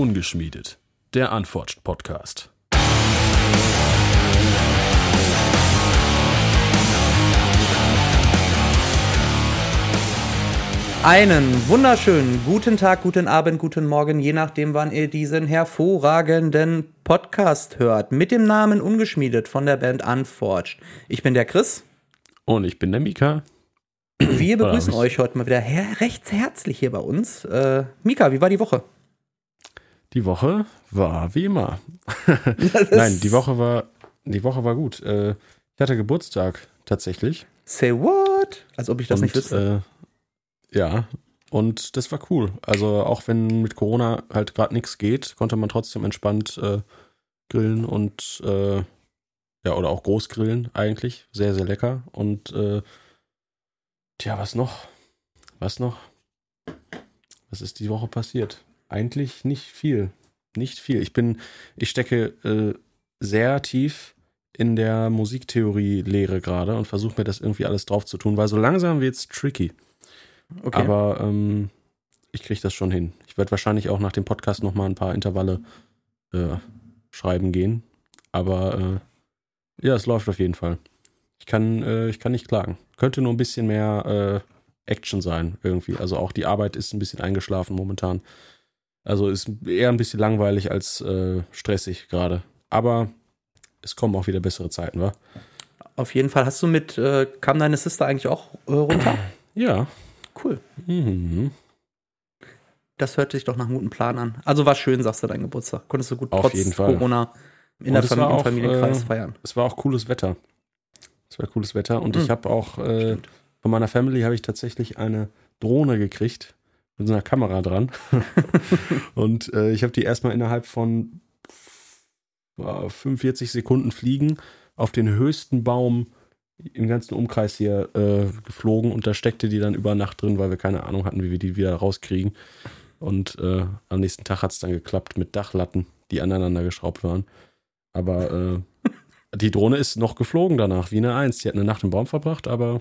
Ungeschmiedet, der Antwort-Podcast. Einen wunderschönen guten Tag, guten Abend, guten Morgen, je nachdem, wann ihr diesen hervorragenden Podcast hört. Mit dem Namen Ungeschmiedet von der Band Unforged. Ich bin der Chris. Und ich bin der Mika. Wir begrüßen euch heute mal wieder her recht herzlich hier bei uns. Äh, Mika, wie war die Woche? Die Woche war wie immer. Nein, die Woche war, die Woche war gut. Äh, ich hatte Geburtstag tatsächlich. Say what? Als ob ich das Und, nicht wüsste. Äh, ja, und das war cool. Also auch wenn mit Corona halt gerade nichts geht, konnte man trotzdem entspannt äh, grillen und äh, ja, oder auch groß grillen eigentlich. Sehr, sehr lecker. Und äh, tja, was noch? Was noch? Was ist die Woche passiert? Eigentlich nicht viel. Nicht viel. Ich bin, ich stecke äh, sehr tief in der Musiktheorie-Lehre gerade und versuche mir das irgendwie alles drauf zu tun, weil so langsam wird's tricky. okay. Aber ähm, ich kriege das schon hin. Ich werde wahrscheinlich auch nach dem Podcast noch mal ein paar Intervalle äh, schreiben gehen. Aber äh, ja, es läuft auf jeden Fall. Ich kann, äh, ich kann nicht klagen. Könnte nur ein bisschen mehr äh, Action sein irgendwie. Also auch die Arbeit ist ein bisschen eingeschlafen momentan. Also ist eher ein bisschen langweilig als äh, stressig gerade. Aber es kommen auch wieder bessere Zeiten, wa? Auf jeden Fall. Hast du mit, äh, kam deine Sister eigentlich auch äh, runter? Ja. Cool. Mhm. Das hört sich doch nach einem guten Plan an. Also war schön, sagst du, dein Geburtstag. Konntest du gut Auf trotz. Corona in Und der Familie, auch, Familienkreis äh, feiern. Es war auch cooles Wetter. Es war cooles Wetter und Mhm. ich habe auch äh, von meiner Family habe ich tatsächlich eine Drohne gekriegt mit so einer Kamera dran und äh, ich habe die erstmal innerhalb von äh, 45 Sekunden fliegen auf den höchsten Baum im ganzen Umkreis hier äh, geflogen und da steckte die dann über Nacht drin, weil wir keine Ahnung hatten, wie wir die wieder rauskriegen. Und äh, am nächsten Tag hat es dann geklappt mit Dachlatten, die aneinander geschraubt waren. Aber äh, die Drohne ist noch geflogen danach, wie eine Eins. Die hat eine Nacht im Baum verbracht, aber.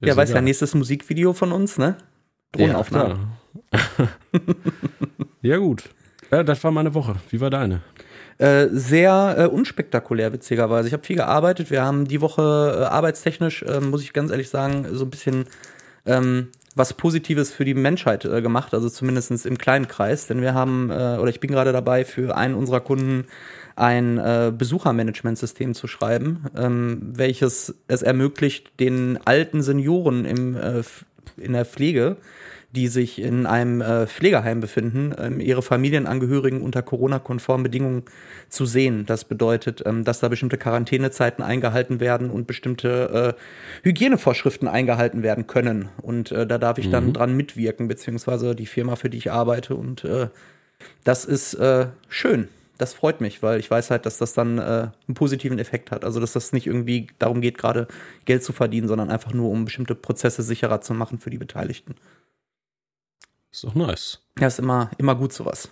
Ja, du, egal. nächstes Musikvideo von uns, ne? Drohnenaufnahme. Ja, ja, gut. Ja, das war meine Woche. Wie war deine? Äh, sehr äh, unspektakulär, witzigerweise. Ich habe viel gearbeitet. Wir haben die Woche äh, arbeitstechnisch, äh, muss ich ganz ehrlich sagen, so ein bisschen ähm, was Positives für die Menschheit äh, gemacht, also zumindest im kleinen Kreis. Denn wir haben, äh, oder ich bin gerade dabei, für einen unserer Kunden ein äh, Besuchermanagementsystem zu schreiben, ähm, welches es ermöglicht, den alten Senioren im, in der Pflege die sich in einem äh, Pflegeheim befinden, ähm, ihre Familienangehörigen unter Corona-konformen Bedingungen zu sehen. Das bedeutet, ähm, dass da bestimmte Quarantänezeiten eingehalten werden und bestimmte äh, Hygienevorschriften eingehalten werden können. Und äh, da darf ich dann dran mitwirken, beziehungsweise die Firma, für die ich arbeite. Und äh, das ist äh, schön. Das freut mich, weil ich weiß halt, dass das dann äh, einen positiven Effekt hat. Also, dass das nicht irgendwie darum geht, gerade Geld zu verdienen, sondern einfach nur, um bestimmte Prozesse sicherer zu machen für die Beteiligten. Ist doch nice. Ja, ist immer, immer gut sowas.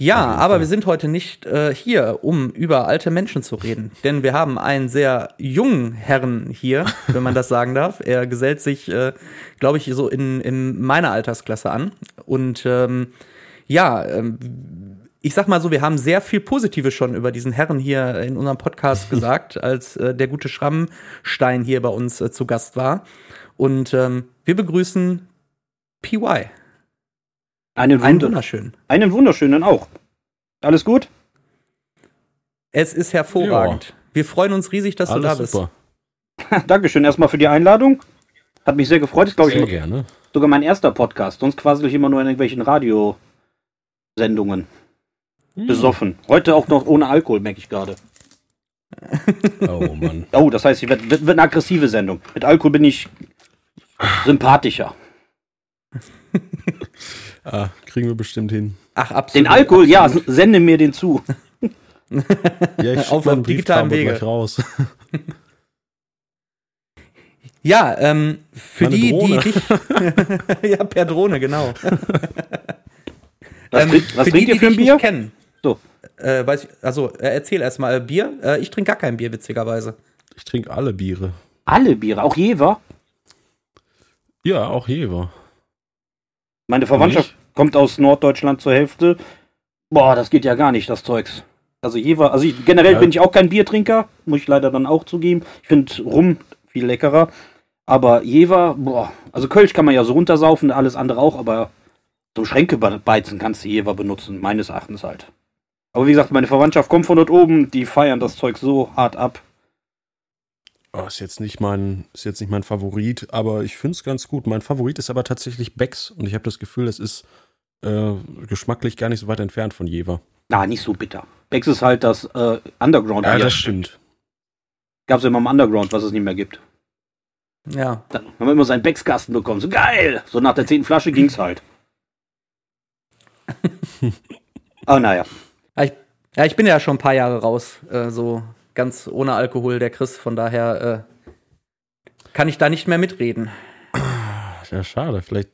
Ja, aber wir sind heute nicht äh, hier, um über alte Menschen zu reden. Denn wir haben einen sehr jungen Herrn hier, wenn man das sagen darf. Er gesellt sich, äh, glaube ich, so in, in meiner Altersklasse an. Und ähm, ja, ähm, ich sag mal so, wir haben sehr viel Positives schon über diesen Herren hier in unserem Podcast gesagt, als äh, der gute Schrammstein hier bei uns äh, zu Gast war. Und ähm, wir begrüßen PY. Einen, Einen Wunder wunderschönen. einen wunderschönen auch. Alles gut? Es ist hervorragend. Wir freuen uns riesig, dass du da Alles bist. super. Dankeschön erstmal für die Einladung. Hat mich sehr gefreut. Ist, glaube Sehr ich, gerne. sogar mein erster Podcast. Sonst quasi ich immer nur in irgendwelchen Radiosendungen. Hm. Besoffen. Heute auch noch ohne Alkohol, merke ich gerade. Oh Mann. Oh, das heißt, es wird, wird, wird eine aggressive Sendung. Mit Alkohol bin ich sympathischer. Ah, kriegen wir bestimmt hin. Ach, absolut. Den Alkohol, ja, absolut. s- sende mir den zu. Ja, ich Auf meinen digitalen Wege. gleich raus. Ja, ähm, für Meine die, Drohne. die dich. ja, per Drohne, genau. Was, Ähm, was für trinkt die, ihr für ein Bier? Nicht kennen, So. äh, weiß ich, also, äh, erzähl erstmal äh, Bier. Äh, ich trinke gar kein Bier, witzigerweise. Ich trinke alle Biere. Alle Biere, auch Jever. Ja, auch Jever. Meine Verwandtschaft kommt aus Norddeutschland zur Hälfte. Boah, das geht ja gar nicht, das Zeugs. Also Jever, also ich, generell Ja. bin ich auch kein Biertrinker, muss ich leider dann auch zugeben. Ich finde Rum viel leckerer. Aber Jever, boah, also Kölsch kann man ja so runtersaufen, alles andere auch, aber so Schränke be- beizen kannst du Jever benutzen, meines Erachtens halt. Aber wie gesagt, meine Verwandtschaft kommt von dort oben, die feiern das Zeug so hart ab. Oh, ist jetzt nicht mein, ist jetzt nicht mein Favorit, aber ich finde es ganz gut. Mein Favorit ist aber tatsächlich Becks und ich habe das Gefühl, es ist äh, geschmacklich gar nicht so weit entfernt von Jever. Na, nicht so bitter. Bex ist halt das äh, Underground. Ja, das stimmt. Gab's immer im Underground, was es nicht mehr gibt. Ja. Dann haben wir immer seinen Beckskasten bekommen. So geil! So nach der zehnten Flasche ging's halt. Aber naja. Ja, ich, ja, ich bin ja schon ein paar Jahre raus, äh, so ganz ohne Alkohol, der Chris. Von daher äh, kann ich da nicht mehr mitreden. Ja, schade. Vielleicht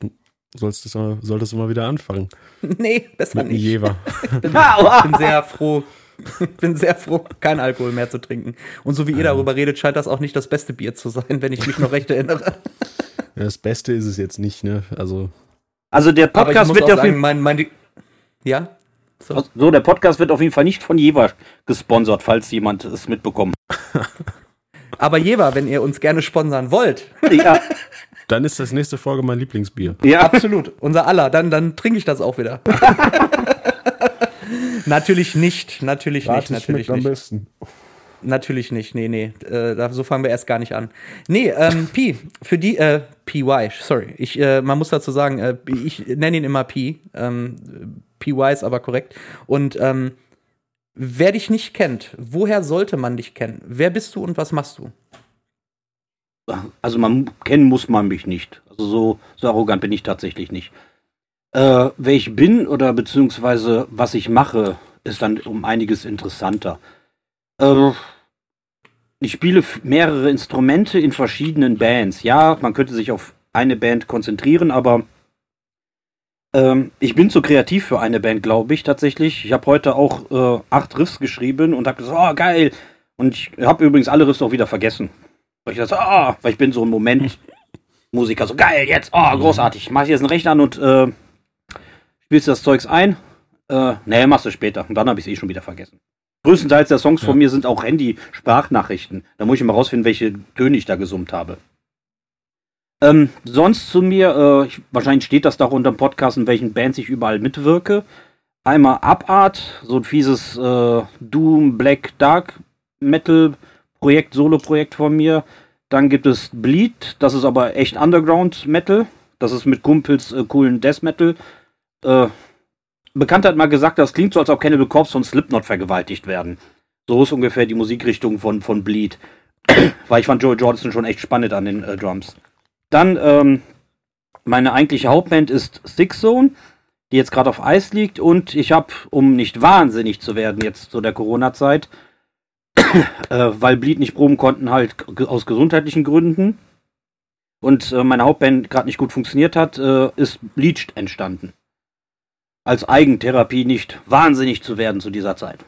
sollst du's mal, solltest du mal wieder anfangen. nee, besser Mit nicht. Jever. Ah, Ich bin sehr froh. bin sehr froh, kein Alkohol mehr zu trinken. Und so wie ihr darüber redet, scheint das auch nicht das beste Bier zu sein, wenn ich mich noch recht erinnere. Ja, das Beste ist es jetzt nicht, ne? Also, Also der Aber ich Podcast muss wird auch ja sagen, mein, mein, ja? So. so, der Podcast wird auf jeden Fall nicht von Jever gesponsert, falls jemand es mitbekommt. Aber Jever, wenn ihr uns gerne sponsern wollt, Ja, dann ist das nächste Folge mein Lieblingsbier. ja. absolut, unser aller, dann, dann trinke ich das auch wieder. natürlich nicht, natürlich nicht, natürlich nicht. besten. Natürlich nicht, nee, nee. Äh, so fangen wir erst gar nicht an. Nee, ähm, Pi, für die, äh, PY, sorry. Ich, äh, man muss dazu sagen, äh, ich nenne ihn immer Pi. Ähm, PY ist aber korrekt. Und ähm, wer dich nicht kennt, woher sollte man dich kennen? Wer bist du und was machst du? Also man kennen muss man mich nicht. Also so, so arrogant bin ich tatsächlich nicht. Äh, wer ich bin oder beziehungsweise was ich mache, ist dann um einiges interessanter. Äh, ich spiele mehrere Instrumente in verschiedenen Bands. Ja, man könnte sich auf eine Band konzentrieren, aber ähm, ich bin zu kreativ für eine Band, glaube ich tatsächlich. Ich habe heute auch äh, acht Riffs geschrieben und habe gesagt, oh geil. Und ich habe übrigens alle Riffs auch wieder vergessen. Weil ich dachte, ah, weil ich bin so ein Moment Musiker, so geil, jetzt, oh, großartig. Mach ich jetzt einen Rechner an und äh, spielst das Zeugs ein. Äh, nee, machst du später. Und dann habe ich es eh schon wieder vergessen. Größtenteils der Songs von Ja. mir sind auch Handy-Sprachnachrichten. Da muss ich mal rausfinden, welche Töne ich da gesummt habe. Ähm, sonst zu mir, äh, ich, wahrscheinlich steht das da auch unter dem Podcast, in welchen Bands ich überall mitwirke. Einmal Upart, so ein fieses äh, Doom, Black, Dark Metal Projekt, Solo-Projekt von mir. Dann gibt es Bleed, das ist aber echt Underground Metal. Das ist mit Kumpels äh, coolen Death Metal. Äh, Bekannter hat mal gesagt, das klingt so, als ob Cannibal Corpse von Slipknot vergewaltigt werden. So ist ungefähr die Musikrichtung von, von Bleed. Weil ich fand Joey Jordison schon echt spannend an den äh, Drums. Dann, ähm, meine eigentliche Hauptband ist Six Zone, die jetzt gerade auf Eis liegt. Und ich habe, um nicht wahnsinnig zu werden jetzt zu der Corona-Zeit, äh, weil Bleed nicht proben konnten, halt aus gesundheitlichen Gründen. Und äh, meine Hauptband gerade nicht gut funktioniert hat, äh, ist Bleached entstanden. Als Eigentherapie nicht wahnsinnig zu werden zu dieser Zeit.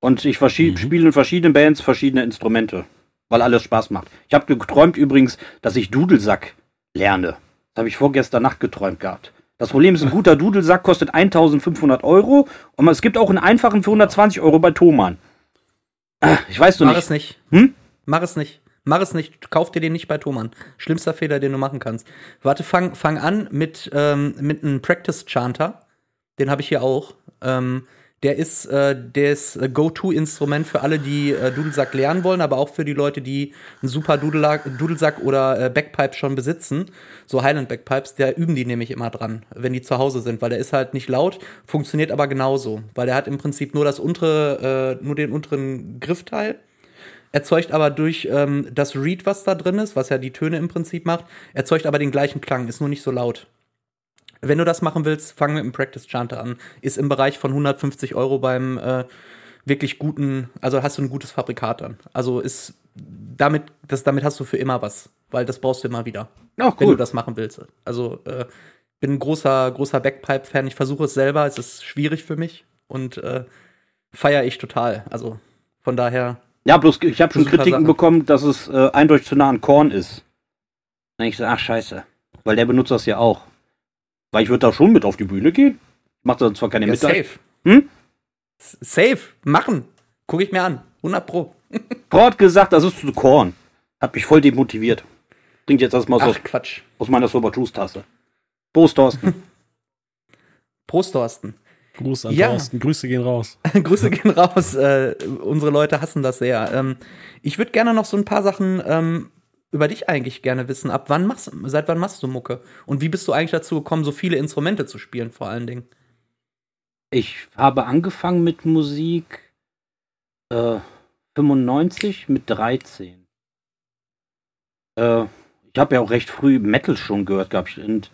Und ich Mhm. spiele in verschiedenen Bands verschiedene Instrumente, weil alles Spaß macht. Ich habe geträumt übrigens, dass ich Dudelsack lerne. Das habe ich vorgestern Nacht geträumt gehabt. Das Problem ist, ein guter Dudelsack kostet 1500 Euro und es gibt auch einen einfachen für 120 Euro bei Thomann. Ich weiß du Mach nicht. es nicht. Hm? Mach es nicht. Mach es nicht. Kauf dir den nicht bei Thomann. Schlimmster Fehler, den du machen kannst. Warte, fang, fang an mit, ähm, mit einem Practice Chanter. Den habe ich hier auch. Ähm, der ist äh, das äh, Go-To-Instrument für alle, die äh, Dudelsack lernen wollen, aber auch für die Leute, die einen super Dudela- Dudelsack oder äh, Backpipe schon besitzen. So Highland Backpipes, der üben die nämlich immer dran, wenn die zu Hause sind, weil der ist halt nicht laut, funktioniert aber genauso, weil der hat im Prinzip nur das untere, äh, nur den unteren Griffteil erzeugt aber durch ähm, das Reed, was da drin ist, was ja die Töne im Prinzip macht, erzeugt aber den gleichen Klang, ist nur nicht so laut. Wenn du das machen willst, fang mit dem Practice Chanter an. Ist im Bereich von 150 Euro beim äh, wirklich guten, also hast du ein gutes Fabrikat dann. Also ist damit, das, damit hast du für immer was, weil das brauchst du immer wieder, Ach, wenn du cool. das machen willst. Also äh, bin ein großer, großer Backpipe-Fan. Ich versuche es selber, es ist schwierig für mich und äh, feiere ich total. Also von daher Ja, bloß ich habe schon Kritiken bekommen, dass es äh, eindeutig zu nah an Korn ist. Dann ich so, ach scheiße. Weil der benutzt das ja auch. Weil ich würde da schon mit auf die Bühne gehen. Ich mache da zwar keine Ja, Mitarbeit. safe. Hm? Safe. Machen. Guck ich mir an. 100 Pro. Frau hat gesagt, das ist zu Korn. Hat mich voll demotiviert. Trinkt jetzt erstmal aus, Ach, Quatsch. aus meiner Sober Juice Tasse. Prost, Thorsten. Prost, Thorsten. Gruß an Ja. Thorsten, Grüße gehen raus. Grüße gehen raus. Äh, unsere Leute hassen das sehr. Ähm, ich würde gerne noch so ein paar Sachen ähm, über dich eigentlich gerne wissen. Ab wann machst seit wann machst du Mucke? Und wie bist du eigentlich dazu gekommen, so viele Instrumente zu spielen, vor allen Dingen? Ich habe angefangen mit Musik äh, 95 mit 13. Äh, ich habe ja auch recht früh Metal schon gehört gehabt. Und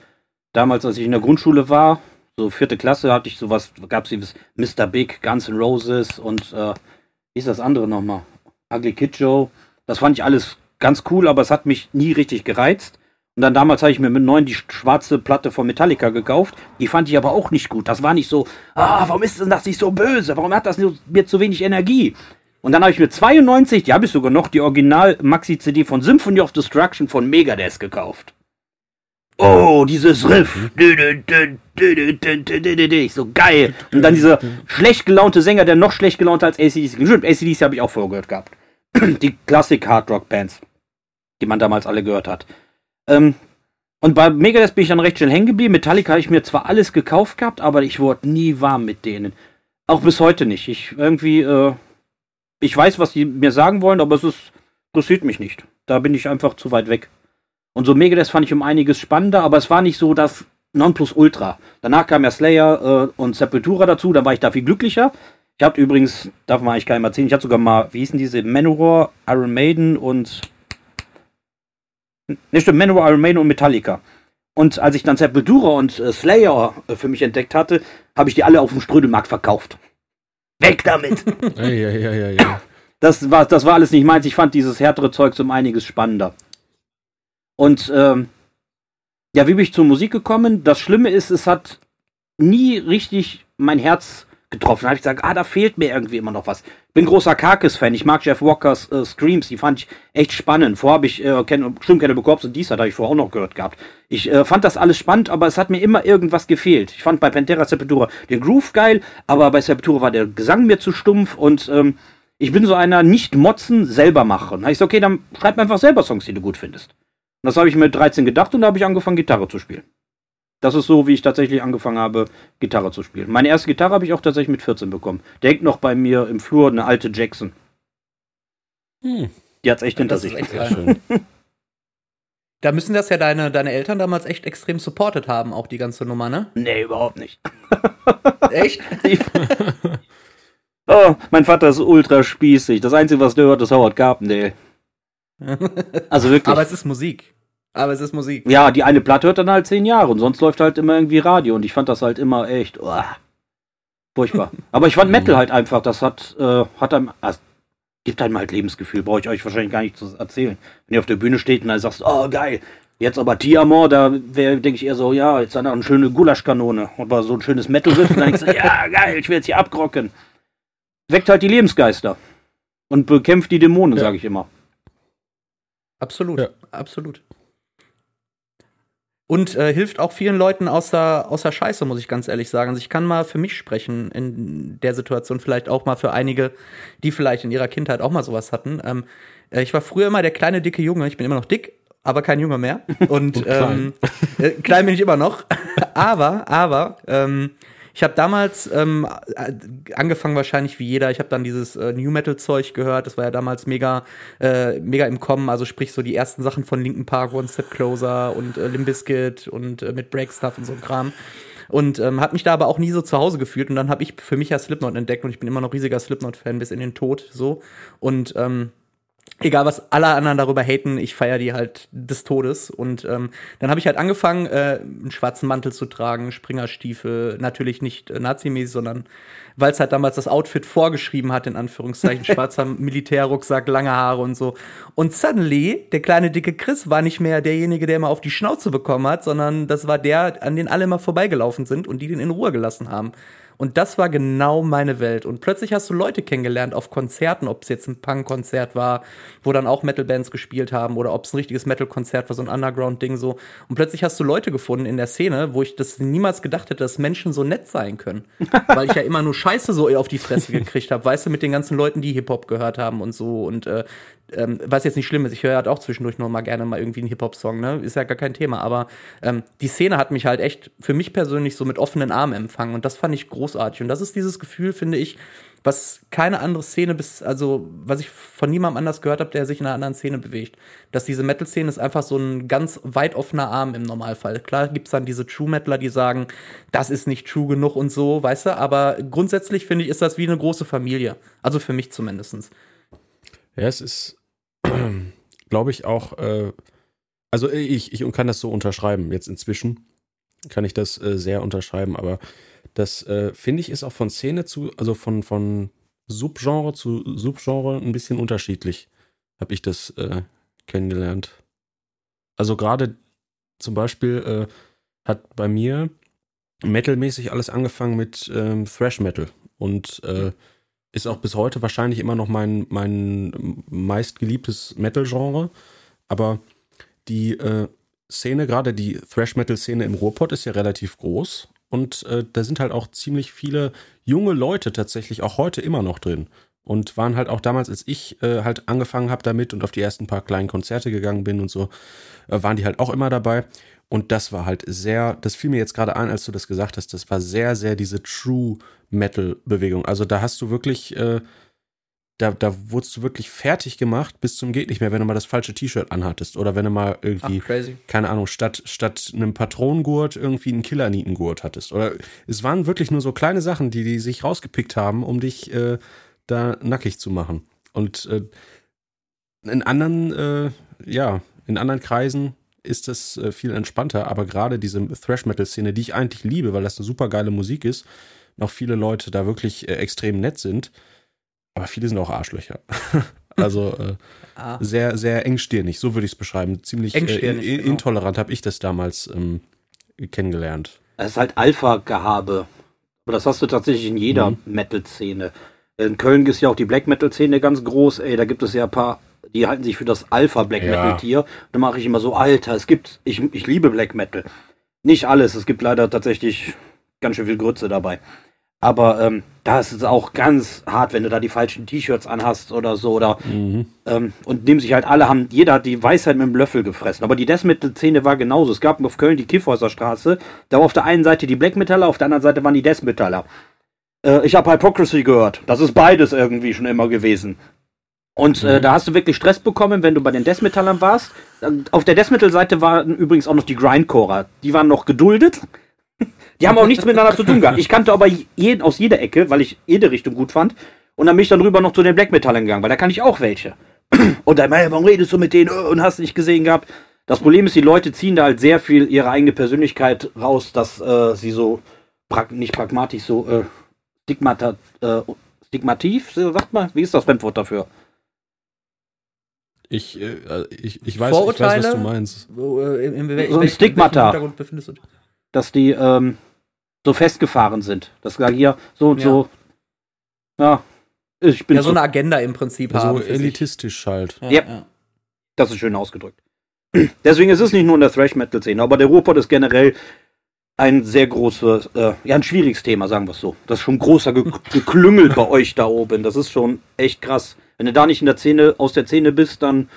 damals, als ich in der Grundschule war, so vierte Klasse, hatte ich sowas, gab es dieses Mr. Big, Guns N' Roses und äh, wie ist das andere nochmal? Ugly Kid Joe. Das fand ich alles ganz cool, aber es hat mich nie richtig gereizt. Und dann damals habe ich mir mit neun die schwarze Platte von Metallica gekauft. Die fand ich aber auch nicht gut. Das war nicht so, ah, warum ist denn das nicht so böse? Warum hat das mir zu wenig Energie? Und dann habe ich mir 92, die habe ich sogar noch, die Original-Maxi-CD von Symphony of Destruction von Megadeth gekauft. Oh, dieses Riff. So geil. Und dann dieser schlecht gelaunte Sänger, der noch schlecht gelaunter als ACDC. Stimmt, ACDC habe ich auch vorher gehört gehabt. Die Klassik-Hardrock-Bands die man damals alle gehört hat. Ähm, und bei Megadeth bin ich dann recht schnell hängen geblieben. Metallica habe ich mir zwar alles gekauft gehabt, aber ich wurde nie warm mit denen. Auch bis heute nicht. Ich irgendwie, äh, ich weiß, was die mir sagen wollen, aber es ist, interessiert mich nicht. Da bin ich einfach zu weit weg. Und so Megadeth fand ich um einiges spannender, aber es war nicht so das Nonplusultra. Danach kam ja Slayer äh, und Sepultura dazu, da war ich da viel glücklicher. Ich habe übrigens, darf man eigentlich keinem erzählen, ich hatte sogar mal, wie hießen diese, Manowar, Iron Maiden und Ne, stimmt, Manowar, Iron Maiden und Metallica. Und als ich dann Sepultura und äh, Slayer äh, für mich entdeckt hatte, habe ich die alle auf dem Strödelmarkt verkauft. Weg damit! Ey, ey, ey, ey. das, war, das war alles nicht meins. Ich fand dieses härtere Zeug um einiges spannender. Und ähm, ja, wie bin ich zur Musik gekommen? Das Schlimme ist, es hat nie richtig mein Herz getroffen. Da habe ich gesagt, ah, da fehlt mir irgendwie immer noch was. Bin großer Karkis-Fan. Ich mag Jeff Walkers äh, Screams. Die fand ich echt spannend. Vorher habe ich äh, Ken, stimmt, Cannibal Corpse und dies hatte ich vorher auch noch gehört gehabt. Ich äh, fand das alles spannend, aber es hat mir immer irgendwas gefehlt. Ich fand bei Pantera Sepultura den Groove geil, aber bei Sepultura war der Gesang mir zu stumpf und ähm, ich bin so einer nicht motzen, selber machen. Da ich so, okay, dann schreib mir einfach selber Songs, die du gut findest. Und das habe ich mit 13 gedacht und da habe ich angefangen, Gitarre zu spielen. Das ist so, wie ich tatsächlich angefangen habe, Gitarre zu spielen. Meine erste Gitarre habe ich auch tatsächlich mit 14 bekommen. Der hängt noch bei mir im Flur, eine alte Jackson. Hm, Die hat's echt hinter Das ist sich. echt schön. Da müssen das ja deine, deine Eltern damals echt extrem supportet haben, auch die ganze Nummer, ne? Nee, überhaupt nicht. Echt? Oh, mein Vater ist ultra spießig. Das Einzige, was der hört, ist Howard Carpendale. Also wirklich. Aber es ist Musik. Aber es ist Musik. ja, die eine Platte hört dann halt zehn Jahre und sonst läuft halt immer irgendwie Radio und ich fand das halt immer echt oh, furchtbar. Aber ich fand Metal halt einfach, das hat, äh, hat einem, also, gibt einem halt Lebensgefühl, brauche ich euch wahrscheinlich gar nicht zu erzählen. Wenn ihr auf der Bühne steht und dann sagst, oh geil, jetzt aber Tiamor, da wäre, denke ich eher so, ja, jetzt dann eine schöne Gulaschkanone aber so ein schönes Metal-Riff und dann denkst du, ja geil, ich will jetzt hier abgrocken. Weckt halt die Lebensgeister und bekämpft die Dämonen, Ja. sage ich immer. Absolut. Ja. Absolut. Und äh, hilft auch vielen Leuten aus der, aus der Scheiße, muss ich ganz ehrlich sagen. Also ich kann mal für mich sprechen in der Situation, vielleicht auch mal für einige, die vielleicht in ihrer Kindheit auch mal sowas hatten. Ähm, äh, ich war früher immer der kleine, dicke Junge. Ich bin immer noch dick, aber kein Junge mehr. Und, Und klein. ähm, äh, klein bin ich immer noch. aber, aber, ähm, ich habe damals ähm, äh, angefangen wahrscheinlich wie jeder. Ich habe dann dieses äh, New Metal Zeug gehört. Das war ja damals mega, äh, mega im Kommen. Also sprich so die ersten Sachen von Linkin Park, One Step Closer und äh, Limp Bizkit und äh, mit Break Stuff und so ein Kram. Und ähm, hat mich da aber auch nie so zu Hause gefühlt. Und dann habe ich für mich ja Slipknot entdeckt und ich bin immer noch riesiger Slipknot-Fan bis in den Tod. So und ähm, egal was alle anderen darüber haten, ich feiere die halt des Todes. Und ähm, dann habe ich halt angefangen, äh, einen schwarzen Mantel zu tragen, Springerstiefel, natürlich nicht äh, nazimäßig, sondern weil es halt damals das Outfit vorgeschrieben hat, in Anführungszeichen, schwarzer Militärrucksack, lange Haare und so. Und suddenly, der kleine dicke Chris war nicht mehr derjenige, der immer auf die Schnauze bekommen hat, sondern das war der, an den alle immer vorbeigelaufen sind und die den in Ruhe gelassen haben. Und das war genau meine Welt. Und plötzlich hast du Leute kennengelernt auf Konzerten, ob es jetzt ein Punk-Konzert war, wo dann auch Metal-Bands gespielt haben, oder ob es ein richtiges Metal-Konzert war, so ein Underground-Ding so. Und plötzlich hast du Leute gefunden in der Szene, wo ich das niemals gedacht hätte, dass Menschen so nett sein können. Weil ich ja immer nur Scheiße so auf die Fresse gekriegt habe, weißt du, mit den ganzen Leuten, die Hip-Hop gehört haben und so. Und äh, ähm, was jetzt nicht schlimm ist, ich höre halt auch zwischendurch noch mal gerne mal irgendwie einen Hip-Hop-Song, ne? Ist ja gar kein Thema. Aber ähm, die Szene hat mich halt echt für mich persönlich so mit offenen Armen empfangen. Und das fand ich großartig. Und das ist dieses Gefühl, finde ich, was keine andere Szene bis, also was ich von niemandem anders gehört habe, der sich in einer anderen Szene bewegt. Dass diese Metal-Szene ist einfach so ein ganz weit offener Arm im Normalfall. Klar gibt's dann diese True-Metaler, die sagen, das ist nicht true genug und so, weißt du, aber grundsätzlich finde ich, ist das wie eine große Familie. Also für mich zumindestens. Ja, es ist, glaube ich, auch, äh, also ich, ich kann das so unterschreiben. Jetzt inzwischen kann ich das äh, sehr unterschreiben, aber das äh, finde ich ist auch von Szene zu, also von, von Subgenre zu Subgenre ein bisschen unterschiedlich, habe ich das äh, kennengelernt. Also gerade zum Beispiel äh, hat bei mir metalmäßig alles angefangen mit ähm, Thrash Metal und äh, ist auch bis heute wahrscheinlich immer noch mein, mein meistgeliebtes Metal-Genre. Aber die äh, Szene, gerade die Thrash-Metal-Szene im Ruhrpott, ist ja relativ groß. Und äh, da sind halt auch ziemlich viele junge Leute tatsächlich auch heute immer noch drin. Und waren halt auch damals, als ich äh, halt angefangen habe damit und auf die ersten paar kleinen Konzerte gegangen bin und so, äh, waren die halt auch immer dabei. Und das war halt sehr, das fiel mir jetzt gerade ein, als du das gesagt hast, das war sehr, sehr diese True Metal-Bewegung. Also da hast du wirklich, äh, da, da wurdest du wirklich fertig gemacht bis zum geht nicht mehr, wenn du mal das falsche T-Shirt anhattest oder wenn du mal irgendwie, Ach, keine Ahnung, statt, statt einem Patronengurt irgendwie einen Killernietengurt hattest. Oder es waren wirklich nur so kleine Sachen, die die sich rausgepickt haben, um dich äh, da nackig zu machen. Und äh, in anderen, äh, ja, in anderen Kreisen ist das äh, viel entspannter, aber gerade diese Thrash-Metal-Szene, die ich eigentlich liebe, weil das eine super geile Musik ist, noch viele Leute da wirklich äh, extrem nett sind, aber viele sind auch Arschlöcher. also äh, ah. sehr, sehr engstirnig, so würde ich es beschreiben. Ziemlich äh, genau. intolerant habe ich das damals ähm, kennengelernt. Es ist halt Alpha-Gehabe. Aber das hast du tatsächlich in jeder mhm. Metal-Szene. In Köln ist ja auch die Black Metal-Szene ganz groß. Ey, da gibt es ja ein paar die halten sich für das Alpha Black. Metal Tier. Da mache ich immer so, Alter, es gibt, ich, ich liebe Black Metal. Nicht alles, es gibt leider tatsächlich ganz schön viel Grütze dabei. Aber ähm, da ist es auch ganz hart, wenn du da die falschen T-Shirts anhast oder so. Oder, mhm. ähm, und nehmen sich halt alle, haben, jeder hat die Weisheit mit dem Löffel gefressen. Aber die Death Metal-Szene war genauso. Es gab auf Köln die Kiffhäuser Straße. Da war auf der einen Seite die Black Metaller, auf der anderen Seite waren die Death Metaller. Äh, ich habe Hypocrisy gehört. Das ist beides irgendwie schon immer gewesen. Und äh, mhm. da hast du wirklich Stress bekommen, wenn du bei den Deathmetallern warst. Auf der Deathmetal-Seite waren übrigens auch noch die Grindcorer. Die waren noch geduldet. Die haben auch nichts miteinander zu tun gehabt. Ich kannte aber jeden aus jeder Ecke, weil ich jede Richtung gut fand. Und dann bin ich dann rüber noch zu den Black Metallern gegangen, weil da kann ich auch welche. Und dann, warum redest du mit denen und hast nicht gesehen gehabt? Das Problem ist, die Leute ziehen da halt sehr viel ihre eigene Persönlichkeit raus, dass äh, sie so prag nicht pragmatisch, so äh, stigmata, äh, stigmativ, sagt man, wie ist das Fremdwort dafür? Ich, äh, ich, ich, weiß, ich weiß, was du meinst. Wo, äh, in, in, so ein Stigmata. Dass die ähm, so festgefahren sind. Dass da hier so und ja. so. Ja. Ich bin ja, so, so eine Agenda im Prinzip so haben. So elitistisch halt. Ja, ja. Das ist schön ausgedrückt. Deswegen ist es nicht nur in der Thrash-Metal-Szene, aber der Ruhrpott ist generell ein sehr großes, äh, ja, ein schwieriges Thema, sagen wir es so. Das ist schon großer Ge Geklüngel bei euch da oben. Das ist schon echt krass. Wenn du da nicht in der Szene, aus der Szene bist, dann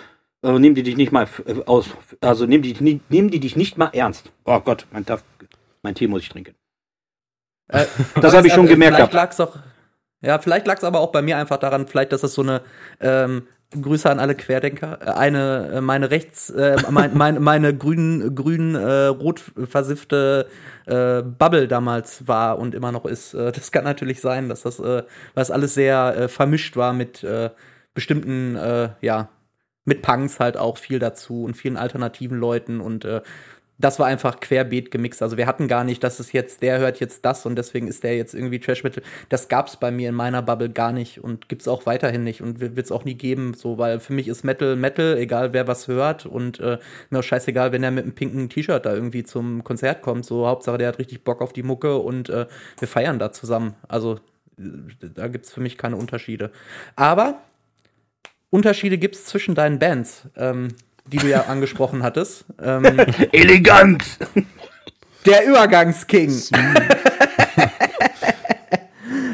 äh, nehmen die dich nicht mal äh, aus, also nehmen die, nehmen die dich nicht mal ernst. Oh Gott, mein, mein Tee muss ich trinken. Äh, das habe ich schon gemerkt. Vielleicht lag's auch, ja, vielleicht lag es aber auch bei mir einfach daran, vielleicht, dass es so eine ähm, Grüße an alle Querdenker. Äh, eine, äh, meine rechts, äh, mein, mein, meine grün, grün, äh, rot versiffte äh, Bubble damals war und immer noch ist. Äh, das kann natürlich sein, dass das, äh, was alles sehr äh, vermischt war mit äh, bestimmten, äh, ja, mit Punks halt auch viel dazu und vielen alternativen Leuten und äh, das war einfach querbeet gemixt. Also wir hatten gar nicht, dass es jetzt, der hört jetzt das und deswegen ist der jetzt irgendwie Trash Metal. Das gab's bei mir in meiner Bubble gar nicht und gibt's auch weiterhin nicht und wird es auch nie geben, so, weil für mich ist Metal Metal, egal wer was hört und äh, mir auch scheißegal, wenn er mit einem pinken T-Shirt da irgendwie zum Konzert kommt. So, Hauptsache, der hat richtig Bock auf die Mucke und äh, wir feiern da zusammen. Also da gibt's für mich keine Unterschiede. Aber Unterschiede gibt's zwischen deinen Bands. Ähm, die du ja angesprochen hattest. Ähm, Elegant! Der Übergangsking.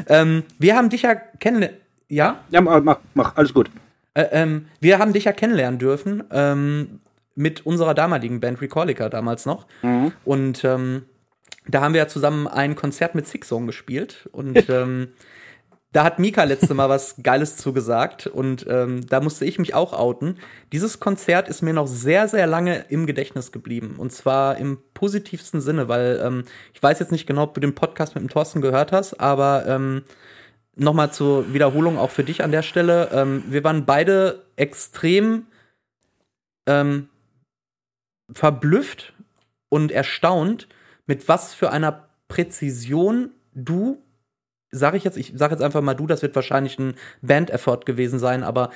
ähm, wir haben dich ja kennenlernen. Ja? Ja, mach, mach, alles gut. Äh, ähm, wir haben dich ja kennenlernen dürfen ähm, mit unserer damaligen Band Recallica damals noch. Mhm. Und ähm, da haben wir ja zusammen ein Konzert mit Six Song gespielt. Und ähm, da hat Mika letzte Mal was Geiles zugesagt und ähm, da musste ich mich auch outen. Dieses Konzert ist mir noch sehr, sehr lange im Gedächtnis geblieben. Und zwar im positivsten Sinne, weil ähm, ich weiß jetzt nicht genau, ob du den Podcast mit dem Thorsten gehört hast, aber ähm, nochmal zur Wiederholung auch für dich an der Stelle. Ähm, wir waren beide extrem ähm, verblüfft und erstaunt, mit was für einer Präzision du sage ich jetzt, ich sage jetzt einfach mal du, das wird wahrscheinlich ein Band-Effort gewesen sein, aber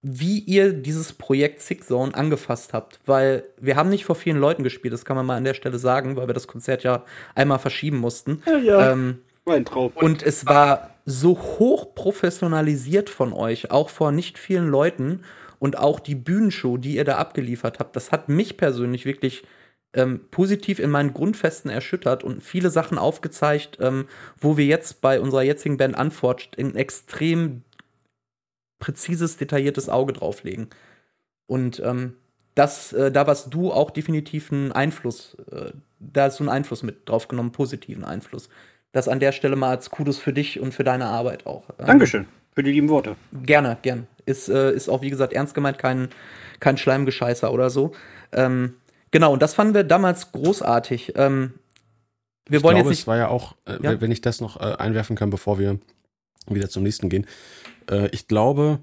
wie ihr dieses Projekt Six Zone angefasst habt, weil wir haben nicht vor vielen Leuten gespielt, das kann man mal an der Stelle sagen, weil wir das Konzert ja einmal verschieben mussten. Ja, ja. Ähm, mein Traum. Und es war so hoch professionalisiert von euch, auch vor nicht vielen Leuten und auch die Bühnenshow, die ihr da abgeliefert habt, das hat mich persönlich wirklich ähm, positiv in meinen Grundfesten erschüttert und viele Sachen aufgezeigt, ähm, wo wir jetzt bei unserer jetzigen Band Unforged ein extrem präzises, detailliertes Auge drauflegen. Und ähm, das, äh, da warst du auch definitiv einen Einfluss, äh, da hast du einen Einfluss mit drauf genommen, positiven Einfluss. Das an der Stelle mal als Kudos für dich und für deine Arbeit auch. Ähm, Dankeschön für die lieben Worte. Gerne, gern. Ist, äh, ist auch, wie gesagt, ernst gemeint, kein, kein Schleimgescheißer oder so. Ähm, Genau, und das fanden wir damals großartig. Ähm, wir ich wollen glaube, jetzt nicht. Es war ja auch, äh, ja? wenn ich das noch äh, einwerfen kann, bevor wir wieder zum nächsten gehen. Äh, ich glaube,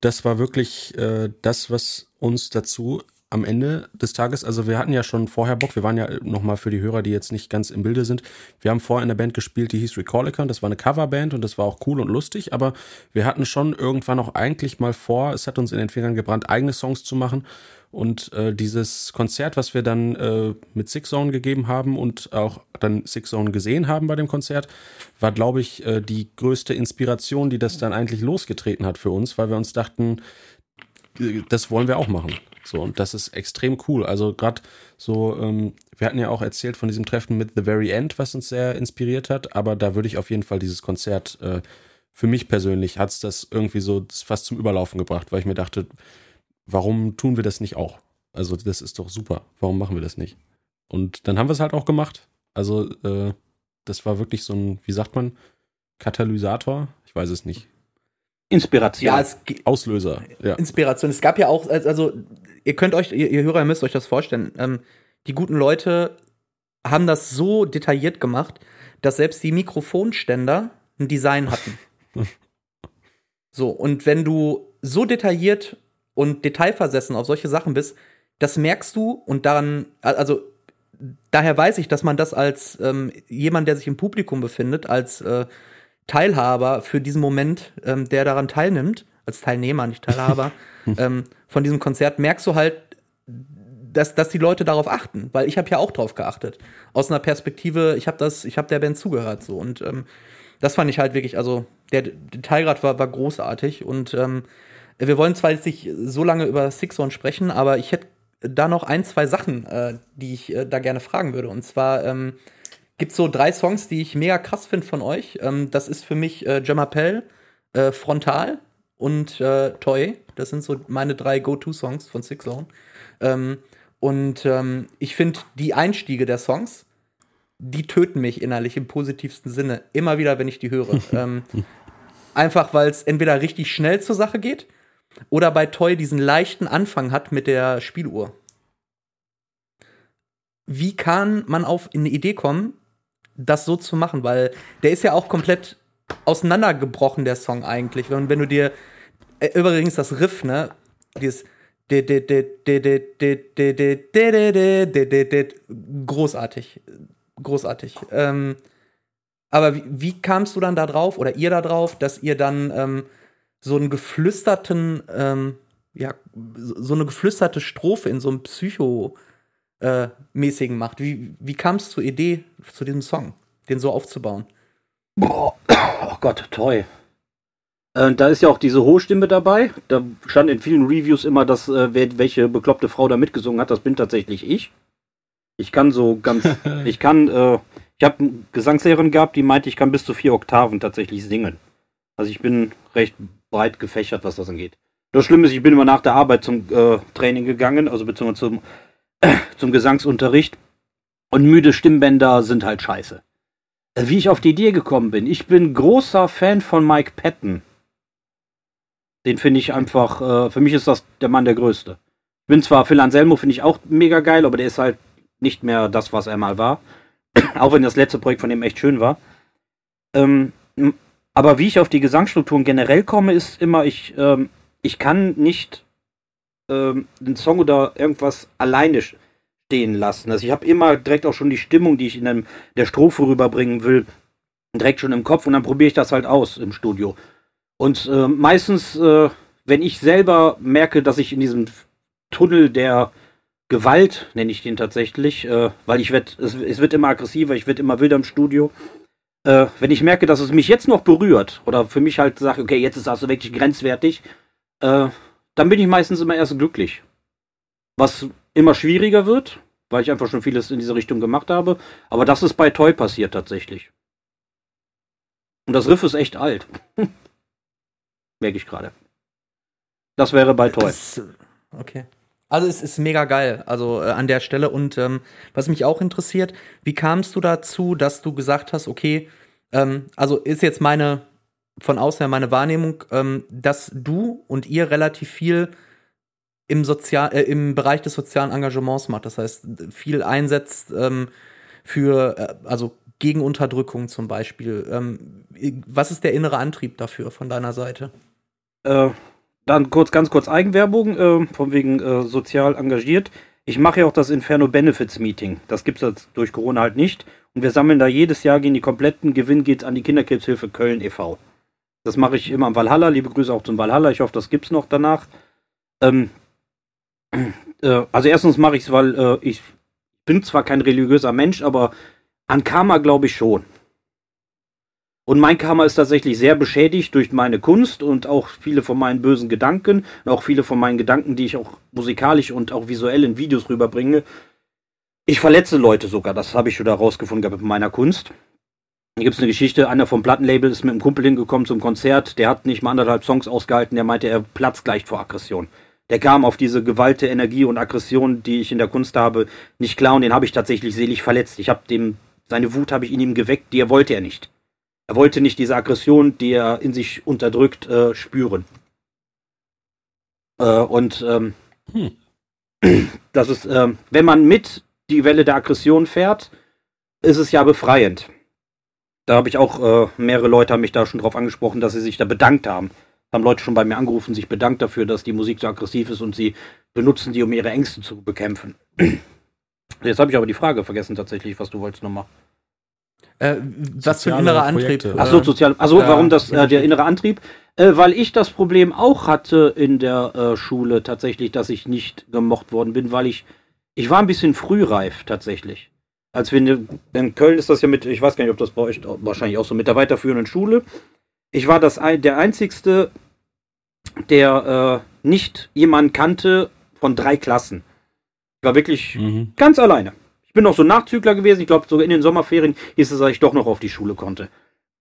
das war wirklich äh, das, was uns dazu am Ende des Tages, also wir hatten ja schon vorher Bock, wir waren ja nochmal für die Hörer, die jetzt nicht ganz im Bilde sind, wir haben vorher in der Band gespielt, die hieß Recallica und das war eine Coverband und das war auch cool und lustig, aber wir hatten schon irgendwann auch eigentlich mal vor, es hat uns in den Fingern gebrannt, eigene Songs zu machen und äh, dieses Konzert, was wir dann äh, mit Six Zone gegeben haben und auch dann Six Zone gesehen haben bei dem Konzert, war, glaube ich, äh, die größte Inspiration, die das dann eigentlich losgetreten hat für uns, weil wir uns dachten, das wollen wir auch machen. So, und das ist extrem cool. Also gerade so, ähm, wir hatten ja auch erzählt von diesem Treffen mit The Very End, was uns sehr inspiriert hat, aber da würde ich auf jeden Fall dieses Konzert, äh, für mich persönlich, hat es das irgendwie so fast zum Überlaufen gebracht, weil ich mir dachte, warum tun wir das nicht auch? Also, das ist doch super. Warum machen wir das nicht? Und dann haben wir es halt auch gemacht. Also, äh, das war wirklich so ein, wie sagt man, Katalysator? Ich weiß es nicht. Inspiration. Ja, es Auslöser. Ja. Inspiration. Es gab ja auch, also, ihr könnt euch, ihr, ihr Hörer müsst euch das vorstellen. Ähm, die guten Leute haben das so detailliert gemacht, dass selbst die Mikrofonständer ein Design hatten. so, und wenn du so detailliert und detailversessen auf solche Sachen bist, das merkst du und daran, also daher weiß ich, dass man das als ähm, jemand, der sich im Publikum befindet, als äh, Teilhaber für diesen Moment, ähm, der daran teilnimmt, als Teilnehmer, nicht Teilhaber, ähm, von diesem Konzert, merkst du halt, dass, dass die Leute darauf achten, weil ich habe ja auch drauf geachtet. Aus einer Perspektive, ich habe das, ich habe der Band zugehört so und ähm, das fand ich halt wirklich, also der Detailgrad war, war großartig und ähm, wir wollen zwar jetzt nicht so lange über Six Zone sprechen, aber ich hätte da noch ein, zwei Sachen, äh, die ich äh, da gerne fragen würde. Und zwar ähm, gibt es so drei Songs, die ich mega krass finde von euch. Ähm, das ist für mich äh, Jamapel, äh, Frontal und äh, Toy. Das sind so meine drei Go-To-Songs von Six Zone. Ähm, und ähm, ich finde die Einstiege der Songs, die töten mich innerlich im positivsten Sinne. Immer wieder, wenn ich die höre. ähm, einfach, weil es entweder richtig schnell zur Sache geht oder bei Toy diesen leichten Anfang hat mit der Spieluhr. Wie kann man auf eine Idee kommen, das so zu machen? Weil der ist ja auch komplett auseinandergebrochen, der Song eigentlich. Und wenn du dir, äh, übrigens das Riff, ne, dieses Großartig. Großartig. Ähm, aber wie, wie, kamst du dann da drauf oder ihr da drauf, dass ihr dann ähm, so einen geflüsterten, ähm, ja, so eine geflüsterte Strophe in so einem Psycho-mäßigen äh, macht? Wie, wie kam es zur Idee, zu diesem Song, den so aufzubauen? Boah, oh Gott, toll. Äh, da ist ja auch diese hohe Stimme dabei. Da stand in vielen Reviews immer, dass äh, wer, welche bekloppte Frau da mitgesungen hat. Das bin tatsächlich ich. Ich kann so ganz, ich kann, äh, ich habe eine Gesangslehrerin gehabt, die meinte, ich kann bis zu vier Oktaven tatsächlich singen. Also ich bin recht breit gefächert, was das angeht. Das Schlimme ist, ich bin immer nach der Arbeit zum äh, Training gegangen, also beziehungsweise zum, äh, zum Gesangsunterricht. Und müde Stimmbänder sind halt scheiße. Äh, wie ich auf die Idee gekommen bin. Ich bin großer Fan von Mike Patton. Den finde ich einfach, äh, für mich ist das der Mann der Größte. Ich bin zwar Phil Anselmo, finde ich auch mega geil, aber der ist halt nicht mehr das, was er mal war. auch wenn das letzte Projekt von ihm echt schön war. Ähm, aber wie ich auf die Gesangsstrukturen generell komme, ist immer, ich, ähm, ich kann nicht ähm, den Song oder irgendwas alleine stehen lassen. Also ich habe immer direkt auch schon die Stimmung, die ich in einem, der Strophe rüberbringen will, direkt schon im Kopf und dann probiere ich das halt aus im Studio. Und äh, meistens, äh, wenn ich selber merke, dass ich in diesem Tunnel der Gewalt, nenne ich den tatsächlich, äh, weil ich werde, es, es, wird immer aggressiver, ich werde immer wilder im Studio. Äh, wenn ich merke, dass es mich jetzt noch berührt oder für mich halt sagt, okay, jetzt ist das wirklich grenzwertig, äh, dann bin ich meistens immer erst glücklich. Was immer schwieriger wird, weil ich einfach schon vieles in diese Richtung gemacht habe. Aber das ist bei Toy passiert tatsächlich. Und das Riff ist echt alt. Merke ich gerade. Das wäre bei Toy. Das, okay. Also es ist mega geil, also äh, an der Stelle. Und ähm, was mich auch interessiert, wie kamst du dazu, dass du gesagt hast, okay, ähm, also ist jetzt meine, von außen her meine Wahrnehmung, ähm, dass du und ihr relativ viel im, Sozial, äh, im Bereich des sozialen Engagements macht. Das heißt, viel einsetzt ähm, für, äh, also gegen Unterdrückung zum Beispiel. Ähm, was ist der innere Antrieb dafür von deiner Seite? Dann kurz, ganz kurz Eigenwerbung, äh, von wegen äh, sozial engagiert. Ich mache ja auch das Inferno Benefits Meeting. Das gibt es jetzt durch Corona halt nicht. Und wir sammeln da jedes Jahr gegen die kompletten Gewinn geht an die Kinderkrebshilfe Köln e.V. Das mache ich immer am Valhalla. Liebe Grüße auch zum Valhalla. Ich hoffe, das gibt es noch danach. Ähm, äh, also erstens mache ich es, weil äh, ich bin zwar kein religiöser Mensch, aber an Karma glaube ich schon. Und mein Karma ist tatsächlich sehr beschädigt durch meine Kunst und auch viele von meinen bösen Gedanken und auch viele von meinen Gedanken, die ich auch musikalisch und auch visuell in Videos rüberbringe. Ich verletze Leute sogar, das habe ich schon da rausgefunden gehabt mit meiner Kunst. Hier gibt es eine Geschichte, einer vom Plattenlabel ist mit einem Kumpel hingekommen zum Konzert, der hat nicht mal anderthalb Songs ausgehalten, der meinte, er platzt gleich vor Aggression. Der kam auf diese Gewalt, Energie und Aggression, die ich in der Kunst habe, nicht klar und den habe ich tatsächlich selig verletzt. Ich habe dem, seine Wut habe ich in ihm geweckt, die er wollte er nicht. Er wollte nicht diese Aggression, die er in sich unterdrückt, äh, spüren. Äh, und ähm, hm. das ist, äh, wenn man mit die Welle der Aggression fährt, ist es ja befreiend. Da habe ich auch, äh, mehrere Leute haben mich da schon drauf angesprochen, dass sie sich da bedankt haben. Haben Leute schon bei mir angerufen, sich bedankt dafür, dass die Musik so aggressiv ist und sie benutzen die, um ihre Ängste zu bekämpfen. Jetzt habe ich aber die Frage vergessen tatsächlich, was du wolltest nochmal. Äh, was für ein innerer Antrieb? Achso, sozial. Also ja, warum das äh, der innere Antrieb? Äh, weil ich das Problem auch hatte in der äh, Schule tatsächlich, dass ich nicht gemocht worden bin, weil ich ich war ein bisschen frühreif tatsächlich. Als wir in, in Köln ist das ja mit, ich weiß gar nicht, ob das bei euch wahrscheinlich auch so mit der weiterführenden Schule. Ich war das der einzigste, der äh, nicht jemanden kannte von drei Klassen. Ich war wirklich mhm. ganz alleine. Ich bin noch so Nachzügler gewesen. Ich glaube, sogar in den Sommerferien hieß es, dass ich doch noch auf die Schule konnte.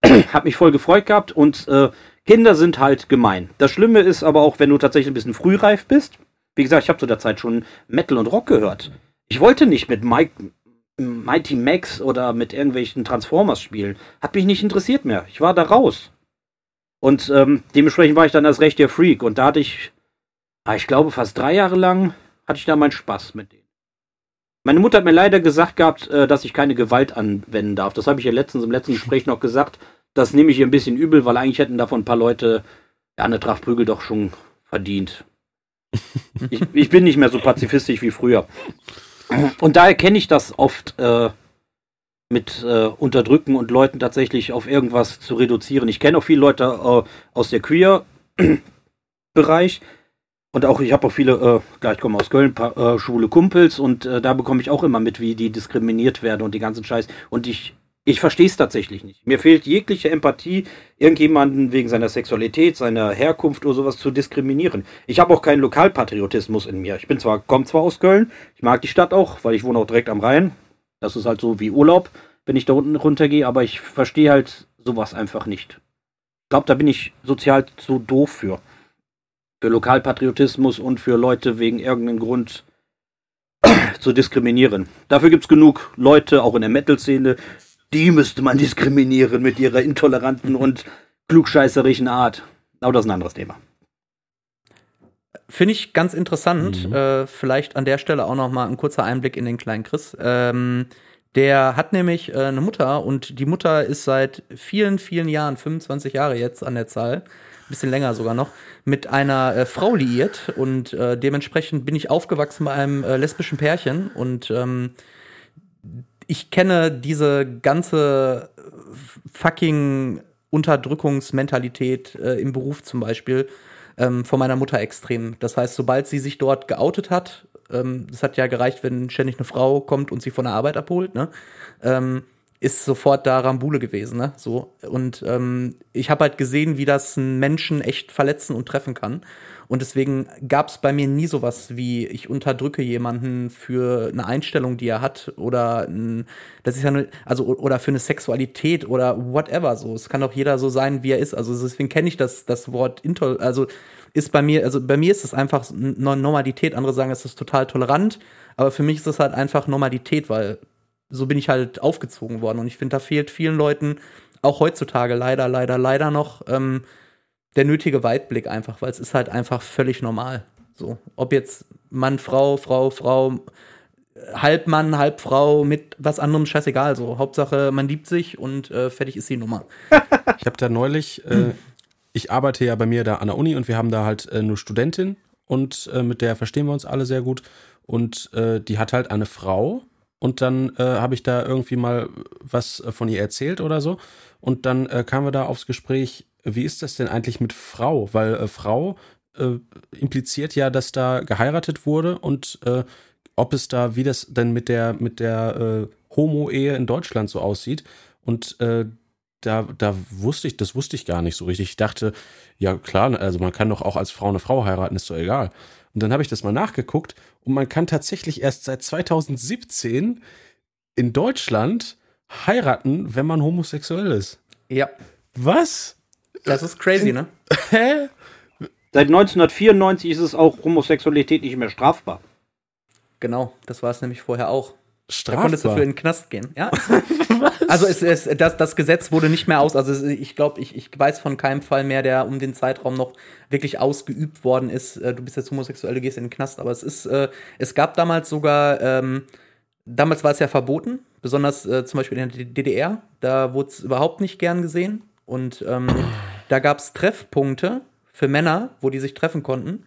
Hab mich voll gefreut gehabt und äh, Kinder sind halt gemein. Das Schlimme ist aber auch, wenn du tatsächlich ein bisschen frühreif bist. Wie gesagt, ich habe zu der Zeit schon Metal und Rock gehört. Ich wollte nicht mit Mike, Mighty Max oder mit irgendwelchen Transformers spielen. Hat mich nicht interessiert mehr. Ich war da raus. Und ähm, dementsprechend war ich dann als recht der Freak. Und da hatte ich, ah, ich glaube, fast drei Jahre lang hatte ich da meinen Spaß mit denen. Meine Mutter hat mir leider gesagt gehabt, äh, dass ich keine Gewalt anwenden darf. Das habe ich ja letztens im letzten Gespräch noch gesagt. Das nehme ich ihr ein bisschen übel, weil eigentlich hätten davon ein paar Leute ja eine Tracht Prügel doch schon verdient. ich, ich bin nicht mehr so pazifistisch wie früher. Und daher kenne ich das oft äh, mit äh, Unterdrücken und Leuten tatsächlich auf irgendwas zu reduzieren. Ich kenne auch viele Leute äh, aus der Queer-Bereich. Und auch, ich habe auch viele, äh, klar, ich komme aus Köln, paar, äh, schwule Kumpels und äh, da bekomme ich auch immer mit, wie die diskriminiert werden und die ganzen Scheiß. Und ich ich verstehe es tatsächlich nicht. Mir fehlt jegliche Empathie, irgendjemanden wegen seiner Sexualität, seiner Herkunft oder sowas zu diskriminieren. Ich habe auch keinen Lokalpatriotismus in mir. Ich bin zwar, komme zwar aus Köln, ich mag die Stadt auch, weil ich wohne auch direkt am Rhein. Das ist halt so wie Urlaub, wenn ich da unten runtergehe, aber ich verstehe halt sowas einfach nicht. Ich glaube, da bin ich sozial zu doof für. Für Lokalpatriotismus und für Leute wegen irgendeinem Grund zu diskriminieren. Dafür gibt es genug Leute, auch in der Metal-Szene, die müsste man diskriminieren mit ihrer intoleranten und klugscheißerischen Art. Aber das ist ein anderes Thema. Finde ich ganz interessant. Mhm. Äh, vielleicht an der Stelle auch noch mal ein kurzer Einblick in den kleinen Chris. Ähm, der hat nämlich äh, eine Mutter und die Mutter ist seit vielen, vielen Jahren, 25 Jahre jetzt an der Zahl, bisschen länger sogar noch, mit einer äh, Frau liiert und äh, dementsprechend bin ich aufgewachsen bei einem äh, lesbischen Pärchen und ähm, ich kenne diese ganze fucking Unterdrückungsmentalität äh, im Beruf zum Beispiel ähm, von meiner Mutter extrem. Das heißt, sobald sie sich dort geoutet hat, ähm, das hat ja gereicht, wenn ständig eine Frau kommt und sie von der Arbeit abholt, ne? Ähm, ist sofort da Rambule gewesen, ne? So. Und ähm, ich habe halt gesehen, wie das einen Menschen echt verletzen und treffen kann. Und deswegen gab es bei mir nie sowas wie, ich unterdrücke jemanden für eine Einstellung, die er hat, oder das ist ja eine, also oder für eine Sexualität oder whatever. So, es kann doch jeder so sein, wie er ist. Also deswegen kenne ich das, das Wort Intol, also ist bei mir, also bei mir ist es einfach Normalität. Andere sagen, es ist total tolerant, aber für mich ist es halt einfach Normalität, weil so bin ich halt aufgezogen worden. Und ich finde, da fehlt vielen Leuten auch heutzutage leider, leider, leider noch ähm, der nötige Weitblick einfach, weil es ist halt einfach völlig normal. So, ob jetzt Mann, Frau, Frau, Frau, halb Mann, halb Frau mit was anderem, scheißegal. So, Hauptsache, man liebt sich und äh, fertig ist die Nummer. ich habe da neulich, äh, ich arbeite ja bei mir da an der Uni und wir haben da halt äh, eine Studentin und äh, mit der verstehen wir uns alle sehr gut. Und äh, die hat halt eine Frau und dann äh, habe ich da irgendwie mal was von ihr erzählt oder so. Und dann kamen wir da aufs Gespräch, wie ist das denn eigentlich mit Frau? Weil äh, Frau äh, impliziert ja, dass da geheiratet wurde und äh, ob es da, wie das denn mit der, mit der äh, Homo-Ehe in Deutschland so aussieht. Und äh, da, da wusste ich, das wusste ich gar nicht so richtig. Ich dachte, ja klar, also man kann doch auch als Frau eine Frau heiraten, ist doch egal. Und dann habe ich das mal nachgeguckt und man kann tatsächlich erst seit 2017 in Deutschland heiraten, wenn man homosexuell ist. Ja. Was? Das ist crazy, ne? Hä? Seit 1994 ist es auch Homosexualität nicht mehr strafbar. Genau, das war es nämlich vorher auch. Strafbar. Da konntest du für in den Knast gehen. Ja. also es, es, das, das Gesetz wurde nicht mehr aus. Also ich glaube, ich, ich weiß von keinem Fall mehr, der um den Zeitraum noch wirklich ausgeübt worden ist. Äh, du bist jetzt homosexuell, du gehst in den Knast. Aber es ist, äh, es gab damals sogar, ähm, damals war es ja verboten, besonders äh, zum Beispiel in der DDR. Da wurde es überhaupt nicht gern gesehen. Und ähm, da gab es Treffpunkte für Männer, wo die sich treffen konnten.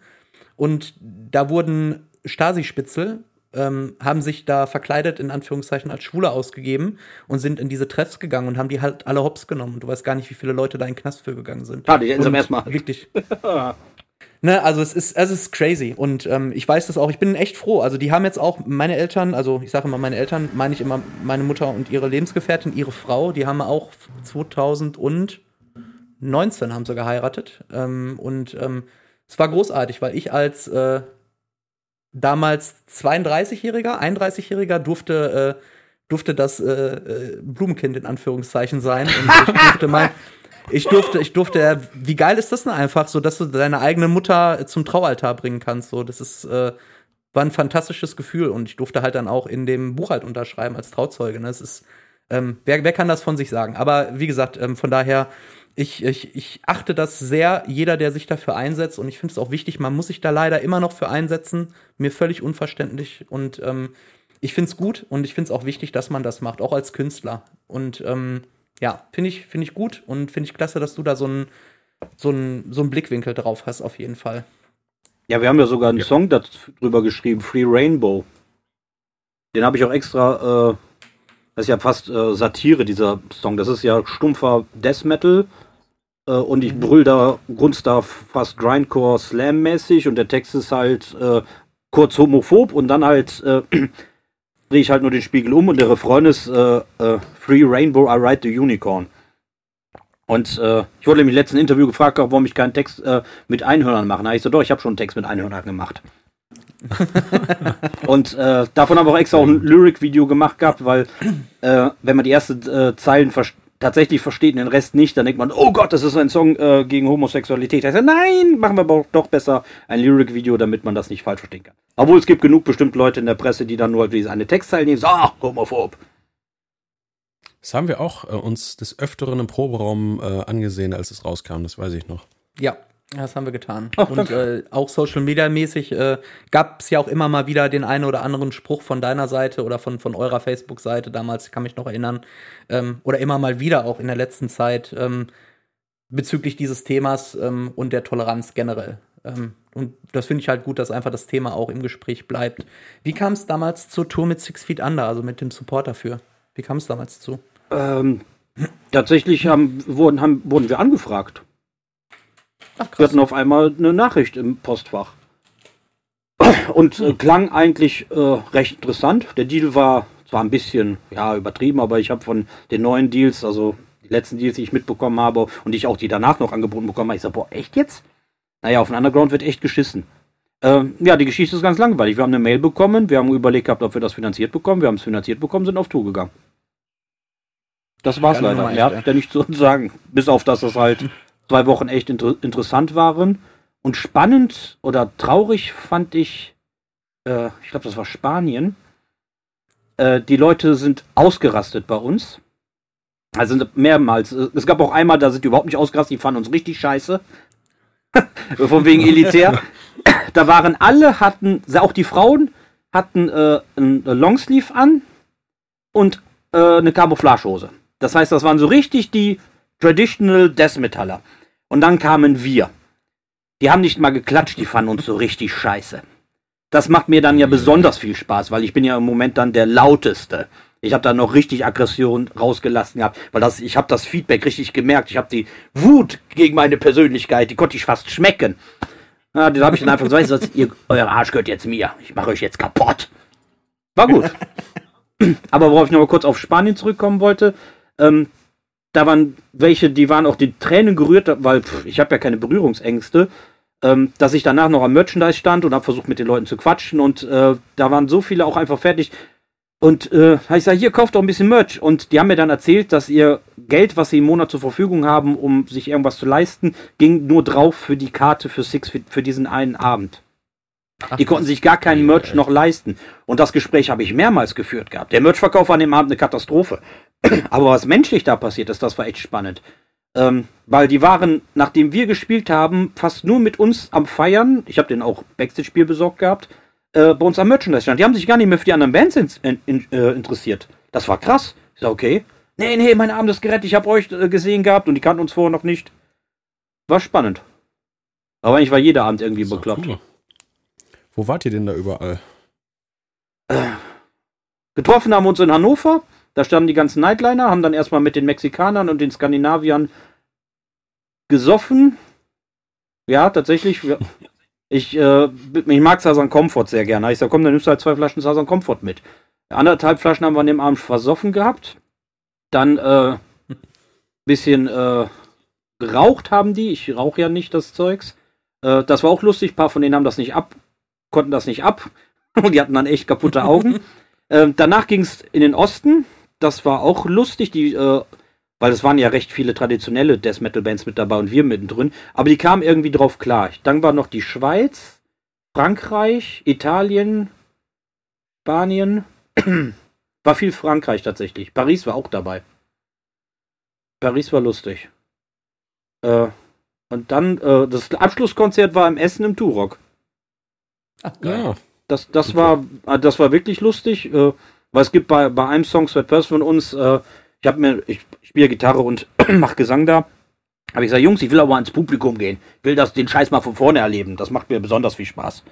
Und da wurden Stasi-Spitzel ähm, haben sich da verkleidet, in Anführungszeichen, als Schwule ausgegeben und sind in diese Treffs gegangen und haben die halt alle hops genommen. Du weißt gar nicht, wie viele Leute da in den Knast für gegangen sind. Ah, die hätten sie erstmal. Wirklich. ne, also es ist, es ist crazy. Und ähm, ich weiß das auch, ich bin echt froh. Also die haben jetzt auch, meine Eltern, also ich sage immer meine Eltern, meine ich immer meine Mutter und ihre Lebensgefährtin, ihre Frau, die haben auch 2019 haben sie geheiratet. Ähm, und ähm, es war großartig, weil ich als äh, damals 32-Jähriger, 31-Jähriger durfte, äh, durfte das äh, äh, Blumenkind in Anführungszeichen sein. Und ich durfte mein, ich durfte, ich durfte, wie geil ist das denn einfach, so dass du deine eigene Mutter zum Traualtar bringen kannst. So, das ist, äh, war ein fantastisches Gefühl und ich durfte halt dann auch in dem Buch halt unterschreiben als Trauzeuge. Ne? Das ist, ähm, wer, wer kann das von sich sagen? Aber wie gesagt, ähm, von daher, ich, ich, ich achte das sehr, jeder, der sich dafür einsetzt. Und ich finde es auch wichtig, man muss sich da leider immer noch für einsetzen. Mir völlig unverständlich. Und ähm, ich finde es gut und ich finde es auch wichtig, dass man das macht, auch als Künstler. Und ähm, ja, finde ich, find ich gut und finde ich klasse, dass du da so einen so so einen Blickwinkel drauf hast, auf jeden Fall. Ja, wir haben ja sogar einen Ja. Song darüber geschrieben, Free Rainbow. Den habe ich auch extra, äh, das ist ja fast äh, Satire, dieser Song. Das ist ja stumpfer Death Metal. Äh, und ich brüll da Grundstar fast Grindcore Slam-mäßig und der Text ist halt äh, kurz homophob und dann halt äh, drehe ich halt nur den Spiegel um und der Refrain ist äh, äh, Free Rainbow, I Ride the Unicorn. Und äh, ich wurde im letzten Interview gefragt, warum ich keinen Text äh, mit Einhörnern mache. Da hab ich so, doch, ich habe schon einen Text mit Einhörnern gemacht. und äh, davon haben wir auch extra auch ein Lyric-Video gemacht gehabt, weil äh, wenn man die ersten Zeilen ver tatsächlich versteht und den Rest nicht, dann denkt man, oh Gott, das ist ein Song äh, gegen Homosexualität. Da heißt nein, machen wir aber doch besser ein Lyric-Video, damit man das nicht falsch verstehen kann. Obwohl es gibt genug bestimmt Leute in der Presse, die dann nur diese eine Textzeile nehmen, so, ah, homophob. Das haben wir auch äh, uns des Öfteren im Proberaum äh, angesehen, als es rauskam, das weiß ich noch. Ja, das haben wir getan. Ach, und äh, auch Social Media mäßig äh, gab es ja auch immer mal wieder den einen oder anderen Spruch von deiner Seite oder von, von eurer Facebook-Seite damals, ich kann mich noch erinnern, ähm, oder immer mal wieder auch in der letzten Zeit ähm, bezüglich dieses Themas ähm, und der Toleranz generell. Ähm, und das finde ich halt gut, dass einfach das Thema auch im Gespräch bleibt. Wie kam es damals zur Tour mit Six Feet Under, also mit dem Support dafür? Wie kam es damals zu? Ähm, tatsächlich haben, wurden, haben, wurden wir angefragt. Ach Wir hatten auf einmal eine Nachricht im Postfach. Und äh, klang eigentlich äh, recht interessant. Der Deal war zwar ein bisschen ja, übertrieben, aber ich habe von den neuen Deals, also die letzten Deals, die ich mitbekommen habe und die ich auch die danach noch angeboten bekommen habe, ich sage, boah, echt jetzt? Naja, auf dem Underground wird echt geschissen. Ähm, ja, die Geschichte ist ganz langweilig. Wir haben eine Mail bekommen, wir haben überlegt gehabt, ob wir das finanziert bekommen. Wir haben es finanziert bekommen, sind auf Tour gegangen. Das war's leider. Mehr ich da nicht zu sagen. Bis auf, dass das halt zwei Wochen echt inter interessant waren. Und spannend oder traurig fand ich, äh, ich glaube, das war Spanien. Äh, die Leute sind ausgerastet bei uns. Also mehrmals. Es gab auch einmal, da sind die überhaupt nicht ausgerastet, die fanden uns richtig scheiße. Von wegen elitär. da waren alle, hatten, auch die Frauen, hatten äh, ein Longsleeve an und äh, eine Camouflagehose. Das heißt, das waren so richtig die Traditional Death Metaller. Und dann kamen wir. Die haben nicht mal geklatscht, die fanden uns so richtig scheiße. Das macht mir dann ja besonders viel Spaß, weil ich bin ja im Moment dann der lauteste. Ich habe da noch richtig Aggression rausgelassen gehabt, weil das, ich habe das Feedback richtig gemerkt. Ich habe die Wut gegen meine Persönlichkeit, die konnte ich fast schmecken. Ja, da habe ich dann einfach gesagt, du was, ihr, euer Arsch gehört jetzt mir. Ich mache euch jetzt kaputt. War gut. Aber worauf ich noch mal kurz auf Spanien zurückkommen wollte, ähm, da waren welche, die waren auch die Tränen gerührt, weil pff, ich habe ja keine Berührungsängste, ähm, dass ich danach noch am Merchandise stand und habe versucht mit den Leuten zu quatschen und äh, da waren so viele auch einfach fertig. Und äh, ich gesagt, hier kauft doch ein bisschen Merch. Und die haben mir dann erzählt, dass ihr Geld, was sie im Monat zur Verfügung haben, um sich irgendwas zu leisten, ging nur drauf für die Karte für Six für, für diesen einen Abend. Ach, Die konnten sich gar keinen Merch noch leisten. Und das Gespräch habe ich mehrmals geführt gehabt. Der Merchverkauf war an dem Abend eine Katastrophe. Aber was menschlich da passiert ist, das war echt spannend. Ähm, weil die waren, nachdem wir gespielt haben, fast nur mit uns am Feiern. Ich habe den auch Backstage-Spiel besorgt gehabt. Äh, bei uns am Merchandise stand. Die haben sich gar nicht mehr für die anderen Bands in, in, in, äh, interessiert. Das war krass. Ich sag, okay. Nee, nee, mein Abend ist gerettet. Ich habe euch äh, gesehen gehabt und die kannten uns vorher noch nicht. War spannend. Aber eigentlich war jeder Abend irgendwie bekloppt. cool. Wo wart ihr denn da überall? Getroffen haben wir uns in Hannover. Da standen die ganzen Nightliner, haben dann erstmal mit den Mexikanern und den Skandinaviern gesoffen. Ja, tatsächlich. Ich, äh, ich mag Southern Comfort sehr gerne. Ich sag, komm, dann nimmst du halt zwei Flaschen Southern Comfort mit. Anderthalb Flaschen haben wir an dem Abend versoffen gehabt. Dann äh, bisschen äh, geraucht haben die. Ich rauche ja nicht das Zeugs. Äh, das war auch lustig. Ein paar von denen haben das nicht ab, konnten das nicht ab. Und die hatten dann echt kaputte Augen. Ähm, danach ging es in den Osten. Das war auch lustig, die, äh, weil es waren ja recht viele traditionelle Death Metal Bands mit dabei und wir mittendrin. Aber die kamen irgendwie drauf klar. Dann war noch die Schweiz, Frankreich, Italien, Spanien. war viel Frankreich tatsächlich. Paris war auch dabei. Paris war lustig. Äh, und dann, äh, das Abschlusskonzert war im Essen im Turok. Ach, geil. Ja, Das, das war, äh, das war wirklich lustig, äh, weil es gibt bei, bei einem Song Sweat Person von uns, äh, ich habe mir, ich spiele Gitarre und mache Gesang da. Habe ich gesagt, Jungs, ich will aber mal ins Publikum gehen. Ich will das, den Scheiß mal von vorne erleben. Das macht mir besonders viel Spaß.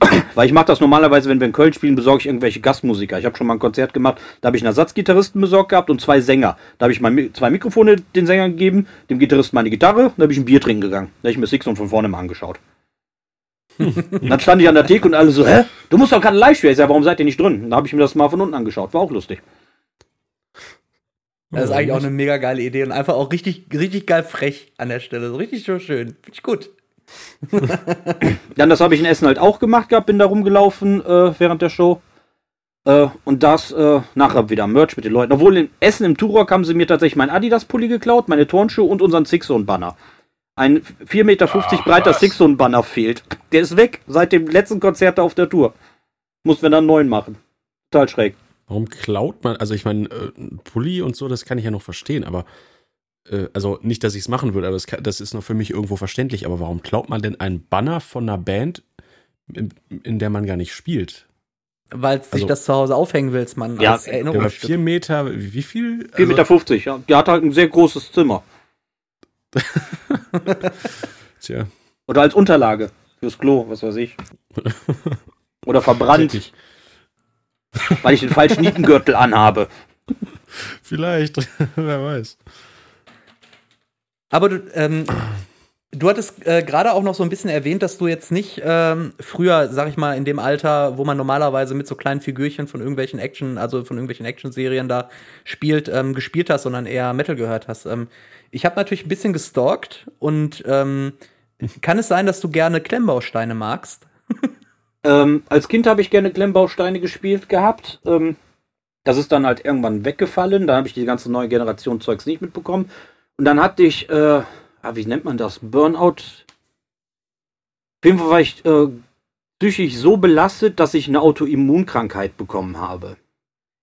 Weil ich mache das normalerweise, wenn wir in Köln spielen, besorge ich irgendwelche Gastmusiker. Ich habe schon mal ein Konzert gemacht, da habe ich einen Ersatzgitarristen besorgt gehabt und zwei Sänger. Da habe ich mein, zwei Mikrofone den Sängern gegeben, dem Gitarristen meine Gitarre, und da habe ich ein Bier trinken gegangen. Da habe ich mir Sixon von vorne mal angeschaut. dann stand ich an der Theke und alle so, hä? Du musst doch gerade live spielen. Ich sag, warum seid ihr nicht drin? Da habe ich mir das mal von unten angeschaut. War auch lustig. Das ist eigentlich auch eine mega geile Idee und einfach auch richtig, richtig geil frech an der Stelle. So richtig schön. Finde ich gut. Dann, das habe ich in Essen halt auch gemacht gehabt, bin da rumgelaufen äh, während der Show. Äh, und das äh, nachher wieder Merch mit den Leuten. Obwohl in Essen im Turok haben sie mir tatsächlich mein Adidas-Pulli geklaut, meine Turnschuhe und unseren Sixon-Banner. Ein 4,50 Meter Ach, breiter Sixon-Banner fehlt. Der ist weg seit dem letzten Konzert auf der Tour. Mussten wir dann einen neuen machen. Total schräg. Warum klaut man? Also ich meine, äh, Pulli und so, das kann ich ja noch verstehen, aber äh, also nicht, dass ich es machen würde, aber das, das, ist noch für mich irgendwo verständlich. Aber warum klaut man denn einen Banner von einer Band, in, in der man gar nicht spielt? Weil also, sich das zu Hause aufhängen willst, man ja, als Erinnerung. Ja, vier Meter, wie viel? 4,50 Meter, 50, ja. Der hat halt ein sehr großes Zimmer. Tja. Oder als Unterlage fürs Klo, was weiß ich. Oder verbrannt. weil ich den falschen Nietengürtel anhabe. Vielleicht, wer weiß. Aber du, ähm, du hattest äh, gerade auch noch so ein bisschen erwähnt, dass du jetzt nicht ähm, früher, sag ich mal, in dem Alter, wo man normalerweise mit so kleinen Figürchen von irgendwelchen Action, also von irgendwelchen Action-Serien da spielt, ähm, gespielt hast, sondern eher Metal gehört hast. Ähm, ich habe natürlich ein bisschen gestalkt und ähm, kann es sein, dass du gerne Klemmbausteine magst? ähm, als Kind habe ich gerne Klemmbausteine gespielt gehabt. Ähm, das ist dann halt irgendwann weggefallen. Da habe ich die ganze neue Generation Zeugs nicht mitbekommen. Und dann hatte ich, äh, ah, wie nennt man das? Burnout. Auf jeden Fall war ich äh, psychisch so belastet, dass ich eine Autoimmunkrankheit bekommen habe.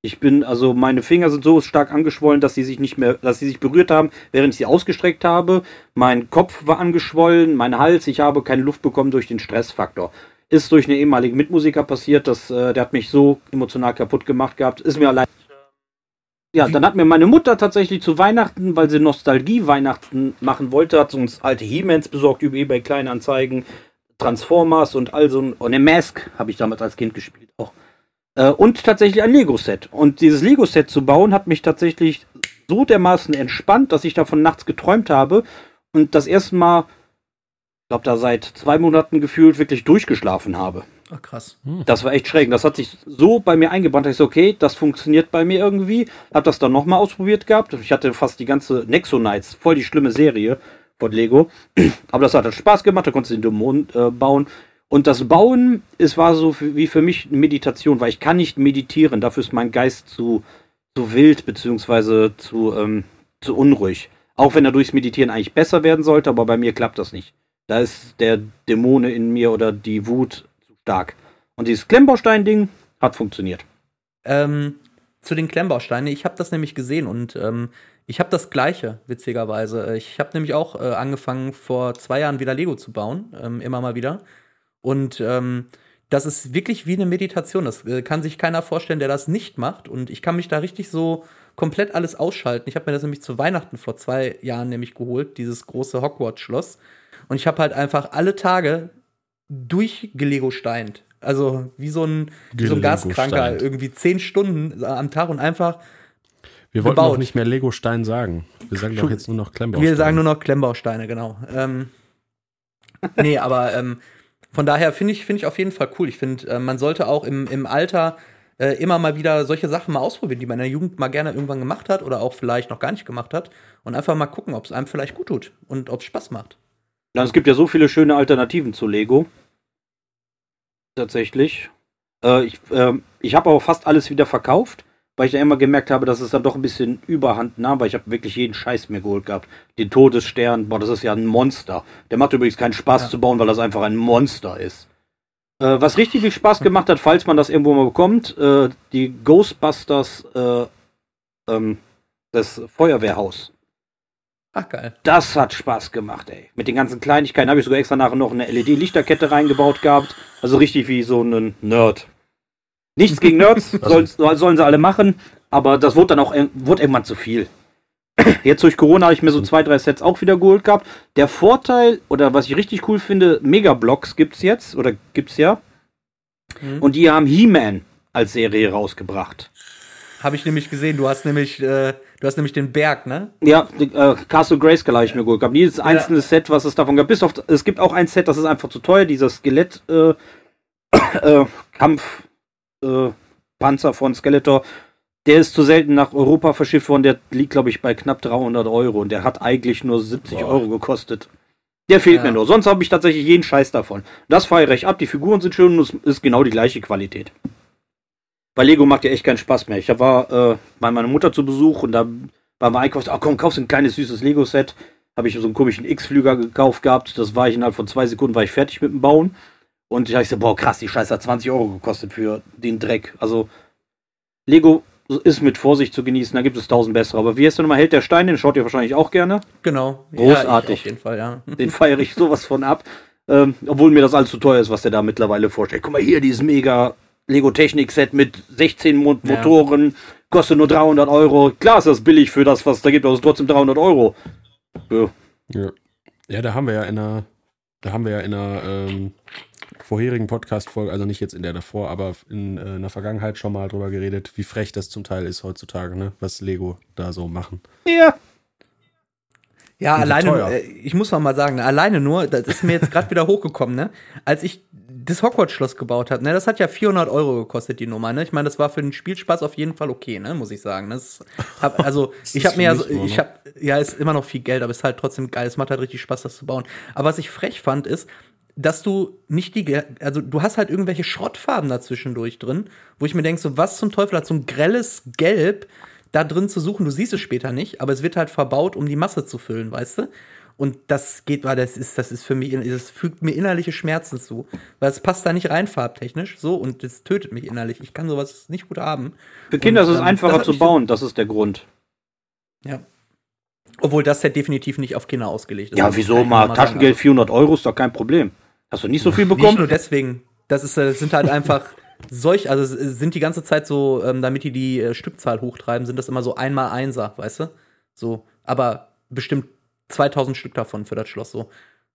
Ich bin, also meine Finger sind so stark angeschwollen, dass sie sich nicht mehr, dass sie sich berührt haben, während ich sie ausgestreckt habe. Mein Kopf war angeschwollen, mein Hals, ich habe keine Luft bekommen durch den Stressfaktor. Ist durch einen ehemaligen Mitmusiker passiert, dass, äh, der hat mich so emotional kaputt gemacht gehabt. Ist mir allein ja, dann hat mir meine Mutter tatsächlich zu Weihnachten, weil sie Nostalgie-Weihnachten machen wollte, hat uns alte He-Mans besorgt über eBay Kleinanzeigen, Transformers und all so ein. Und eine Mask habe ich damals als Kind gespielt auch. Äh, und tatsächlich ein Lego-Set. Und dieses Lego-Set zu bauen hat mich tatsächlich so dermaßen entspannt, dass ich davon nachts geträumt habe und das erste Mal, ich glaube, da seit zwei Monaten gefühlt wirklich durchgeschlafen habe. Ach, krass. Hm. Das war echt schräg. Das hat sich so bei mir eingebrannt, dass ich so, okay, das funktioniert bei mir irgendwie. Hab das dann nochmal ausprobiert gehabt. Ich hatte fast die ganze Nexo Knights, voll die schlimme Serie von Lego. Aber das hat dann Spaß gemacht, da konntest du den Dämon äh, bauen. Und das Bauen, es war so wie für mich eine Meditation, weil ich kann nicht meditieren. Dafür ist mein Geist zu, zu wild, beziehungsweise zu, ähm, zu unruhig. Auch wenn er durchs Meditieren eigentlich besser werden sollte, aber bei mir klappt das nicht. Da ist der Dämone in mir oder die Wut stark. Und dieses Klemmbaustein-Ding hat funktioniert. Ähm, zu den Klemmbausteinen, ich habe das nämlich gesehen und ähm, ich habe das gleiche, witzigerweise. Ich habe nämlich auch äh, angefangen, vor zwei Jahren wieder Lego zu bauen, ähm, immer mal wieder. Und ähm, das ist wirklich wie eine Meditation. Das äh, kann sich keiner vorstellen, der das nicht macht. Und ich kann mich da richtig so komplett alles ausschalten. Ich habe mir das nämlich zu Weihnachten vor zwei Jahren nämlich geholt, dieses große Hogwarts-Schloss. Und ich habe halt einfach alle Tage durchgelegosteint. Also wie so ein, wie so ein Gaskranker, irgendwie zehn Stunden am Tag und einfach. Wir wollten auch nicht mehr Legostein sagen. Wir sagen doch jetzt nur noch Klemmbausteine. Wir sagen nur noch Klemmbausteine, genau. Ähm, nee, aber ähm, von daher finde ich, find ich auf jeden Fall cool. Ich finde, äh, man sollte auch im, im Alter äh, immer mal wieder solche Sachen mal ausprobieren, die man in der Jugend mal gerne irgendwann gemacht hat oder auch vielleicht noch gar nicht gemacht hat. Und einfach mal gucken, ob es einem vielleicht gut tut und ob es Spaß macht. Ja, es gibt ja so viele schöne Alternativen zu Lego. Tatsächlich. Äh, ich äh, ich habe aber fast alles wieder verkauft, weil ich ja immer gemerkt habe, dass es dann doch ein bisschen Überhand nahm, weil ich habe wirklich jeden Scheiß mir geholt gehabt. Den Todesstern, boah, das ist ja ein Monster. Der macht übrigens keinen Spaß ja. zu bauen, weil das einfach ein Monster ist. Äh, was richtig viel Spaß gemacht hat, falls man das irgendwo mal bekommt, äh, die Ghostbusters, äh, ähm, das Feuerwehrhaus. Ach geil. Das hat Spaß gemacht, ey. Mit den ganzen Kleinigkeiten habe ich sogar extra nachher noch eine LED-Lichterkette reingebaut gehabt. Also richtig wie so ein Nerd. Nichts gegen Nerds, soll, sollen sie alle machen, aber das wurde dann auch wurde irgendwann zu viel. Jetzt durch Corona habe ich mir so zwei, drei Sets auch wieder geholt gehabt. Der Vorteil, oder was ich richtig cool finde, Megablocks gibt's jetzt, oder gibt's ja. Mhm. Und die haben He-Man als Serie rausgebracht. Habe ich nämlich gesehen. Du hast nämlich, äh, du hast nämlich den Berg, ne? Ja, die, äh, Castle Grayskull habe ich mir geholt gehabt. Jedes einzelne Set, was es davon gab. Bis auf, es gibt auch ein Set, das ist einfach zu teuer, dieser Skelett, äh, äh, Kampf, äh, Panzer von Skeletor. Der ist zu selten nach Europa verschifft worden. Der liegt, glaube ich, bei knapp 300 Euro. Und der hat eigentlich nur 70 Boah. Euro gekostet. Der fehlt Ja. mir nur. Sonst habe ich tatsächlich jeden Scheiß davon. Das feiere ich ab. Die Figuren sind schön und es ist genau die gleiche Qualität. Bei Lego macht ja echt keinen Spaß mehr. Ich war äh, bei meiner Mutter zu Besuch und da beim Einkauf, ach komm, kaufst ein kleines süßes Lego-Set. Habe ich so einen komischen X-Flüger gekauft gehabt. Das war ich innerhalb von zwei Sekunden war ich fertig mit dem Bauen. Und ich gesagt, boah, krass, die Scheiße hat 20 Euro gekostet für den Dreck. Also Lego ist mit Vorsicht zu genießen, da gibt es tausend bessere. Aber wie heißt der nochmal? Held der Stein, den schaut ihr wahrscheinlich auch gerne. Genau. Großartig. Ja, auf jeden Fall, ja. Den feiere ich sowas von ab. Ähm, obwohl mir das alles zu teuer ist, was der da mittlerweile vorstellt. Guck mal hier, dieses mega Lego Technik Set mit 16 Mo Ja. Motoren, kostet nur 300 Euro. Klar ist das billig für das, was da gibt, aber es ist trotzdem 300 Euro. Ja. Ja. ja, da haben wir ja in einer, da haben wir ja in einer ähm, vorherigen Podcast-Folge, also nicht jetzt in der davor, aber in, äh, in der Vergangenheit schon mal drüber geredet, wie frech das zum Teil ist heutzutage, ne? Was Lego da so machen. ja. Ja, alleine, teuer. äh, ich muss noch mal sagen, alleine nur, das ist mir jetzt gerade wieder hochgekommen, ne? Als ich das Hogwarts-Schloss gebaut habe, ne? Das hat ja 400 Euro gekostet, die Nummer, ne? Ich meine, das war für den Spielspaß auf jeden Fall okay, ne? Muss ich sagen. Das hab, also, ich ist habe mir ja, so, ich habe, ja, ist immer noch viel Geld, aber ist halt trotzdem geil. Es macht halt richtig Spaß, das zu bauen. Aber was ich frech fand, ist, dass du nicht die, also du hast halt irgendwelche Schrottfarben dazwischendurch drin, wo ich mir denke, so was zum Teufel hat so ein grelles Gelb da drin zu suchen. Du siehst es später nicht, aber es wird halt verbaut, um die Masse zu füllen, weißt du? Und das geht, weil das ist, das ist für mich, das fügt mir innerliche Schmerzen zu, weil es passt da nicht rein farbtechnisch, so und das tötet mich innerlich. Ich kann sowas nicht gut haben. Für Kinder Und, ist es ähm, einfacher zu bauen, das ist der Grund. Ja. Obwohl das Set definitiv nicht auf Kinder ausgelegt ist. Ja, wieso mal? noch sagen. Taschengeld 400 Euro ist doch kein Problem. Hast du nicht so viel Nicht bekommen? nur deswegen. Das ist, äh, das sind halt einfach solch, also es sind die ganze Zeit so, ähm, damit die die äh, Stückzahl hochtreiben, sind das immer so einmal Einser, weißt du? So, aber bestimmt 2000 Stück davon für das Schloss so.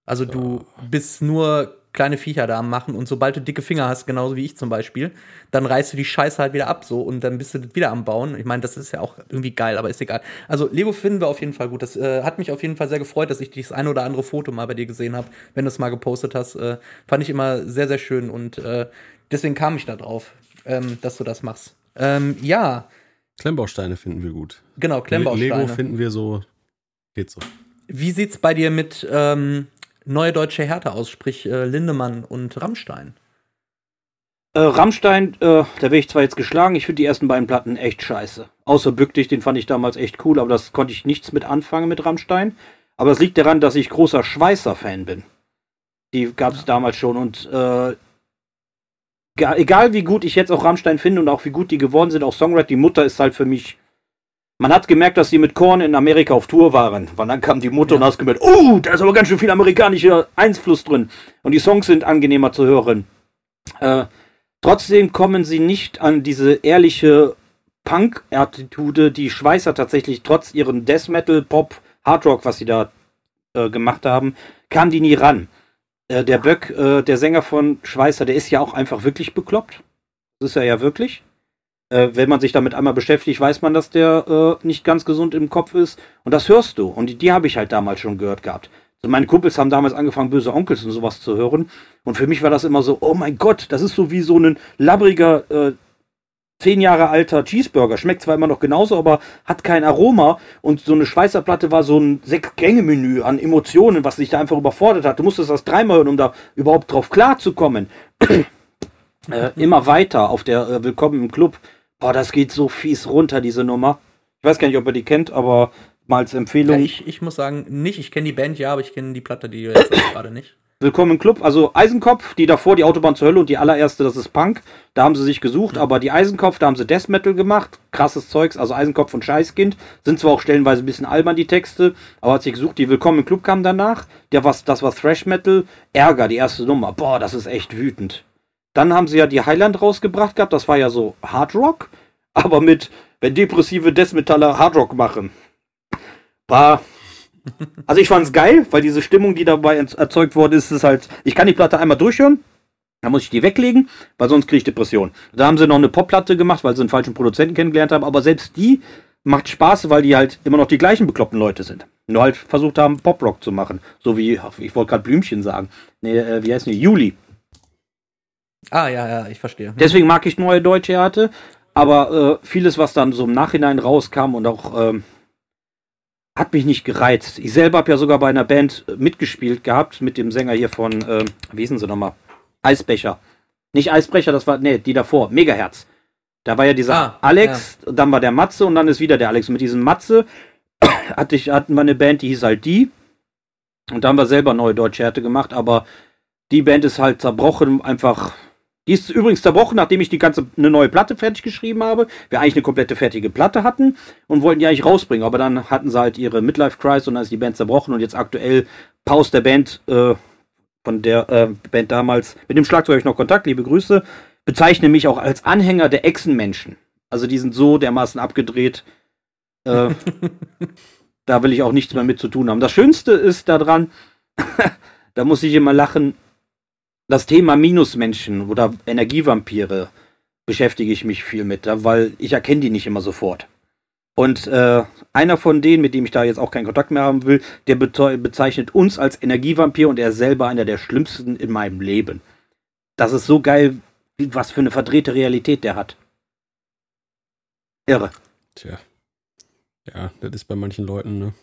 Also du bist nur kleine Viecher da am machen und sobald du dicke Finger hast, genauso wie ich zum Beispiel, dann reißt du die Scheiße halt wieder ab so und dann bist du wieder am Bauen. Ich meine, das ist ja auch irgendwie geil, aber ist egal. Also Lego finden wir auf jeden Fall gut. Das äh, hat mich auf jeden Fall sehr gefreut, dass ich dieses ein oder andere Foto mal bei dir gesehen habe, wenn du es mal gepostet hast. Äh, fand ich immer sehr, sehr schön und äh, deswegen kam ich da drauf, ähm, dass du das machst. Ähm, ja, Klemmbausteine finden wir gut. genau, Klemmbausteine. Lego finden wir so, geht so. Wie sieht's bei dir mit ähm, Neue Deutsche Härte aus, sprich äh, Lindemann und Rammstein? Äh, Rammstein, äh, da werde ich zwar jetzt geschlagen, ich finde die ersten beiden Platten echt scheiße. Außer Bück dich, den fand ich damals echt cool, aber das konnte ich nichts mit anfangen mit Rammstein. Aber das liegt daran, dass ich großer Schweißer-Fan bin. Die gab es damals schon und äh, ga- egal wie gut ich jetzt auch Rammstein finde und auch wie gut die geworden sind, auch Songwriter, die Mutter ist halt für mich. Man hat gemerkt, dass die mit Korn in Amerika auf Tour waren. Weil dann kam die Mutter und hast gemerkt, oh, da ist aber ganz schön viel amerikanischer Einfluss drin. Und die Songs sind angenehmer zu hören. Äh, Trotzdem kommen sie nicht an diese ehrliche Punk-Attitude, die Schweißer tatsächlich trotz ihren Death Metal, Pop, Hard Rock, was sie da äh, gemacht haben, kam die nie ran. Äh, der Böck, äh, der Sänger von Schweißer, der ist ja auch einfach wirklich bekloppt. Das ist er ja wirklich. Äh, wenn man sich damit einmal beschäftigt, weiß man, dass der äh, nicht ganz gesund im Kopf ist. Und das hörst du. Und die, die habe ich halt damals schon gehört gehabt. Also meine Kumpels haben damals angefangen, böse Onkels und sowas zu hören. Und für mich war das immer so, oh mein Gott, das ist so wie so ein labbriger, äh, zehn Jahre alter Cheeseburger. Schmeckt zwar immer noch genauso, aber hat kein Aroma. Und so eine Schweißer Platte war so ein Sechs-Gänge-Menü an Emotionen, was dich da einfach überfordert hat. Du musstest das dreimal hören, um da überhaupt drauf klarzukommen. äh, immer weiter auf der äh, Willkommen im Club. Boah, das geht so fies runter, diese Nummer. Ich weiß gar nicht, ob ihr die kennt, aber mal als Ja, Empfehlung. ich, ich muss sagen, nicht. Ich kenne die Band ja, aber ich kenne die Platte, die jetzt gerade nicht. Willkommen im Club. Also Eisenkopf, die davor die Autobahn zur Hölle und die allererste, das ist Punk. Da haben sie sich gesucht, aber die Eisenkopf, da haben sie Death Metal gemacht. Krasses Zeugs, also Eisenkopf und Scheißkind. Sind zwar auch stellenweise ein bisschen albern, die Texte, aber hat sich gesucht. Die Willkommen im Club kam danach. Der was, das war Thrash Metal. Ärger, die erste Nummer. Boah, das ist echt wütend. Dann haben sie ja die Highland rausgebracht gehabt. Das war ja so Hard Rock, aber mit, wenn depressive Death Metaller Hard Rock machen. War. Also ich fand es geil, weil diese Stimmung, die dabei erzeugt wurde, ist es halt. Ich kann die Platte einmal durchhören, dann muss ich die weglegen, weil sonst kriege ich Depression. Da haben sie noch eine Popplatte gemacht, weil sie einen falschen Produzenten kennengelernt haben, aber selbst die macht Spaß, weil die halt immer noch die gleichen bekloppten Leute sind. Nur halt versucht haben, Poprock zu machen. So wie, ich wollte gerade Blümchen sagen. Nee, äh, wie heißt die? Juli. Ah, ja, ja, ich verstehe. Deswegen mag ich neue deutsche Härte, aber äh, vieles, was dann so im Nachhinein rauskam und auch ähm, hat mich nicht gereizt. Ich selber habe ja sogar bei einer Band mitgespielt gehabt mit dem Sänger hier von, äh, wie hießen sie nochmal? Eisbecher. Nicht Eisbrecher, das war, nee, die davor, Megaherz. Da war ja dieser ah, Alex, ja. dann war der Matze und dann ist wieder der Alex. Und mit diesem Matze hatte ich, hatten wir eine Band, die hieß halt die. Und da haben wir selber neue deutsche Härte gemacht, aber die Band ist halt zerbrochen, einfach. Die ist übrigens zerbrochen, nachdem ich die ganze eine neue Platte fertig geschrieben habe. Wir eigentlich eine komplette fertige Platte hatten und wollten die eigentlich rausbringen, aber dann hatten sie halt ihre Midlife Crisis und dann ist die Band zerbrochen und jetzt aktuell paust der Band äh, von der äh, Band damals, mit dem Schlagzeug habe ich noch Kontakt, liebe Grüße, bezeichne mich auch als Anhänger der Echsenmenschen. Also die sind so dermaßen abgedreht. Äh, da will ich auch nichts mehr mit zu tun haben. Das Schönste ist daran, da muss ich immer lachen, das Thema Minusmenschen oder Energievampire beschäftige ich mich viel mit, weil ich erkenne die nicht immer sofort. Und äh, einer von denen, mit dem ich da jetzt auch keinen Kontakt mehr haben will, der bezeichnet uns als Energievampir und er ist selber einer der schlimmsten in meinem Leben. Das ist so geil, was für eine verdrehte Realität der hat. Irre. Tja. Ja, das ist bei manchen Leuten, ne?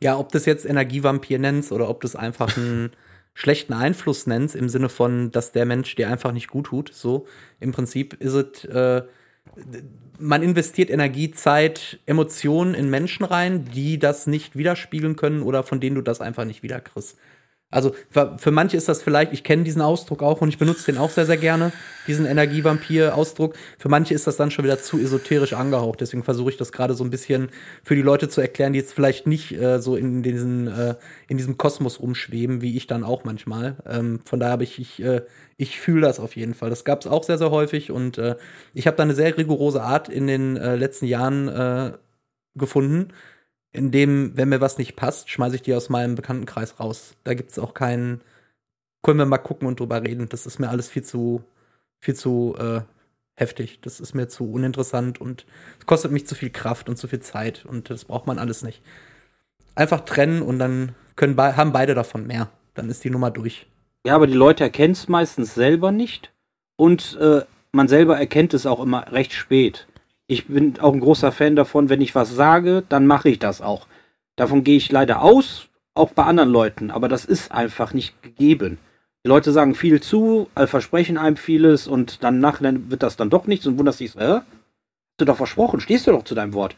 Ja, ob das jetzt Energievampir nennst oder ob du es einfach einen schlechten Einfluss nennst, im Sinne von, dass der Mensch dir einfach nicht gut tut. So, im Prinzip ist es, äh, man investiert Energie, Zeit, Emotionen in Menschen rein, die das nicht widerspiegeln können oder von denen du das einfach nicht wiederkriegst. Also für, manche ist das vielleicht, ich kenne diesen Ausdruck auch und ich benutze den auch sehr, sehr gerne, diesen Energievampir-Ausdruck. Für manche ist das dann schon wieder zu esoterisch angehaucht. Deswegen versuche ich das gerade so ein bisschen für die Leute zu erklären, die jetzt vielleicht nicht äh, so in, diesen, äh, in diesem Kosmos rumschweben, wie ich dann auch manchmal. Ähm, von daher habe ich, ich, äh, ich fühle das auf jeden Fall. Das gab es auch sehr, sehr häufig und äh, ich habe da eine sehr rigorose Art in den äh, letzten Jahren äh, gefunden in dem, wenn mir was nicht passt, schmeiße ich die aus meinem Bekanntenkreis raus. Da gibt es auch keinen, können wir mal gucken und drüber reden. Das ist mir alles viel zu, viel zu äh, heftig. Das ist mir zu uninteressant und kostet mich zu viel Kraft und zu viel Zeit und das braucht man alles nicht. Einfach trennen und dann können be haben beide davon mehr. Dann ist die Nummer durch. Ja, aber die Leute erkennen es meistens selber nicht und äh, man selber erkennt es auch immer recht spät ich bin auch ein großer Fan davon, wenn ich was sage, dann mache ich das auch. Davon gehe ich leider aus, auch bei anderen Leuten, aber das ist einfach nicht gegeben. Die Leute sagen viel zu, versprechen einem vieles und dann nachher wird das dann doch nichts und wunderst dich, äh? Hast du doch versprochen, stehst du doch zu deinem Wort.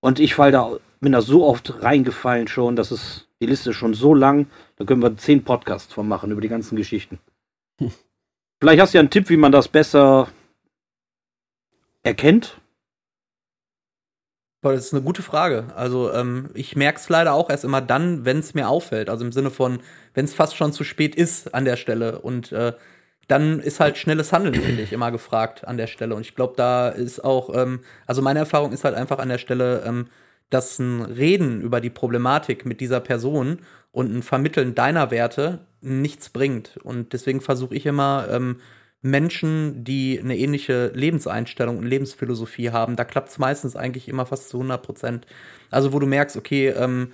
Und ich fall da, bin da so oft reingefallen schon, dass es die Liste ist schon so lang, da können wir zehn Podcasts von machen über die ganzen Geschichten. Hm. Vielleicht hast du ja einen Tipp, wie man das besser erkennt, das ist eine gute Frage. Also ähm, ich merke es leider auch erst immer dann, wenn es mir auffällt. Also im Sinne von, wenn es fast schon zu spät ist an der Stelle. Und äh, dann ist halt schnelles Handeln, finde ich, immer gefragt an der Stelle. Und ich glaube, da ist auch, ähm, also meine Erfahrung ist halt einfach an der Stelle, ähm, dass ein Reden über die Problematik mit dieser Person und ein Vermitteln deiner Werte nichts bringt. Und deswegen versuche ich immer, ähm, Menschen, die eine ähnliche Lebenseinstellung und Lebensphilosophie haben, da klappt es meistens eigentlich immer fast zu 100 Prozent. Also wo du merkst, okay, ähm,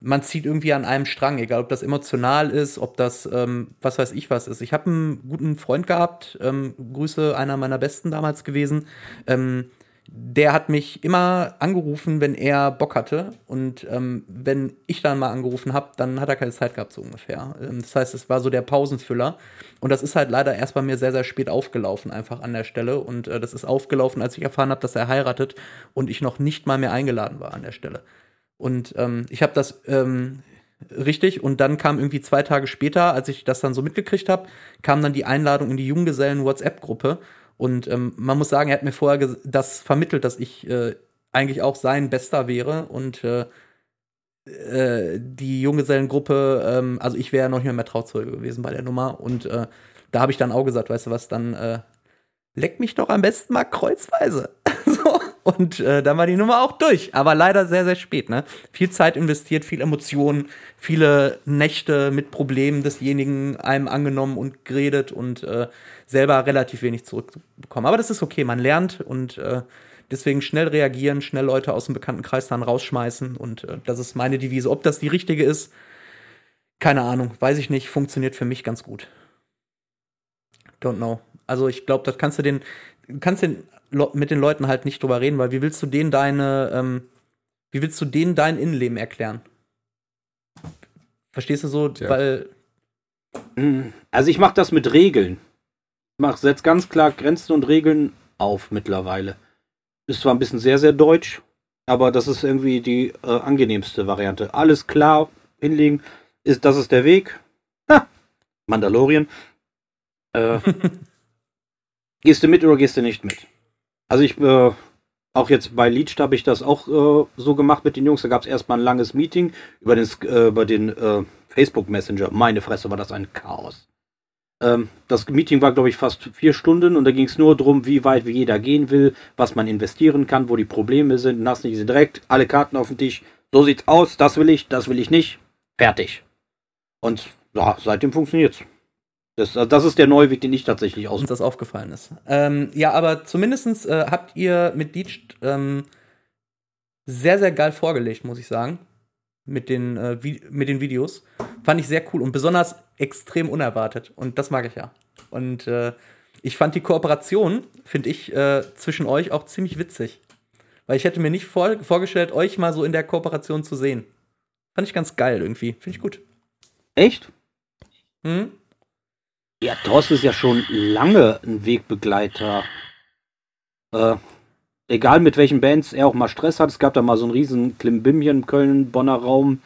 man zieht irgendwie an einem Strang, egal ob das emotional ist, ob das, ähm, was weiß ich was ist. Ich habe einen guten Freund gehabt, ähm, Grüße, einer meiner besten damals gewesen, ähm, der hat mich immer angerufen, wenn er Bock hatte. Und ähm, wenn ich dann mal angerufen habe, dann hat er keine Zeit gehabt, so ungefähr. Ähm, das heißt, es war so der Pausenfüller. Und das ist halt leider erst bei mir sehr, sehr spät aufgelaufen, einfach an der Stelle. Und äh, das ist aufgelaufen, als ich erfahren habe, dass er heiratet und ich noch nicht mal mehr eingeladen war an der Stelle. Und ähm, ich habe das ähm, richtig. Und dann kam irgendwie zwei Tage später, als ich das dann so mitgekriegt habe, kam dann die Einladung in die Junggesellen-WhatsApp-Gruppe. Und ähm, man muss sagen, er hat mir vorher das vermittelt, dass ich äh, eigentlich auch sein Bester wäre und äh, äh, die Junggesellengruppe, ähm, also ich wäre noch nicht mehr, mehr Trauzeuge gewesen bei der Nummer und äh, da habe ich dann auch gesagt, weißt du was, dann äh, leck mich doch am besten mal kreuzweise. so. Und äh, dann war die Nummer auch durch. Aber leider sehr, sehr spät. Ne? Viel Zeit investiert, viel Emotionen, viele Nächte mit Problemen desjenigen einem angenommen und geredet und äh, selber relativ wenig zurückbekommen. Aber das ist okay, man lernt und äh, deswegen schnell reagieren, schnell Leute aus dem Bekanntenkreis dann rausschmeißen. Und äh, das ist meine Devise. Ob das die richtige ist, keine Ahnung, weiß ich nicht. Funktioniert für mich ganz gut. Don't know. Also ich glaube, das kannst du den, kannst den mit den Leuten halt nicht drüber reden, weil wie willst du denen deine, ähm, wie willst du denen dein Innenleben erklären? Verstehst du so? Ja. Weil. Also ich mache das mit Regeln. Mach, setz ganz klar Grenzen und Regeln auf mittlerweile. Ist zwar ein bisschen sehr, sehr deutsch, aber das ist irgendwie die äh, angenehmste Variante. Alles klar hinlegen, ist, das ist der Weg. Ha, Mandalorian. Äh, gehst du mit oder gehst du nicht mit? Also ich, äh, auch jetzt bei Leech habe ich das auch äh, so gemacht mit den Jungs. Da gab es erstmal ein langes Meeting über den, äh, über den äh, Facebook Messenger. Meine Fresse war das ein Chaos. Ähm, das Meeting war, glaube ich, fast vier Stunden und da ging es nur darum, wie weit wie jeder gehen will, was man investieren kann, wo die Probleme sind. Hast nicht direkt alle Karten auf den Tisch. So sieht's aus, das will ich, das will ich nicht. Fertig. Und ja, seitdem funktioniert's. Das, das ist der neue Weg, den ich tatsächlich aus. Das aufgefallen ist. Ähm, ja, aber zumindest äh, habt ihr mit Deech ähm, sehr, sehr geil vorgelegt, muss ich sagen. Mit den, äh, mit den Videos. Fand ich sehr cool und besonders extrem unerwartet. Und das mag ich ja. Und äh, ich fand die Kooperation, finde ich, äh, zwischen euch auch ziemlich witzig. Weil ich hätte mir nicht vor vorgestellt, euch mal so in der Kooperation zu sehen. Fand ich ganz geil irgendwie. Finde ich gut. Echt? Hm? Ja, Thorsten ist ja schon lange ein Wegbegleiter. Äh, egal mit welchen Bands er auch mal Stress hat. Es gab da mal so ein riesen Klimbimchen im Köln-Bonner Raum.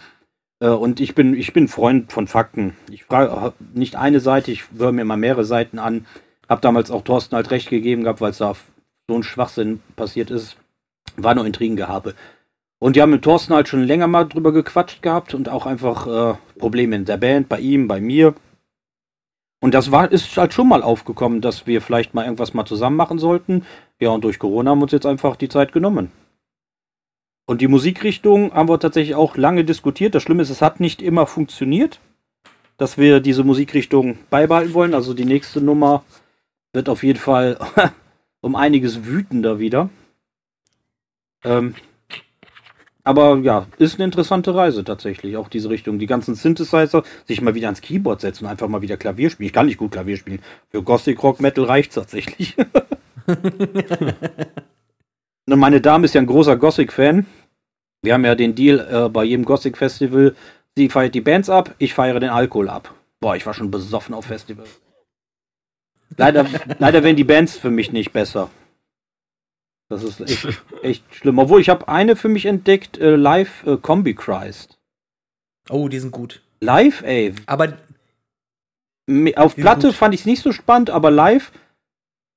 Äh, und ich bin, ich bin Freund von Fakten. Ich frage nicht eine Seite, ich höre mir mal mehrere Seiten an. Hab damals auch Thorsten halt recht gegeben gehabt, weil es da so ein Schwachsinn passiert ist. War nur Intrigengehabe. Und die haben mit Thorsten halt schon länger mal drüber gequatscht gehabt und auch einfach äh, Probleme in der Band, bei ihm, bei mir. Und das war, ist halt schon mal aufgekommen, dass wir vielleicht mal irgendwas mal zusammen machen sollten. Ja, und durch Corona haben wir uns jetzt einfach die Zeit genommen. Und die Musikrichtung haben wir tatsächlich auch lange diskutiert. Das Schlimme ist, es hat nicht immer funktioniert, dass wir diese Musikrichtung beibehalten wollen. Also die nächste Nummer wird auf jeden Fall um einiges wütender wieder. Ähm, aber ja, ist eine interessante Reise tatsächlich, auch diese Richtung. Die ganzen Synthesizer, sich mal wieder ans Keyboard setzen und einfach mal wieder Klavier spielen. Ich kann nicht gut Klavier spielen. Für Gothic Rock Metal reicht es tatsächlich. und meine Dame ist ja ein großer Gothic-Fan. Wir haben ja den Deal äh, bei jedem Gothic Festival. Sie feiert die Bands ab, ich feiere den Alkohol ab. Boah, ich war schon besoffen auf Festival. Leider, leider werden die Bands für mich nicht besser. Das ist echt, echt schlimm. Obwohl, ich habe eine für mich entdeckt, äh, Live äh, Combi Christ. Oh, die sind gut. Live, ey. Aber auf Platte fand ich es nicht so spannend, aber live,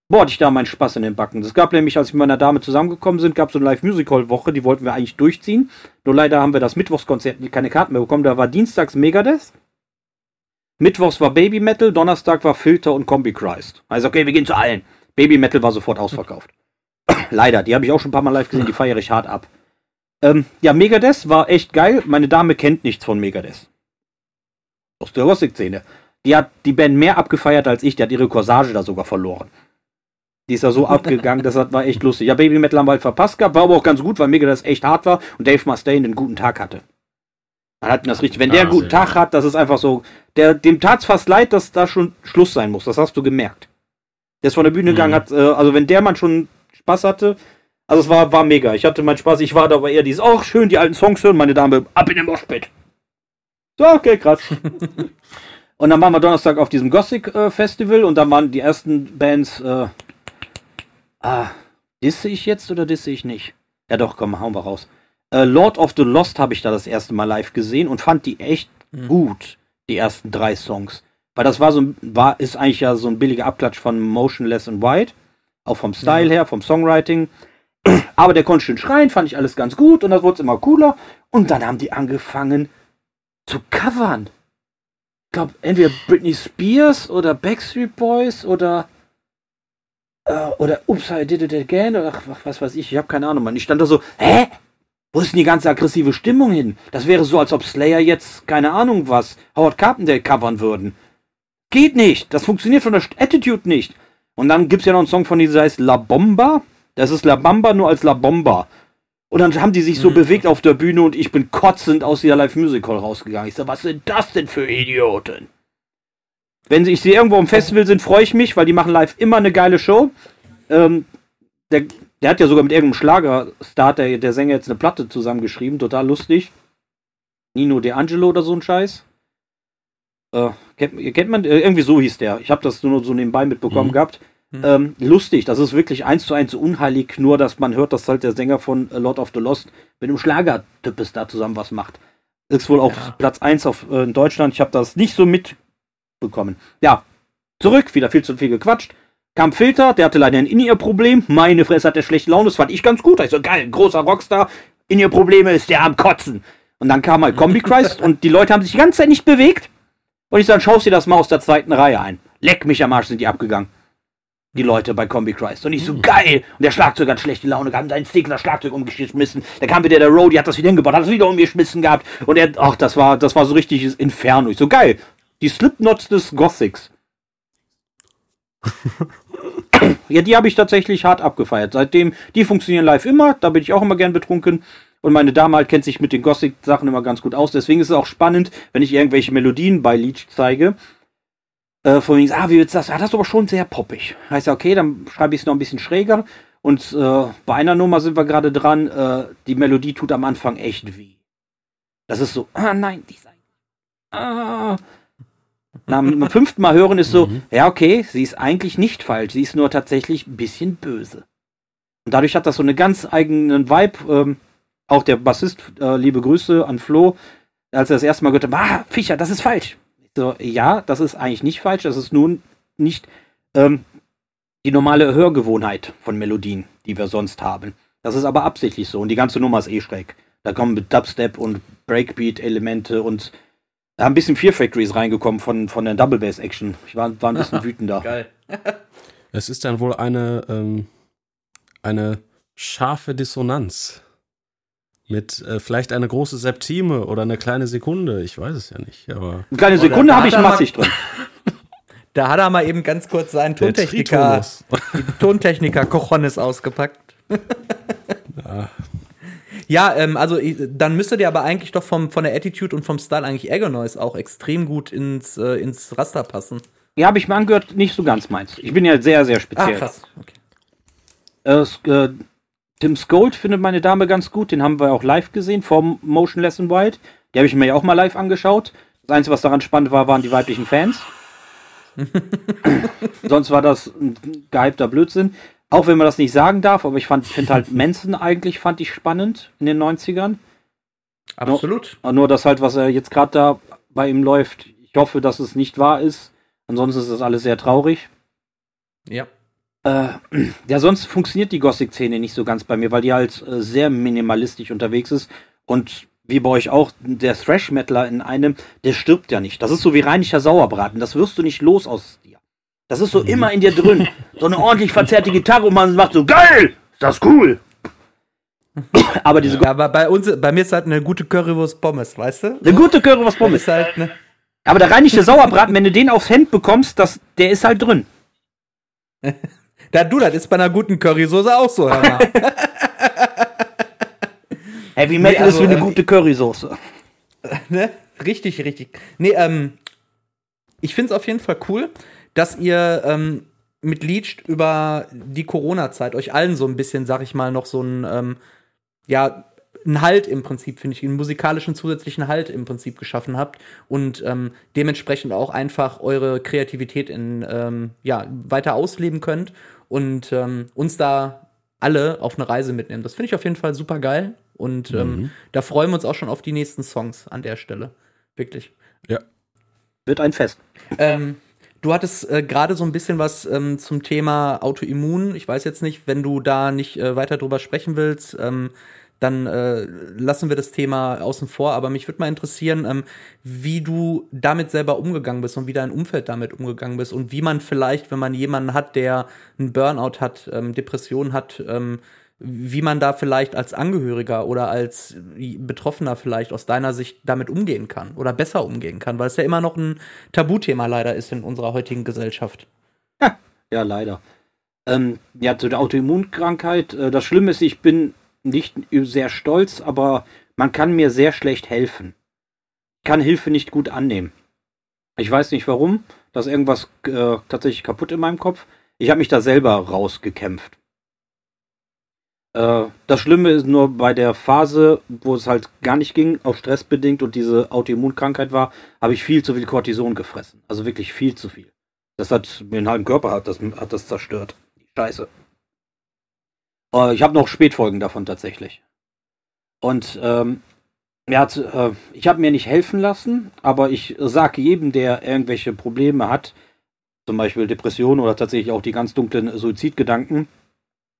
boah, hatte ich da meinen Spaß in den Backen. Es gab nämlich, als wir mit meiner Dame zusammengekommen sind, gab es so eine Live-Musical-Woche, die wollten wir eigentlich durchziehen. Nur leider haben wir das Mittwochskonzert keine Karten mehr bekommen. Da war dienstags Megadeth. Mittwochs war Baby Metal, Donnerstag war Filter und Combi Christ. Also okay, wir gehen zu allen. Baby Metal war sofort ausverkauft. Leider, die habe ich auch schon ein paar Mal live gesehen, die feiere ich hart ab. Ähm, ja, Megadeth war echt geil. Meine Dame kennt nichts von Megadeth. Aus der Gothic-Szene. Die hat die Band mehr abgefeiert als ich, die hat ihre Corsage da sogar verloren. Die ist da so abgegangen, das war echt lustig. Ja, Baby Metal haben wir halt verpasst gehabt, war aber auch ganz gut, weil Megadeth echt hart war und Dave Mustaine einen guten Tag hatte. Man hat das richtig. Wenn der einen guten Tag hat, das ist einfach so. Der, dem tat's fast leid, dass da schon Schluss sein muss. Das hast du gemerkt. Der ist von der Bühne gegangen, mhm. hat, äh, also wenn der Mann schon Spaß hatte. Also es war, war mega. Ich hatte meinen Spaß. Ich war da aber eher dieses, auch schön, die alten Songs hören. Meine Dame, ab in den Moschbett. So, okay, krass. und dann waren wir Donnerstag auf diesem Gothic äh, Festival und dann waren die ersten Bands, äh, ah, disse ich jetzt oder disse ich nicht? Ja doch, komm, hauen wir raus. Äh, Lord of the Lost habe ich da das erste Mal live gesehen und fand die echt mhm. gut, die ersten drei Songs. Weil das war so, war, ist eigentlich ja so ein billiger Abklatsch von Motionless and White. Auch vom Style her, vom Songwriting. Aber der konnte schön schreien, fand ich alles ganz gut und das wurde immer cooler. Und dann haben die angefangen zu covern. Ich glaube, entweder Britney Spears oder Backstreet Boys oder. äh, oder Ups, I did it again oder ach, was weiß ich, ich habe keine Ahnung, Mann. Ich stand da so, hä? Wo ist denn die ganze aggressive Stimmung hin? Das wäre so, als ob Slayer jetzt, keine Ahnung was, Howard Carpenter covern würden. Geht nicht. Das funktioniert von der Attitude nicht. Und dann gibt's ja noch einen Song von dieser heißt La Bomba. Das ist La Bamba nur als La Bomba. Und dann haben die sich so mhm. bewegt auf der Bühne und ich bin kotzend aus dieser Live Music Hall rausgegangen. Ich so, was sind das denn für Idioten? Wenn ich sie irgendwo im Festival sind, freue ich mich, weil die machen live immer eine geile Show. Ähm, der, der hat ja sogar mit irgendeinem Schlagerstar, der, der Sänger, jetzt eine Platte zusammengeschrieben, total lustig. Nino De Angelo oder so ein Scheiß. Äh, kennt, kennt, man, äh, irgendwie so hieß der. Ich habe das nur so nebenbei mitbekommen mhm. gehabt. Mhm. Ähm, lustig, das ist wirklich eins zu eins unheilig, nur dass man hört, dass halt der Sänger von äh, Lord of the Lost mit einem Schlagertypes da zusammen was macht. Ist wohl ja. auf Platz 1 auf, äh, in Deutschland. Ich habe das nicht so mitbekommen. Ja, zurück, wieder viel zu viel gequatscht. Kam Filter, der hatte leider ein In-Ear-Problem. Meine Fresse hat der schlechte Laune, das fand ich ganz gut. Ich so, geil, großer Rockstar. In-Ear-Probleme ist der am Kotzen. Und dann kam halt Combi Christ und die Leute haben sich die ganze Zeit nicht bewegt. Und ich sag, schaust dir das mal aus der zweiten Reihe ein. Leck mich am Arsch, sind die abgegangen. Die Leute bei Combi Christ. Und ich so, mhm. geil! Und der Schlagzeug hat schlechte Laune gehabt, seinen Stick und das Schlagzeug umgeschmissen. Da kam wieder der Roadie, hat das wieder hingebaut, hat das wieder umgeschmissen gehabt. Und er, ach, das war, das war so richtiges Inferno. Ich so, geil! Die Slipknots des Gothics. ja, die habe ich tatsächlich hart abgefeiert. Seitdem, die funktionieren live immer, da bin ich auch immer gern betrunken. Und meine Dame halt kennt sich mit den Gothic-Sachen immer ganz gut aus. Deswegen ist es auch spannend, wenn ich irgendwelche Melodien bei Leech zeige. Äh, von wegen, ah, wie du das? Ah, das ist aber schon sehr poppig. Heißt ja, okay, dann schreibe ich es noch ein bisschen schräger. Und äh, bei einer Nummer sind wir gerade dran. Äh, die Melodie tut am Anfang echt weh. Das ist so, ah, nein, die Seite. Ah, nach dem fünften Mal hören ist so, mhm. ja, okay, sie ist eigentlich nicht falsch, sie ist nur tatsächlich ein bisschen böse. Und dadurch hat das so einen ganz eigenen Vibe. Ähm, auch der Bassist, äh, liebe Grüße an Flo, als er das erste Mal gehört hat, ah, Fischer, das ist falsch. So, ja, das ist eigentlich nicht falsch, das ist nun nicht ähm, die normale Hörgewohnheit von Melodien, die wir sonst haben. Das ist aber absichtlich so und die ganze Nummer ist eh schräg. Da kommen mit Dubstep und Breakbeat-Elemente und da haben ein bisschen Fear Factories reingekommen von, von der Double Bass Action. Ich war, war ein bisschen wütender. Geil. es ist dann wohl eine, ähm, eine scharfe Dissonanz. Mit äh, vielleicht eine große Septime oder eine kleine Sekunde. Ich weiß es ja nicht. Aber eine kleine Sekunde habe ich massig drin. Da hat er mal eben ganz kurz seinen Tontechniker, Tontechniker Cochones ausgepackt. Ja, ja, ähm, also dann müsstet ihr aber eigentlich doch vom, von der Attitude und vom Style eigentlich Agonoise auch extrem gut ins, äh, ins Raster passen. Ja, habe ich mir angehört, nicht so ganz meins. Ich bin ja sehr, sehr speziell. Ah, krass. Okay. Äh, Tim Skold findet meine Dame ganz gut. Den haben wir auch live gesehen vom Motionless in White. Die habe ich mir ja auch mal live angeschaut. Das Einzige, was daran spannend war, waren die weiblichen Fans. Sonst war das ein gehypter Blödsinn. Auch wenn man das nicht sagen darf, aber ich finde halt Manson eigentlich fand ich spannend in den 90ern. Absolut. Nur, nur das halt, was er jetzt gerade da bei ihm läuft. Ich hoffe, dass es nicht wahr ist. Ansonsten ist das alles sehr traurig. Ja. Äh, ja, sonst funktioniert die Gothic-Szene nicht so ganz bei mir, weil die halt äh, sehr minimalistisch unterwegs ist. Und wie bei euch auch, der Thrash-Metaler in einem, der stirbt ja nicht. Das ist so wie rheinischer Sauerbraten. Das wirst du nicht los aus dir. Das ist so mhm. immer in dir drin. So eine ordentlich verzerrte Gitarre und man macht so, geil! Ist das cool! aber diese. Ja, aber bei uns, bei mir ist halt eine gute Currywurst Pommes, weißt du? Eine gute Currywurst Pommes. Ist halt ne aber der rheinische Sauerbraten, wenn du den aufs Hemd bekommst, das, der ist halt drin. da du, das ist bei einer guten Currysoße auch so, hör. Heavy Metal nee, also, ist wie eine äh, gute Currysoße. Ne? Richtig, richtig. Nee, ähm, ich find's auf jeden Fall cool dass ihr ähm, mit Leech über die Corona-Zeit euch allen so ein bisschen, sag ich mal, noch so ein, ähm, ja, einen Halt im Prinzip, finde ich, einen musikalischen zusätzlichen Halt im Prinzip geschaffen habt und ähm, dementsprechend auch einfach eure Kreativität in, ähm, ja, weiter ausleben könnt und ähm, uns da alle auf eine Reise mitnehmen. Das finde ich auf jeden Fall super geil und ähm, mhm. da freuen wir uns auch schon auf die nächsten Songs an der Stelle. Wirklich. Ja. Wird ein Fest. Ähm, Du hattest äh, gerade so ein bisschen was ähm, zum Thema Autoimmun. Ich weiß jetzt nicht, wenn du da nicht äh, weiter drüber sprechen willst. Ähm, dann äh, lassen wir das Thema außen vor. Aber mich würde mal interessieren, ähm, wie du damit selber umgegangen bist und wie dein Umfeld damit umgegangen bist und wie man vielleicht, wenn man jemanden hat, der einen Burnout hat, ähm, Depression hat, ähm, wie man da vielleicht als Angehöriger oder als Betroffener vielleicht aus deiner Sicht damit umgehen kann oder besser umgehen kann, weil es ja immer noch ein Tabuthema leider ist in unserer heutigen Gesellschaft. Ja, ja leider. Ähm, ja, zu der Autoimmunkrankheit. Äh, das Schlimme ist, ich bin nicht sehr stolz, aber man kann mir sehr schlecht helfen. Ich kann Hilfe nicht gut annehmen. Ich weiß nicht warum. Da ist irgendwas äh, tatsächlich kaputt in meinem Kopf. Ich habe mich da selber rausgekämpft. Äh, das Schlimme ist nur bei der Phase, wo es halt gar nicht ging, auch stressbedingt und diese Autoimmunkrankheit war, habe ich viel zu viel Cortison gefressen. Also wirklich viel zu viel. Das hat mir den halben Körper hat das, hat das zerstört. Scheiße. Äh, ich habe noch Spätfolgen davon tatsächlich. Und ähm, hat, äh, ich habe mir nicht helfen lassen, aber ich sage jedem, der irgendwelche Probleme hat, zum Beispiel Depressionen oder tatsächlich auch die ganz dunklen Suizidgedanken,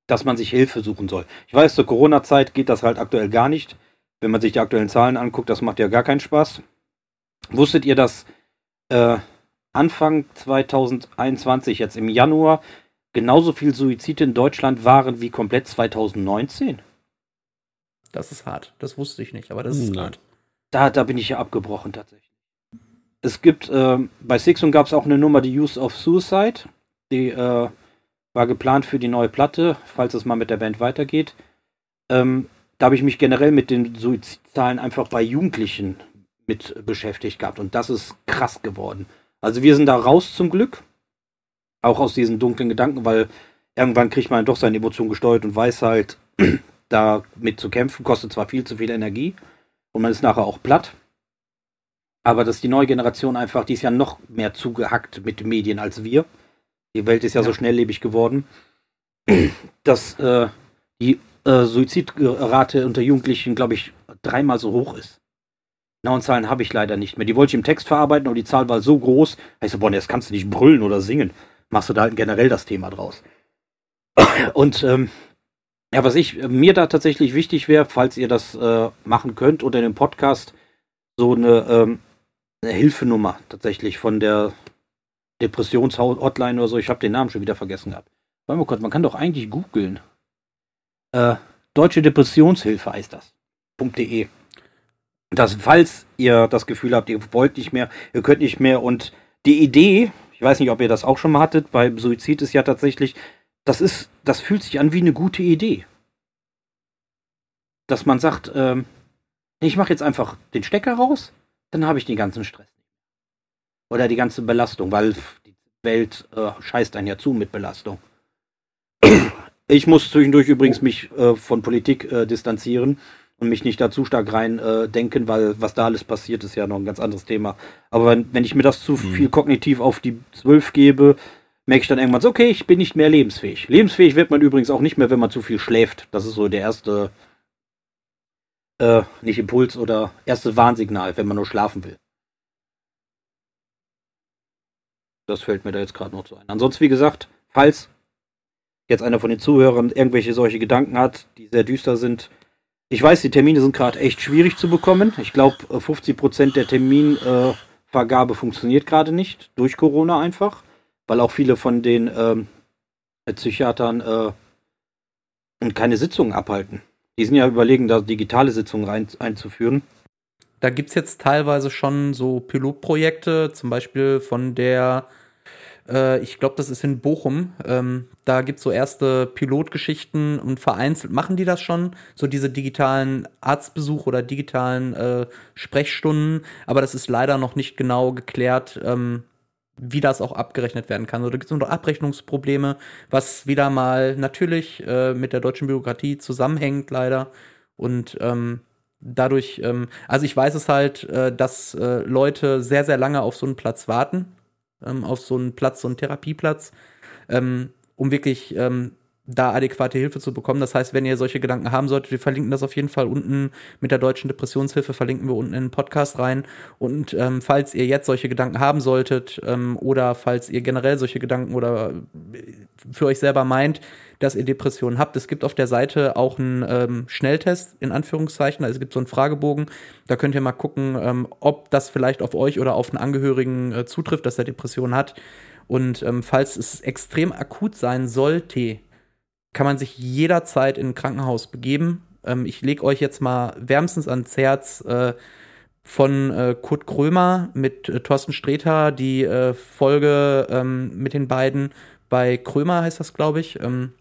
dass man sich Hilfe suchen soll. Ich weiß, zur Corona-Zeit geht das halt aktuell gar nicht. Wenn man sich die aktuellen Zahlen anguckt, das macht ja gar keinen Spaß. Wusstet ihr, dass äh, Anfang 2021, jetzt im Januar, genauso viel Suizide in Deutschland waren wie komplett 2019? Das ist hart. Das wusste ich nicht, aber das ist Nein. hart. Da, da bin ich ja abgebrochen tatsächlich. Es gibt, äh, bei Sixon gab es auch eine Nummer, die Use of Suicide. Die äh, war geplant für die neue Platte, falls es mal mit der Band weitergeht. Ähm, da habe ich mich generell mit den Suizidzahlen einfach bei Jugendlichen mit beschäftigt gehabt und das ist krass geworden. Also wir sind da raus zum Glück, auch aus diesen dunklen Gedanken, weil irgendwann kriegt man doch seine Emotionen gesteuert und weiß halt, damit zu kämpfen, kostet zwar viel zu viel Energie und man ist nachher auch platt. Aber dass die neue Generation einfach, die ist ja noch mehr zugehackt mit den Medien als wir. Die Welt ist ja, ja. so schnelllebig geworden, dass äh, die äh, Suizidrate unter Jugendlichen, glaube ich, dreimal so hoch ist. Genauen Zahlen habe ich leider nicht mehr. Die wollte ich im Text verarbeiten, aber die Zahl war so groß. Ich so, boah, jetzt kannst du nicht brüllen oder singen. Machst du da generell das Thema draus. Und ähm, ja, was ich mir da tatsächlich wichtig wäre, falls ihr das äh, machen könnt in dem Podcast, so eine, ähm, eine Hilfenummer tatsächlich von der Depressionshotline oder so. Ich habe den Namen schon wieder vergessen gehabt. Warte mal kurz, man kann doch eigentlich googeln. Äh, Deutsche Depressionshilfe heißt das. .de. Das, falls ihr das Gefühl habt, ihr wollt nicht mehr, ihr könnt nicht mehr und die Idee, ich weiß nicht, ob ihr das auch schon mal hattet, bei Suizid ist ja tatsächlich, das ist, das fühlt sich an wie eine gute Idee. Dass man sagt, ähm, ich mache jetzt einfach den Stecker raus, dann habe ich den ganzen Stress oder die ganze Belastung, weil die Welt äh, scheißt einen ja zu mit Belastung. Ich muss zwischendurch übrigens mich äh, von Politik äh, distanzieren und mich nicht da zu stark rein äh, denken, weil was da alles passiert, ist ja noch ein ganz anderes Thema. Aber wenn, wenn ich mir das zu mhm. viel kognitiv auf die 12 gebe, merke ich dann irgendwann so, okay, ich bin nicht mehr lebensfähig. Lebensfähig wird man übrigens auch nicht mehr, wenn man zu viel schläft. Das ist so der erste, äh, nicht Impuls oder erste Warnsignal, wenn man nur schlafen will. Das fällt mir da jetzt gerade noch zu ein. Ansonsten, wie gesagt, falls jetzt einer von den Zuhörern irgendwelche solche Gedanken hat, die sehr düster sind, ich weiß, die Termine sind gerade echt schwierig zu bekommen. Ich glaube, 50% der Terminvergabe äh, funktioniert gerade nicht, durch Corona einfach, weil auch viele von den ähm, Psychiatern äh, keine Sitzungen abhalten. Die sind ja überlegen, da digitale Sitzungen rein, einzuführen. Da gibt es jetzt teilweise schon so Pilotprojekte, zum Beispiel von der äh, ich glaube, das ist in Bochum. Ähm, da gibt es so erste Pilotgeschichten und vereinzelt machen die das schon, so diese digitalen Arztbesuche oder digitalen äh, Sprechstunden. Aber das ist leider noch nicht genau geklärt, ähm, wie das auch abgerechnet werden kann. Also da gibt es noch Abrechnungsprobleme, was wieder mal natürlich äh, mit der deutschen Bürokratie zusammenhängt, leider. Und ähm, dadurch, ähm, also ich weiß es halt, äh, dass äh, Leute sehr, sehr lange auf so einen Platz warten ähm, auf so einen Platz, so einen Therapieplatz, ähm, um wirklich ähm, da adäquate Hilfe zu bekommen. Das heißt, wenn ihr solche Gedanken haben solltet, wir verlinken das auf jeden Fall unten mit der Deutschen Depressionshilfe, verlinken wir unten in den Podcast rein. Und ähm, falls ihr jetzt solche Gedanken haben solltet ähm, oder falls ihr generell solche Gedanken oder für euch selber meint, dass ihr Depressionen habt, es gibt auf der Seite auch einen ähm, Schnelltest in Anführungszeichen. Also es gibt so einen Fragebogen. Da könnt ihr mal gucken, ähm, ob das vielleicht auf euch oder auf einen Angehörigen äh, zutrifft, dass er Depressionen hat. Und ähm, falls es extrem akut sein sollte, kann man sich jederzeit in ein Krankenhaus begeben. Ähm, ich lege euch jetzt mal wärmstens ans Herz äh, von äh, Kurt Krömer mit äh, Thorsten Sträter die äh, Folge ähm, mit den beiden bei Krömer heißt das, glaube ich. Ähm,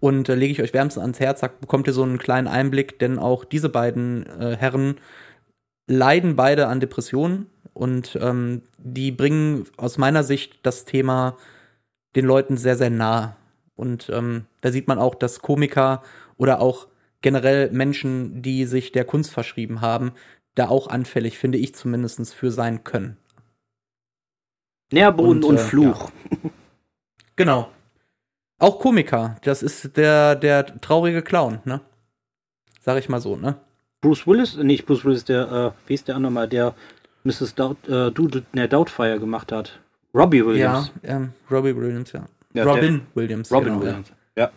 und äh, lege ich euch wärmstens ans Herz, sagt, bekommt ihr so einen kleinen Einblick, denn auch diese beiden äh, Herren leiden beide an Depressionen und ähm, die bringen aus meiner Sicht das Thema den Leuten sehr, sehr nah. Und ähm, da sieht man auch, dass Komiker oder auch generell Menschen, die sich der Kunst verschrieben haben, da auch anfällig, finde ich zumindest, für sein können. Nährboden und, und äh, Fluch. Ja. Genau. Auch Komiker, das ist der, der traurige Clown, ne? Sag ich mal so, ne? Bruce Willis, nicht Bruce Willis, der, äh, wie ist der andere mal, der Mrs. Doubt, äh, Doubtfire gemacht hat. Robbie Williams. Ja, ähm, Robbie Williams, ja. Ja, Robin der, Williams. Robin genau, Williams. Ja. ja.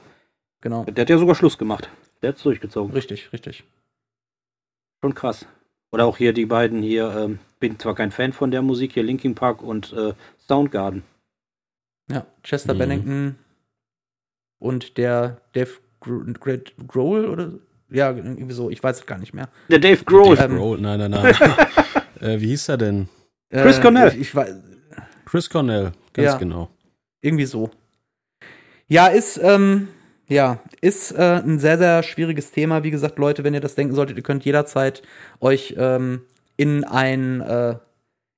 Genau. Der hat ja sogar Schluss gemacht. Der hat's durchgezogen. Richtig, richtig. Schon krass. Oder auch hier die beiden hier, ähm, bin zwar kein Fan von der Musik, hier Linkin Park und äh, Soundgarden. Ja, Chester mhm. Bennington und der Dave Grohl oder ja, irgendwie so, ich weiß es gar nicht mehr. Der Dave Grohl. Dave ähm, Grohl, nein, nein, nein. äh, wie hieß er denn? Chris Cornell. Ich, ich weiß, Chris Cornell, ganz ja. genau. Irgendwie so. Ja, ist, ähm, ja, ist äh, ein sehr, sehr schwieriges Thema. Wie gesagt, Leute, wenn ihr das denken solltet, ihr könnt jederzeit euch ähm, in ein äh,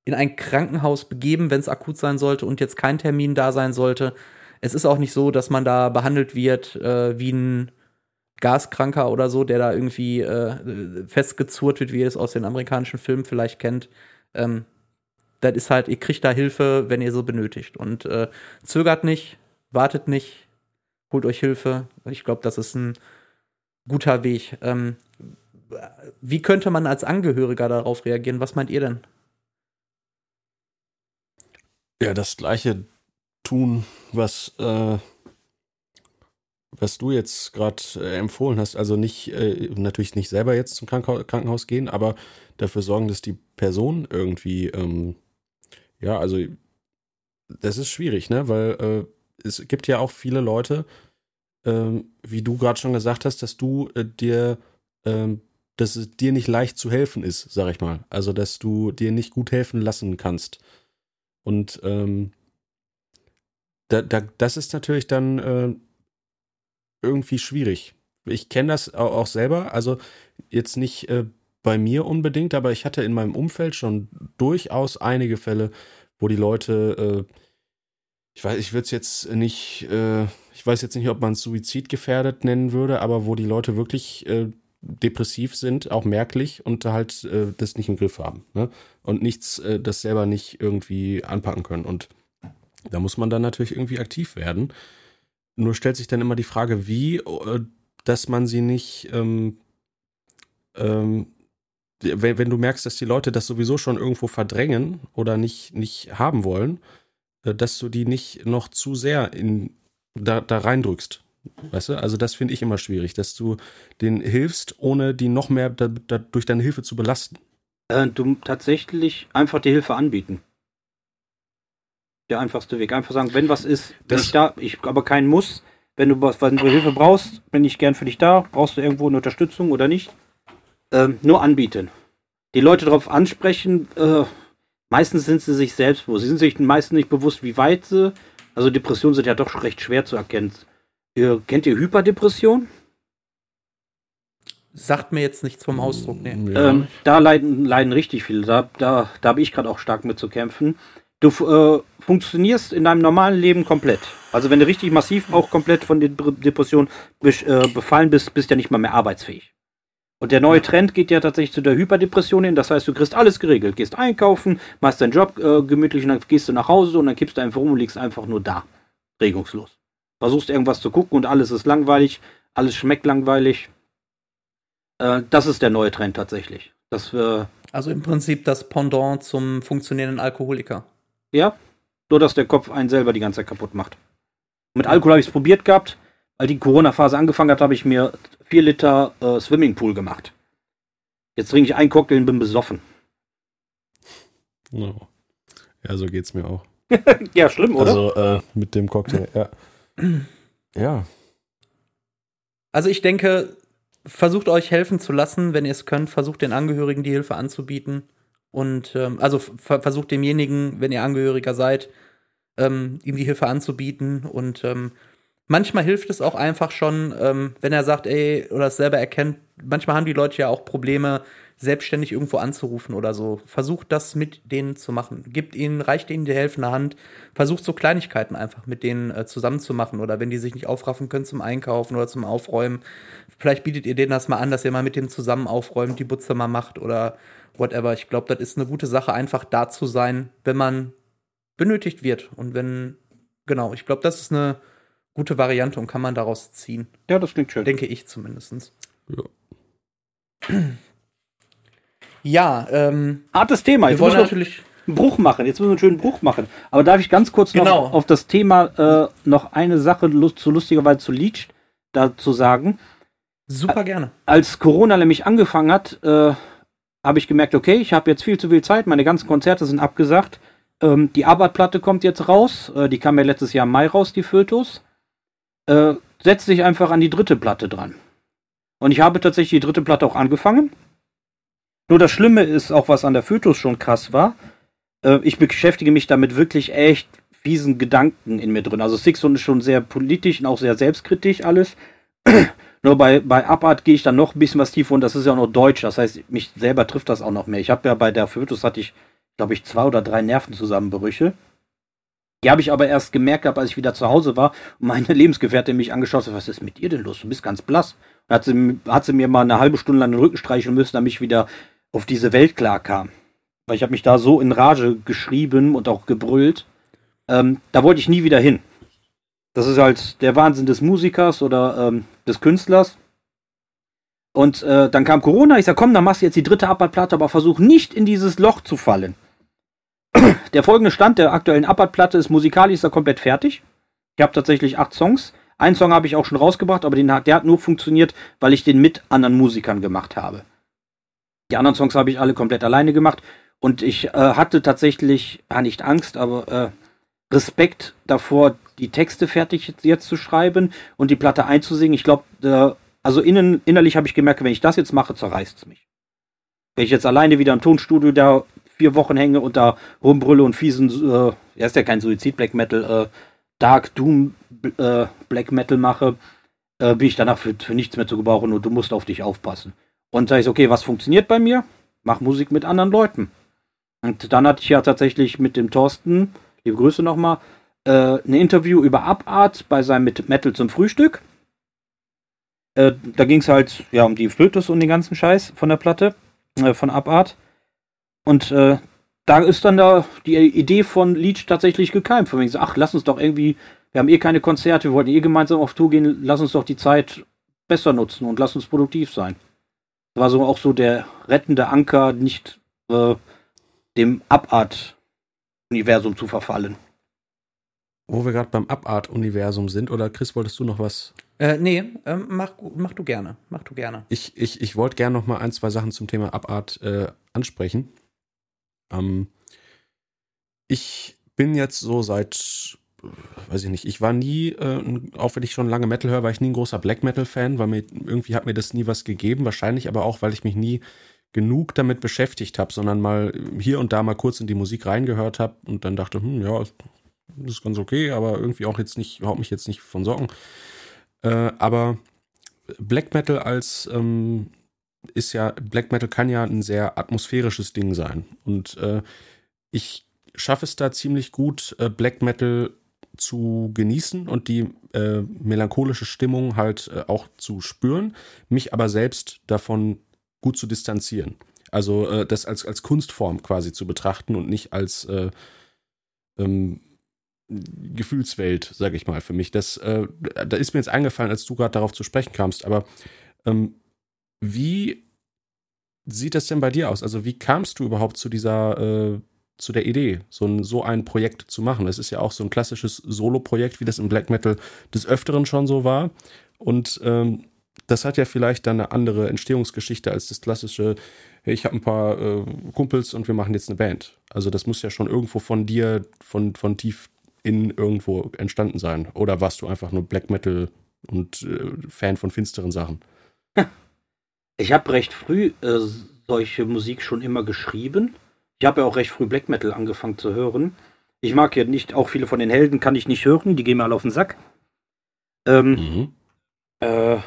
in ein Krankenhaus begeben, wenn es akut sein sollte und jetzt kein Termin da sein sollte. Es ist auch nicht so, dass man da behandelt wird äh, wie ein Gaskranker oder so, der da irgendwie äh, festgezurrt wird, wie ihr es aus den amerikanischen Filmen vielleicht kennt. Ähm, das ist halt, ihr kriegt da Hilfe, wenn ihr so benötigt. Und äh, zögert nicht, wartet nicht, holt euch Hilfe. Ich glaube, das ist ein guter Weg. Ähm, wie könnte man als Angehöriger darauf reagieren? Was meint ihr denn? Ja, das gleiche tun, was, äh, was du jetzt gerade äh, empfohlen hast. Also nicht, äh, natürlich nicht selber jetzt zum Krankenhaus, Krankenhaus gehen, aber dafür sorgen, dass die Person irgendwie ähm, ja, also das ist schwierig, ne? Weil äh, es gibt ja auch viele Leute, ähm, wie du gerade schon gesagt hast, dass du äh, dir, ähm, dass es dir nicht leicht zu helfen ist, sag ich mal. Also, dass du dir nicht gut helfen lassen kannst. Und ähm, da, da, das ist natürlich dann äh, irgendwie schwierig. Ich kenne das auch, selber, also jetzt nicht äh, bei mir unbedingt, aber ich hatte in meinem Umfeld schon durchaus einige Fälle, wo die Leute, äh, ich weiß, ich würde es jetzt nicht, äh, ich weiß jetzt nicht, ob man es suizidgefährdet nennen würde, aber wo die Leute wirklich äh, depressiv sind, auch merklich und halt äh, das nicht im Griff haben. Ne? Und nichts, äh, das selber nicht irgendwie anpacken können. Und da muss man dann natürlich irgendwie aktiv werden. Nur stellt sich dann immer die Frage, wie, äh, dass man sie nicht ähm, ähm, wenn, wenn du merkst, dass die Leute das sowieso schon irgendwo verdrängen oder nicht, nicht haben wollen, dass du die nicht noch zu sehr in, da, da reindrückst. Weißt du? Also das finde ich immer schwierig, dass du denen hilfst, ohne die noch mehr da, da, durch deine Hilfe zu belasten. Äh, du tatsächlich einfach die Hilfe anbieten. Der einfachste Weg. Einfach sagen, wenn was ist, bin ich da, ich aber keinen Muss. Wenn du was, wenn du Hilfe brauchst, bin ich gern für dich da. Brauchst du irgendwo eine Unterstützung oder nicht? ähm, nur anbieten. Die Leute darauf ansprechen, äh, meistens sind sie sich selbst bewusst. Sie sind sich meistens nicht bewusst, wie weit sie. Also Depressionen sind ja doch recht schwer zu erkennen. Ihr, kennt ihr Hyperdepression? Sagt mir jetzt nichts vom Ausdruck, nee. Ja. Ähm, da leiden, leiden richtig viele. Da, da, da habe ich gerade auch stark mit zu kämpfen. Du äh, funktionierst in deinem normalen Leben komplett. Also wenn du richtig massiv auch komplett von den Depressionen äh, befallen bist, bist du ja nicht mal mehr arbeitsfähig. Und der neue Trend geht ja tatsächlich zu der Hyperdepression hin. Das heißt, du kriegst alles geregelt. Gehst einkaufen, machst deinen Job äh, gemütlich und dann gehst du nach Hause und dann kippst du einfach rum und liegst einfach nur da. Regungslos. versuchst irgendwas zu gucken und alles ist langweilig, alles schmeckt langweilig. Äh, das ist der neue Trend tatsächlich. Dass wir, Also im Prinzip das Pendant zum funktionierenden Alkoholiker. ja, nur dass der Kopf einen selber die ganze Zeit kaputt macht. Mit Alkohol habe ich es probiert gehabt. Als die Corona-Phase angefangen hat, habe ich mir vier Liter äh, Swimmingpool gemacht. Jetzt trinke ich einen Cocktail und bin besoffen. No. Ja, so geht's mir auch. ja, schlimm, oder? Also äh, mit dem Cocktail, ja. Ja, Also ich denke, versucht euch helfen zu lassen, wenn ihr es könnt, versucht den Angehörigen die Hilfe anzubieten. Und ähm, also ver versucht demjenigen, wenn ihr Angehöriger seid, ähm, ihm die Hilfe anzubieten. Und ähm, manchmal hilft es auch einfach schon, ähm, wenn er sagt, ey, oder es selber erkennt, manchmal haben die Leute ja auch Probleme, selbstständig irgendwo anzurufen oder so. Versucht das mit denen zu machen. Gibt ihnen, reicht ihnen die helfende Hand. Versucht so Kleinigkeiten einfach mit denen äh, zusammen zu machen. Oder wenn die sich nicht aufraffen können zum Einkaufen oder zum Aufräumen, vielleicht bietet ihr denen das mal an, dass ihr mal mit denen zusammen aufräumt, die Butze mal macht oder whatever. Ich glaube, das ist eine gute Sache, einfach da zu sein, wenn man benötigt wird. Und wenn, genau, ich glaube, das ist eine gute Variante und kann man daraus ziehen. ja, das klingt schön. Denke ich zumindest. Ja. Ja, ähm, Hartes Thema. wir Jetzt wollen muss noch natürlich. einen Bruch machen. Jetzt müssen wir einen schönen Bruch machen. Aber darf ich ganz kurz noch Genau. auf das Thema äh, noch eine Sache lust, zu lustigerweise zu Leech dazu sagen? Super gerne. Als Corona nämlich angefangen hat, äh, habe ich gemerkt, okay, ich habe jetzt viel zu viel Zeit, meine ganzen Konzerte sind abgesagt. Ähm, die Arbeit-Platte kommt jetzt raus. Äh, die kam ja letztes Jahr im Mai raus, die Fötus. Äh, setz dich einfach an die dritte Platte dran. Und ich habe tatsächlich die dritte Platte auch angefangen. Nur das Schlimme ist auch, was an der Fötus schon krass war. Äh, ich beschäftige mich damit wirklich echt fiesen Gedanken in mir drin. Also Sixon ist schon sehr politisch und auch sehr selbstkritisch alles. Nur bei, bei Abart gehe ich dann noch ein bisschen was tiefer und das ist ja auch noch Deutsch. Das heißt, mich selber trifft das auch noch mehr. Ich habe ja bei der Fötus hatte ich, glaube ich, zwei oder drei Nervenzusammenbrüche. Die habe ich aber erst gemerkt, als ich wieder zu Hause war und meine Lebensgefährtin mich angeschaut hat, was ist mit dir denn los? Du bist ganz blass. Und hat sie, hat sie mir mal eine halbe Stunde lang den Rücken streicheln müssen, damit ich wieder auf diese Welt klar kam. Weil ich habe mich da so in Rage geschrieben und auch gebrüllt. Ähm, da wollte ich nie wieder hin. Das ist halt der Wahnsinn des Musikers oder ähm, des Künstlers. Und äh, dann kam Corona. Ich sag, komm, dann machst du jetzt die dritte Abbattplatte, aber versuch nicht in dieses Loch zu fallen. Der folgende Stand der aktuellen Abbattplatte ist musikalisch ist er komplett fertig. Ich habe tatsächlich acht Songs. Einen Song habe ich auch schon rausgebracht, aber den der hat nur funktioniert, weil ich den mit anderen Musikern gemacht habe. Die anderen Songs habe ich alle komplett alleine gemacht. Und ich äh, hatte tatsächlich, ja, nicht Angst, aber äh, Respekt davor, die Texte fertig jetzt, zu schreiben und die Platte einzusingen. Ich glaube, also innen, innerlich habe ich gemerkt, wenn ich das jetzt mache, zerreißt es mich. Wenn ich jetzt alleine wieder im Tonstudio da vier Wochen hänge und da rumbrülle und fiesen, äh, ja, ist ja kein Suizid-Black Metal, äh, Dark Doom äh, Black Metal mache, äh, bin ich danach für, für nichts mehr zu gebrauchen und du musst auf dich aufpassen. Und sage ich, okay, was funktioniert bei mir? Mach Musik mit anderen Leuten. Und dann hatte ich ja tatsächlich mit dem Thorsten, liebe Grüße nochmal, äh, ein Interview über Abart bei seinem mit Metal zum Frühstück. Äh, da ging es halt ja um die Flötus und den ganzen Scheiß von der Platte, äh, von Abart. Und äh, da ist dann da die Idee von Leech tatsächlich gekeimt. Von wegen so, ach, lass uns doch irgendwie, wir haben eh keine Konzerte, wir wollten eh gemeinsam auf Tour gehen, lass uns doch die Zeit besser nutzen und lass uns produktiv sein. Das war so auch so der rettende Anker, nicht äh, dem Abart-Universum zu verfallen. Wo wir gerade beim Abart-Universum sind, oder Chris, wolltest du noch was? Äh, nee, ähm, mach, mach du gerne. Mach du gerne. Ich, ich, ich wollte gerne noch mal ein, zwei Sachen zum Thema Abart äh, ansprechen. Ähm, ich bin jetzt so seit, äh, weiß ich nicht, ich war nie, äh, auch wenn ich schon lange Metal höre, war ich nie ein großer Black Metal-Fan, weil mir irgendwie hat mir das nie was gegeben. Wahrscheinlich aber auch, weil ich mich nie genug damit beschäftigt habe, sondern mal hier und da mal kurz in die Musik reingehört habe und dann dachte, hm, ja, das ist ganz okay, aber irgendwie auch jetzt nicht, haut mich jetzt nicht von Socken. Äh, aber Black Metal als ähm, ist ja, Black Metal kann ja ein sehr atmosphärisches Ding sein. Und äh, ich schaffe es da ziemlich gut, äh, Black Metal zu genießen und die äh, melancholische Stimmung halt äh, auch zu spüren, mich aber selbst davon gut zu distanzieren. Also äh, das als, als Kunstform quasi zu betrachten und nicht als äh, ähm, Gefühlswelt, sag ich mal, für mich. Das, da ist mir jetzt eingefallen, als du gerade darauf zu sprechen kamst, aber ähm, wie sieht das denn bei dir aus? Also, wie kamst du überhaupt zu dieser, äh, zu der Idee, so ein, so ein Projekt zu machen? Es ist ja auch so ein klassisches Solo-Projekt, wie das im Black Metal des Öfteren schon so war. Und ähm, das hat ja vielleicht dann eine andere Entstehungsgeschichte als das klassische, ich habe ein paar äh, Kumpels und wir machen jetzt eine Band. Also das muss ja schon irgendwo von dir, von, von tief in irgendwo entstanden sein. Oder warst du einfach nur Black Metal und äh, Fan von finsteren Sachen? Ich habe recht früh äh, solche Musik schon immer geschrieben. Ich habe ja auch recht früh Black Metal angefangen zu hören. Ich mag ja nicht, auch viele von den Helden kann ich nicht hören, die gehen mir alle auf den Sack. Ähm, mhm. äh,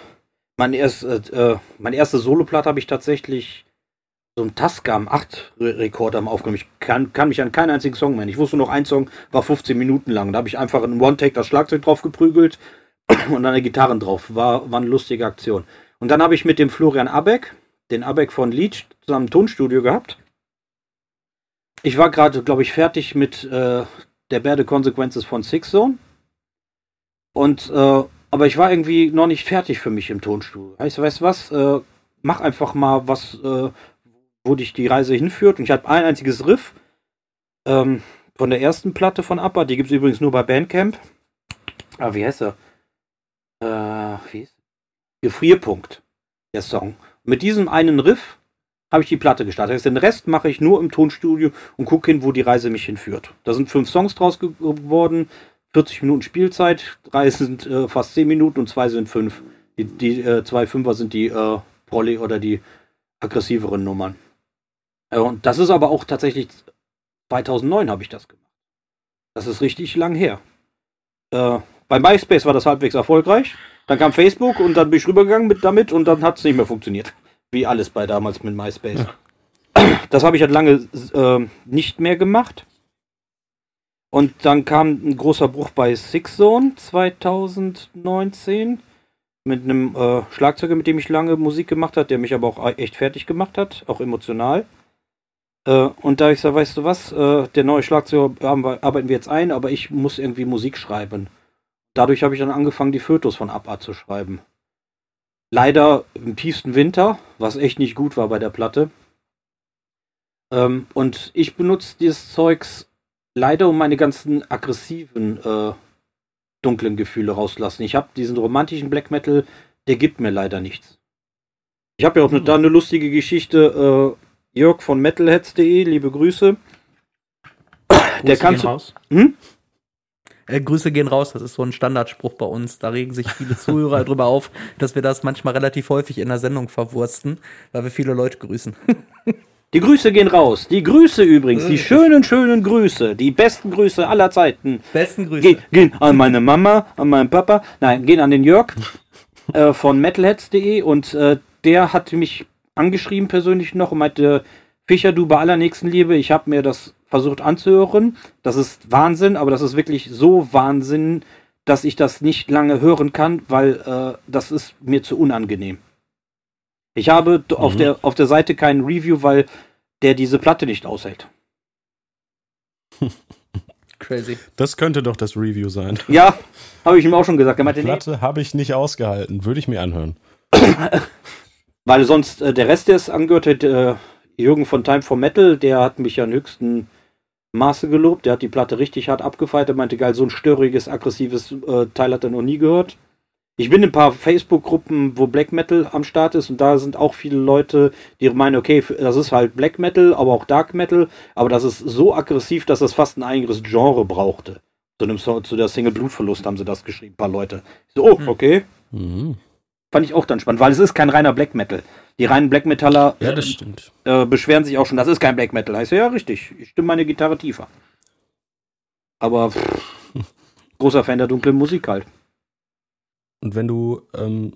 mein, erst, äh, äh meine erste Soloplatte habe ich tatsächlich so ein Tascam 8 Rekorder aufgenommen. Ich kann, kann, mich an keinen einzigen Song mehr. Ich wusste noch, ein Song war 15 Minuten lang. Da habe ich einfach in One-Take das Schlagzeug drauf geprügelt und dann die Gitarren drauf. War, war eine lustige Aktion. Und dann habe ich mit dem Florian Abeck, den Abeck von Leech, zusammen ein Tonstudio gehabt. Ich war gerade, glaube ich, fertig mit äh, der Berde Consequences von Six Zone. Und, äh, aber ich war irgendwie noch nicht fertig für mich im Tonstudio. Heißt, weißt du was? Äh, mach einfach mal was, äh, wo dich die Reise hinführt. Und ich habe ein einziges Riff ähm, von der ersten Platte von ABBA. Die gibt es übrigens nur bei Bandcamp. Ah, wie heißt er? Äh, wie ist Gefrierpunkt, der Song. Mit diesem einen Riff habe ich die Platte gestartet. Den Rest mache ich nur im Tonstudio und gucke hin, wo die Reise mich hinführt. Da sind fünf Songs draus geworden, 40 Minuten Spielzeit, drei sind äh, fast 10 Minuten und zwei sind fünf. Die, die äh, zwei Fünfer sind die äh, Prolly oder die aggressiveren Nummern. Äh, und das ist aber auch tatsächlich 2009 habe ich das gemacht. Das ist richtig lang her. Äh, bei MySpace war das halbwegs erfolgreich. Dann kam Facebook und dann bin ich rübergegangen mit damit und dann hat es nicht mehr funktioniert. Wie alles bei damals mit MySpace. Ja. Das habe ich halt lange äh, nicht mehr gemacht. Und dann kam ein großer Bruch bei Six Zone 2019 mit einem äh, Schlagzeuger, mit dem ich lange Musik gemacht habe, der mich aber auch echt fertig gemacht hat, auch emotional. Äh, und da ich sage, weißt du was, äh, der neue Schlagzeuger arbeiten wir jetzt ein, aber ich muss irgendwie Musik schreiben dadurch habe ich dann angefangen, die Fotos von Abba zu schreiben. Leider im tiefsten Winter, was echt nicht gut war bei der Platte. Ähm, und ich benutze dieses Zeugs leider, um meine ganzen aggressiven, äh, dunklen Gefühle rauszulassen. Ich habe diesen romantischen Black Metal, der gibt mir leider nichts. Ich habe ja auch ne, da eine lustige Geschichte. Äh, Jörg von metalheads.de, liebe Grüße. Der kannst du. Hm? Äh, Grüße gehen raus, das ist so ein Standardspruch bei uns. Da regen sich viele Zuhörer drüber auf, dass wir das manchmal relativ häufig in der Sendung verwursten, weil wir viele Leute grüßen. Die Grüße gehen raus. Die Grüße übrigens, die schönen, schönen Grüße, die besten Grüße aller Zeiten. Besten Grüße. Ge gehen an meine Mama, an meinen Papa, nein, gehen an den Jörg äh, von metalheads.de und äh, der hat mich angeschrieben persönlich noch und meinte, Fischer, du bei aller Nächstenliebe, ich habe mir das versucht anzuhören. Das ist Wahnsinn, aber das ist wirklich so Wahnsinn, dass ich das nicht lange hören kann, weil äh, das ist mir zu unangenehm. Ich habe mhm. auf, der, auf der Seite keinen Review, weil der diese Platte nicht aushält. Crazy. Das könnte doch das Review sein. Ja, habe ich ihm auch schon gesagt. Die Platte habe ich nicht ausgehalten, würde ich mir anhören. weil sonst äh, der Rest, der es angehört hat, äh, Jürgen von Time for Metal, der hat mich ja höchsten Maße gelobt. Der hat die Platte richtig hart abgefeiert. Er meinte, geil, so ein störiges, aggressives äh, Teil hat er noch nie gehört. Ich bin in ein paar Facebook-Gruppen, wo Black Metal am Start ist und da sind auch viele Leute, die meinen, okay, das ist halt Black Metal, aber auch Dark Metal, aber das ist so aggressiv, dass das fast ein eigenes Genre brauchte. Zu, einem, zu der Single Blutverlust haben sie das geschrieben, ein paar Leute. Ich so, oh, hm. okay. Mhm. Fand ich auch dann spannend, weil es ist kein reiner Black Metal. Die reinen Black Metaller ja, das stimmt. Äh, beschweren sich auch schon, das ist kein Black Metal. Heißt ja, richtig, ich stimme meine Gitarre tiefer. Aber pff, großer Fan der dunklen Musik halt. Und wenn du, ähm,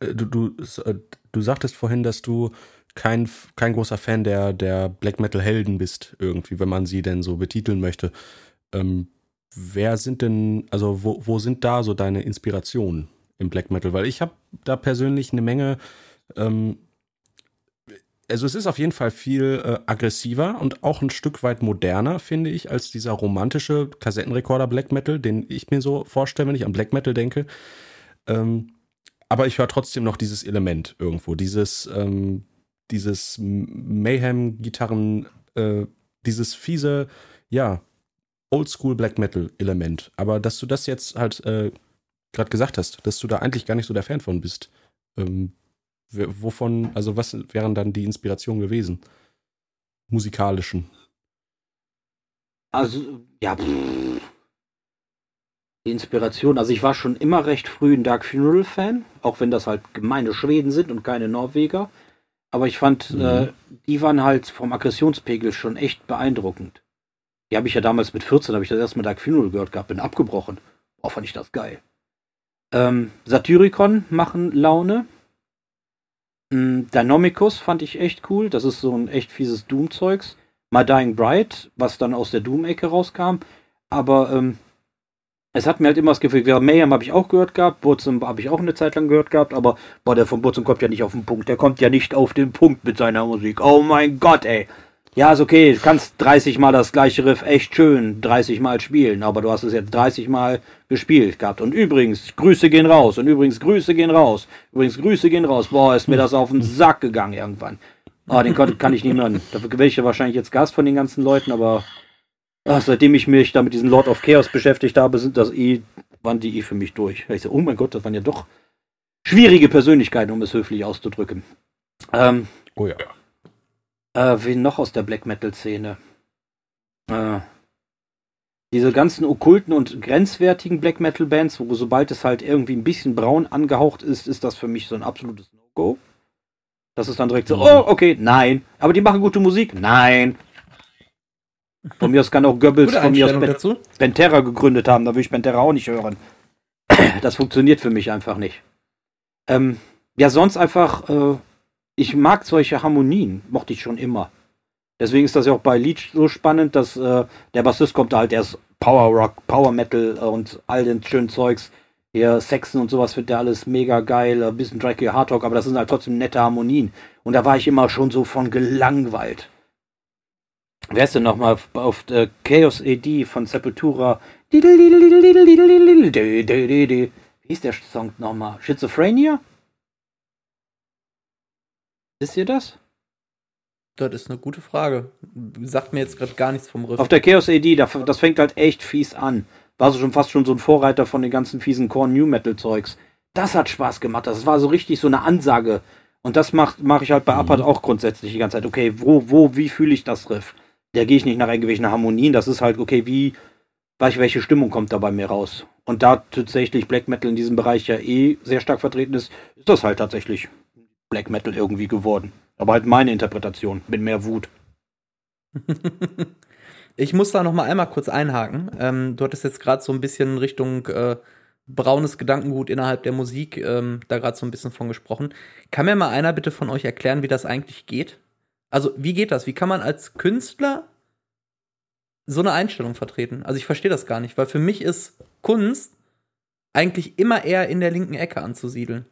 äh, du, du, äh, du sagtest vorhin, dass du kein, kein großer Fan der, der Black Metal Helden bist, irgendwie, wenn man sie denn so betiteln möchte. Ähm, wer sind denn, also wo, wo sind da so deine Inspirationen im Black Metal? Weil ich habe da persönlich eine Menge ähm, also es ist auf jeden Fall viel äh, aggressiver und auch ein Stück weit moderner, finde ich, als dieser romantische Kassettenrekorder Black Metal, den ich mir so vorstelle, wenn ich an Black Metal denke. Ähm, aber ich höre trotzdem noch dieses Element irgendwo, dieses, ähm, dieses Mayhem-Gitarren, äh, dieses fiese, ja, Oldschool Black Metal-Element. Aber dass du das jetzt halt äh, gerade gesagt hast, dass du da eigentlich gar nicht so der Fan von bist. Ähm, wovon, also was wären dann die Inspirationen gewesen? Musikalischen. Also, ja, pff. die Inspiration, also ich war schon immer recht früh ein Dark Funeral Fan, auch wenn das halt gemeine Schweden sind und keine Norweger. Aber ich fand, mhm. äh, die waren halt vom Aggressionspegel schon echt beeindruckend. Die habe ich ja damals mit 14, habe ich das erstmal Dark Funeral gehört gehabt, bin abgebrochen. Boah, fand ich das geil. Ähm, Satyricon machen Laune. Ähm, Dynamicus fand ich echt cool. Das ist so ein echt fieses Doom-Zeugs. My Dying Bright, was dann aus der Doom-Ecke rauskam. Aber ähm, es hat mir halt immer das Gefühl, Mayhem habe ich auch gehört gehabt, Burzum habe ich auch eine Zeit lang gehört gehabt, aber boah, der von Burzum kommt ja nicht auf den Punkt. Der kommt ja nicht auf den Punkt mit seiner Musik. Oh mein Gott, ey. Ja, ist okay, du kannst 30 Mal das gleiche Riff echt schön 30 Mal spielen, aber du hast es jetzt 30 Mal gespielt gehabt. Und übrigens, Grüße gehen raus. Und übrigens, Grüße gehen raus. Übrigens, Grüße gehen raus. Boah, ist mir das auf den Sack gegangen irgendwann. Ah, den kann, kann ich nicht hören. Dafür wäre ich ja wahrscheinlich jetzt Gast von den ganzen Leuten, aber ach, seitdem ich mich da mit diesem Lord of Chaos beschäftigt habe, sind das eh, waren die eh für mich durch. Ich so, oh mein Gott, das waren ja doch schwierige Persönlichkeiten, um es höflich auszudrücken. Ähm, oh ja. Äh, wen noch aus der Black Metal-Szene? Äh, diese ganzen okkulten und grenzwertigen Black Metal Bands, wo sobald es halt irgendwie ein bisschen braun angehaucht ist, ist das für mich so ein absolutes No-Go. Das ist dann direkt so, oh, okay, nein. Aber die machen gute Musik? Nein. Von mir aus kann auch Goebbels von mir aus ben Pantera gegründet haben, da will ich Pantera auch nicht hören. Das funktioniert für mich einfach nicht. Ähm, ja, sonst einfach äh, ich mag solche Harmonien, mochte ich schon immer. Deswegen ist das ja auch bei Leech so spannend, dass äh, der Bassist kommt halt, der ist Power Rock, Power Metal und all den schönen Zeugs. Hier Sexen und sowas findet der alles mega geil, ein bisschen Drake Hard Rock, aber das sind halt trotzdem nette Harmonien. Und da war ich immer schon so von gelangweilt. Wer ist denn nochmal auf, auf äh, Chaos AD von Sepultura? Wie hieß der Song nochmal? Schizophrenia? Wisst ihr das? Das ist eine gute Frage. Sagt mir jetzt gerade gar nichts vom Riff. Auf der Chaos AD, das fängt halt echt fies an. War so schon fast schon so ein Vorreiter von den ganzen fiesen Core New Metal Zeugs. Das hat Spaß gemacht. Das war so richtig so eine Ansage. Und das mache mach ich halt bei mhm. Apart auch grundsätzlich die ganze Zeit. Okay, wo, wo, wie fühle ich das Riff? Da gehe ich nicht nach irgendwelchen Harmonien. Das ist halt, okay, wie, welche Stimmung kommt da bei mir raus? Und da tatsächlich Black Metal in diesem Bereich ja eh sehr stark vertreten ist, ist das halt tatsächlich Black Metal irgendwie geworden. Aber halt meine Interpretation mit mehr Wut. ich muss da noch mal einmal kurz einhaken. Ähm, du hattest jetzt gerade so ein bisschen Richtung äh, braunes Gedankengut innerhalb der Musik ähm, da gerade so ein bisschen von gesprochen. Kann mir mal einer bitte von euch erklären, wie das eigentlich geht? Also, wie geht das? Wie kann man als Künstler so eine Einstellung vertreten? Also, ich verstehe das gar nicht, weil für mich ist Kunst eigentlich immer eher in der linken Ecke anzusiedeln.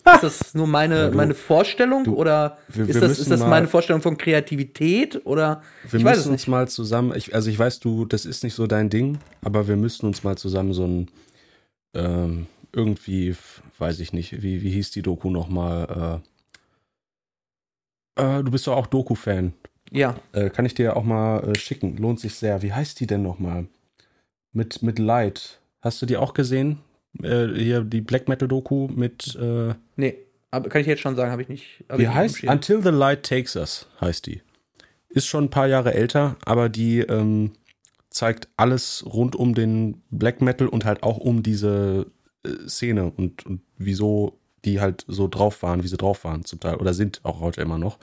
Ist das nur meine, ja, du, meine Vorstellung du, oder wir, ist, das, ist das meine Vorstellung von Kreativität oder wir müssen uns mal zusammen, ich, also ich weiß, du, das ist nicht so dein Ding, aber wir müssten uns mal zusammen so ein ähm, irgendwie, weiß ich nicht, wie, wie hieß die Doku nochmal? Äh, äh, du bist doch auch Doku-Fan. Ja. Äh, kann ich dir auch mal äh, schicken. Lohnt sich sehr. Wie heißt die denn nochmal? Mit, mit Light. Hast du die auch gesehen? Äh, hier die Black Metal Doku mit. Äh, nee, aber kann ich jetzt schon sagen, habe ich nicht. Hab wie heißt? Until the Light Takes Us heißt die. Ist schon ein paar Jahre älter, aber die ähm, zeigt alles rund um den Black Metal und halt auch um diese äh, Szene und, und wieso die halt so drauf waren, wie sie drauf waren zum Teil oder sind auch heute immer noch.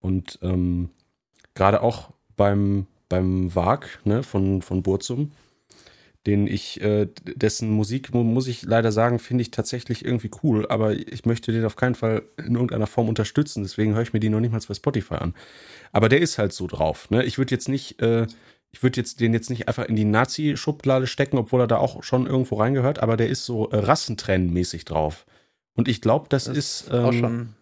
Und ähm, gerade auch beim, beim Wag ne, von, von Burzum, den ich, äh, dessen Musik, muss ich leider sagen, finde ich tatsächlich irgendwie cool, aber ich möchte den auf keinen Fall in irgendeiner Form unterstützen, deswegen höre ich mir die noch nicht mal bei Spotify an. Aber der ist halt so drauf. Ne? Ich würde jetzt nicht, äh, ich würde jetzt den jetzt nicht einfach in die Nazi-Schublade stecken, obwohl er da auch schon irgendwo reingehört, aber der ist so äh, rassentrennmäßig drauf. Und ich glaube, das, das, ist. Ähm, auch schon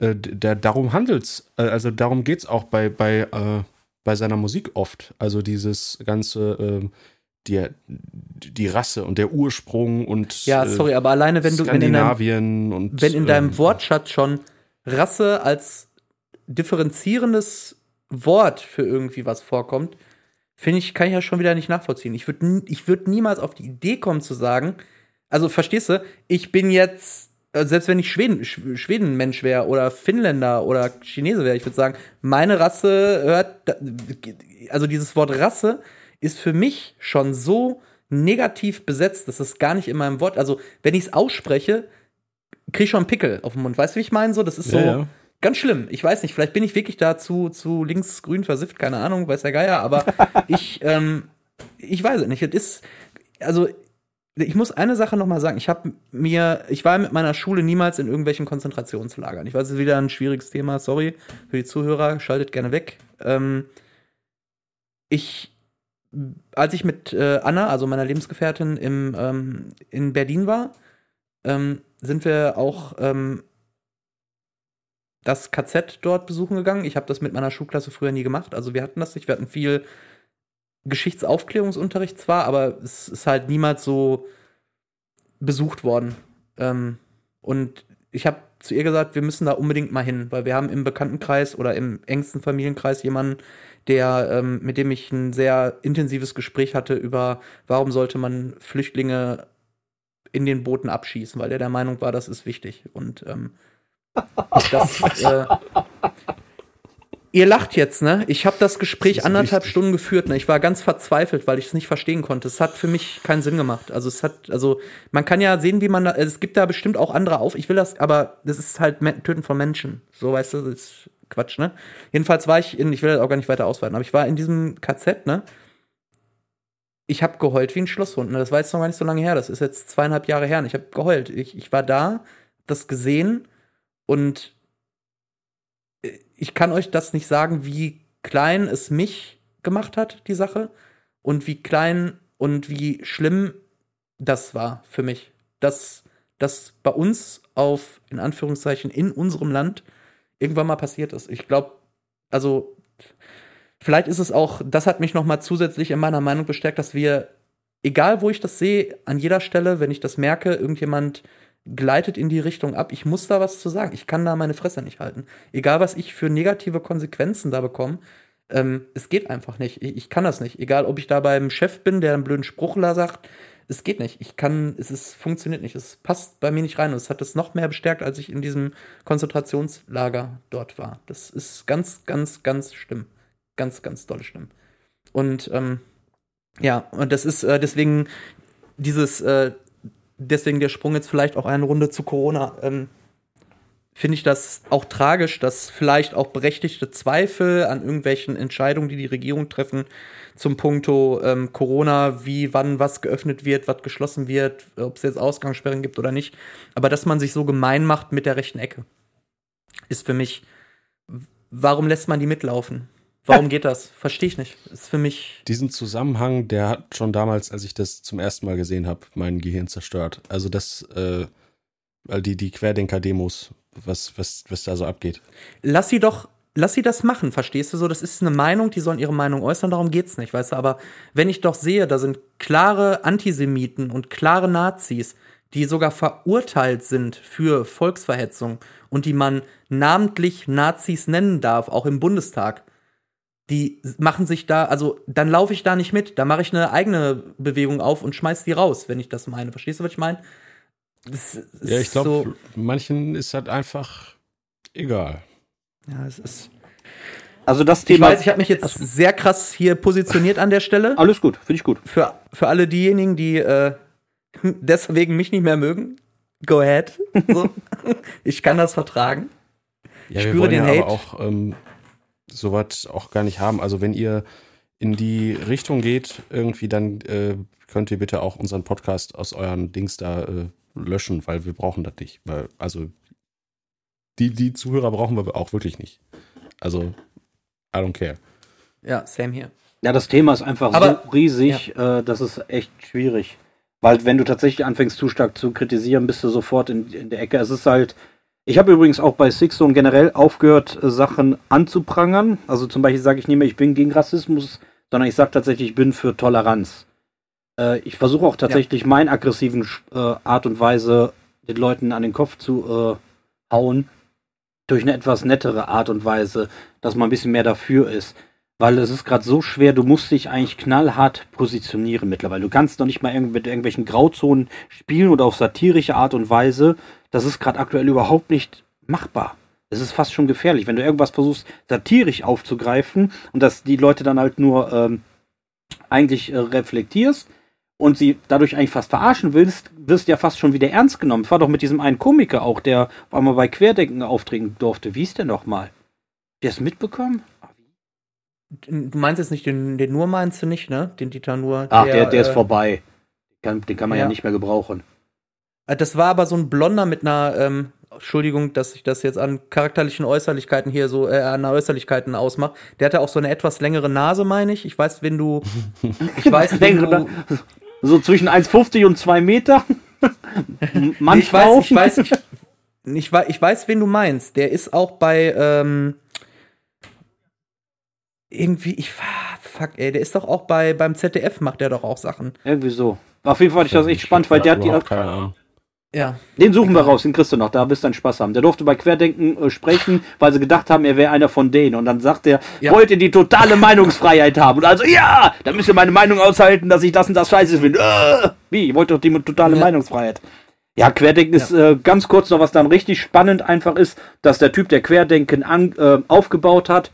äh, der, darum handelt's. Äh, also darum geht's auch bei, bei, äh, bei seiner Musik oft. Also dieses ganze, äh, die, die Rasse und der Ursprung und Ja, sorry, aber alleine wenn du wenn in, deinem, und wenn in deinem ähm, Wortschatz schon Rasse als differenzierendes Wort für irgendwie was vorkommt, finde ich, kann ich ja schon wieder nicht nachvollziehen. Ich würde ich würd niemals auf die Idee kommen zu sagen, also verstehst du, ich bin jetzt, äh, selbst wenn ich Schweden, Sch- Schwedenmensch wäre oder Finnländer oder Chinese wäre, ich würde sagen, meine Rasse hört, also dieses Wort Rasse ist für mich schon so negativ besetzt, dass es gar nicht in meinem Wort, also wenn ich es ausspreche, krieg ich schon einen Pickel auf den Mund. Weißt du, wie ich meine? So, das ist so Ja, ja. ganz schlimm. Ich weiß nicht, vielleicht bin ich wirklich da zu, zu linksgrün versifft, keine Ahnung, weiß der Geier, aber ich, ähm, ich weiß es nicht. Es ist, also, ich muss eine Sache noch mal sagen. Ich habe mir, ich war mit meiner Schule niemals in irgendwelchen Konzentrationslagern. Ich weiß, es ist wieder ein schwieriges Thema, sorry für die Zuhörer, schaltet gerne weg. Ähm, ich, als ich mit äh, Anna, also meiner Lebensgefährtin, im, ähm, in Berlin war, ähm, sind wir auch ähm, das KZ dort besuchen gegangen. Ich habe das mit meiner Schulklasse früher nie gemacht. Also wir hatten das nicht. Wir hatten viel Geschichtsaufklärungsunterricht zwar, aber es ist halt niemals so besucht worden. Ähm, und ich habe zu ihr gesagt, wir müssen da unbedingt mal hin, weil wir haben im Bekanntenkreis oder im engsten Familienkreis jemanden, der, ähm, mit dem ich ein sehr intensives Gespräch hatte über, warum sollte man Flüchtlinge in den Booten abschießen, weil der der Meinung war, das ist wichtig. Und ähm, das, äh, ihr lacht jetzt, ne? Ich habe das Gespräch Das anderthalb wichtig. Stunden geführt, ne? Ich war ganz verzweifelt, weil ich es nicht verstehen konnte. Es hat für mich keinen Sinn gemacht. Also es hat, also man kann ja sehen, wie man da, es gibt da bestimmt auch andere auf. Ich will das, aber das ist halt Töten von Menschen. So, weißt du, das ist Quatsch, ne? Jedenfalls war ich in, ich will das auch gar nicht weiter ausweiten, aber ich war in diesem KZ, ne? Ich habe geheult wie ein Schlosshund. Ne? Das war jetzt noch gar nicht so lange her. Das ist jetzt zweieinhalb Jahre her. Und ich habe geheult. Ich, ich war da, das gesehen und äh, ich kann euch das nicht sagen, wie klein es mich gemacht hat, die Sache. Und wie klein und wie schlimm das war für mich. Dass das bei uns auf, in Anführungszeichen, in unserem Land irgendwann mal passiert ist. Ich glaube, also vielleicht ist es auch, das hat mich noch mal zusätzlich in meiner Meinung bestärkt, dass wir, egal wo ich das sehe, an jeder Stelle, wenn ich das merke, irgendjemand gleitet in die Richtung ab, ich muss da was zu sagen. Ich kann da meine Fresse nicht halten. Egal, was ich für negative Konsequenzen da bekomme, ähm, es geht einfach nicht. Ich, ich kann das nicht. Egal, ob ich da beim Chef bin, der einen blöden Spruch da sagt, es geht nicht. Ich kann, es ist, funktioniert nicht. Es passt bei mir nicht rein. Und es hat es noch mehr bestärkt, als ich in diesem Konzentrationslager dort war. Das ist ganz, ganz, ganz schlimm. Ganz, ganz doll schlimm. Und ähm, ja, und das ist äh, deswegen dieses, äh, deswegen der Sprung jetzt vielleicht auch eine Runde zu Corona. Ähm, Finde ich das auch tragisch, dass vielleicht auch berechtigte Zweifel an irgendwelchen Entscheidungen, die die Regierung treffen, zum Punkto ähm, Corona, wie, wann was geöffnet wird, was geschlossen wird, ob es jetzt Ausgangssperren gibt oder nicht. Aber dass man sich so gemein macht mit der rechten Ecke, ist für mich, warum lässt man die mitlaufen? Warum geht das? Verstehe ich nicht. Ist für mich. Diesen Zusammenhang, der hat schon damals, als ich das zum ersten Mal gesehen habe, mein Gehirn zerstört. Also das, äh, die, die Querdenker-Demos, was, was, was da so abgeht. Lass sie doch, lass sie das machen, verstehst du so? Das ist eine Meinung, die sollen ihre Meinung äußern, darum geht's nicht, weißt du? Aber wenn ich doch sehe, da sind klare Antisemiten und klare Nazis, die sogar verurteilt sind für Volksverhetzung und die man namentlich Nazis nennen darf, auch im Bundestag, die machen sich da, also dann laufe ich da nicht mit, da mache ich eine eigene Bewegung auf und schmeiß die raus, wenn ich das meine. Verstehst du, was ich meine? Das ist Ja, ich glaube, so- manchen ist halt einfach egal. ja, es ist. Also das Ich Thema. weiß, ich habe mich jetzt sehr krass hier positioniert an der Stelle. alles gut, finde ich gut. Für, für alle diejenigen, die äh, deswegen mich nicht mehr mögen, go ahead. So. ich kann das vertragen. Ja, spüre wir wollen den ja Hate. aber auch ähm, sowas auch gar nicht haben. Also wenn ihr in die Richtung geht, irgendwie, dann äh, könnt ihr bitte auch unseren Podcast aus euren Dings da äh, löschen, weil wir brauchen das nicht. Weil, also die, die Zuhörer brauchen wir auch wirklich nicht. Also, I don't care. Ja, same hier. Ja, das Thema ist einfach Aber- so riesig, äh, das ist echt schwierig. Weil wenn du tatsächlich anfängst, zu stark zu kritisieren, bist du sofort in, in der Ecke. Es ist halt, Ich habe übrigens auch bei Sixzone generell aufgehört, äh, Sachen anzuprangern. Also zum Beispiel sage ich nicht mehr, ich bin gegen Rassismus, sondern ich sage tatsächlich, ich bin für Toleranz. Äh, ich versuche auch tatsächlich ja. meinen aggressiven äh, Art und Weise den Leuten an den Kopf zu äh, hauen, durch eine etwas nettere Art und Weise, dass man ein bisschen mehr dafür ist. Weil es ist gerade so schwer, du musst dich eigentlich knallhart positionieren mittlerweile. Du kannst noch nicht mal mit irgendwelchen Grauzonen spielen oder auf satirische Art und Weise. Das ist gerade aktuell überhaupt nicht machbar. Es ist fast schon gefährlich, wenn du irgendwas versuchst, satirisch aufzugreifen und dass die Leute dann halt nur ähm, eigentlich äh, reflektierst und sie dadurch eigentlich fast verarschen willst, wirst du ja fast schon wieder ernst genommen. Das war doch mit diesem einen Komiker auch, der auf einmal bei Querdenken auftreten durfte. Wie ist der nochmal? Der ist mitbekommen? Du meinst jetzt nicht den, den Nur meinst du nicht, ne? Den Dieter Nur. Ach, der, der, der äh, ist vorbei. Den kann, den kann man ja. ja. nicht mehr gebrauchen. Äh, das war aber so ein Blonder mit einer, ähm, Entschuldigung, dass ich das jetzt an charakterlichen Äußerlichkeiten hier so, äh, an Äußerlichkeiten ausmache. Der hatte auch so eine etwas längere Nase, meine ich. Ich weiß, wenn du. Ich weiß, wenn du. So zwischen 1,50 und 2 Meter. Mann, ich weiß, ich weiß, ich, ich, weiß, ich weiß, wen du meinst. Der ist auch bei, ähm, irgendwie, ich, fuck, ey, der ist doch auch bei, beim ZDF macht der doch auch Sachen. Irgendwie so. Auf jeden Fall fand ich das echt spannend, weil der hat die, keine Ahnung. Ja. Den suchen wir raus, den kriegst du noch, da wirst du dann Spaß haben. Der durfte bei Querdenken äh, sprechen, weil sie gedacht haben, er wäre einer von denen. Und dann sagt er, ja. wollt ihr die totale Meinungsfreiheit haben? Und also, ja, dann müsst ihr meine Meinung aushalten, dass ich das und das scheiße finde. Äh, wie? Ihr wollt doch die totale ja. Meinungsfreiheit. Ja, Querdenken ja. ist äh, ganz kurz noch, was dann richtig spannend einfach ist, dass der Typ, der Querdenken an, äh, aufgebaut hat,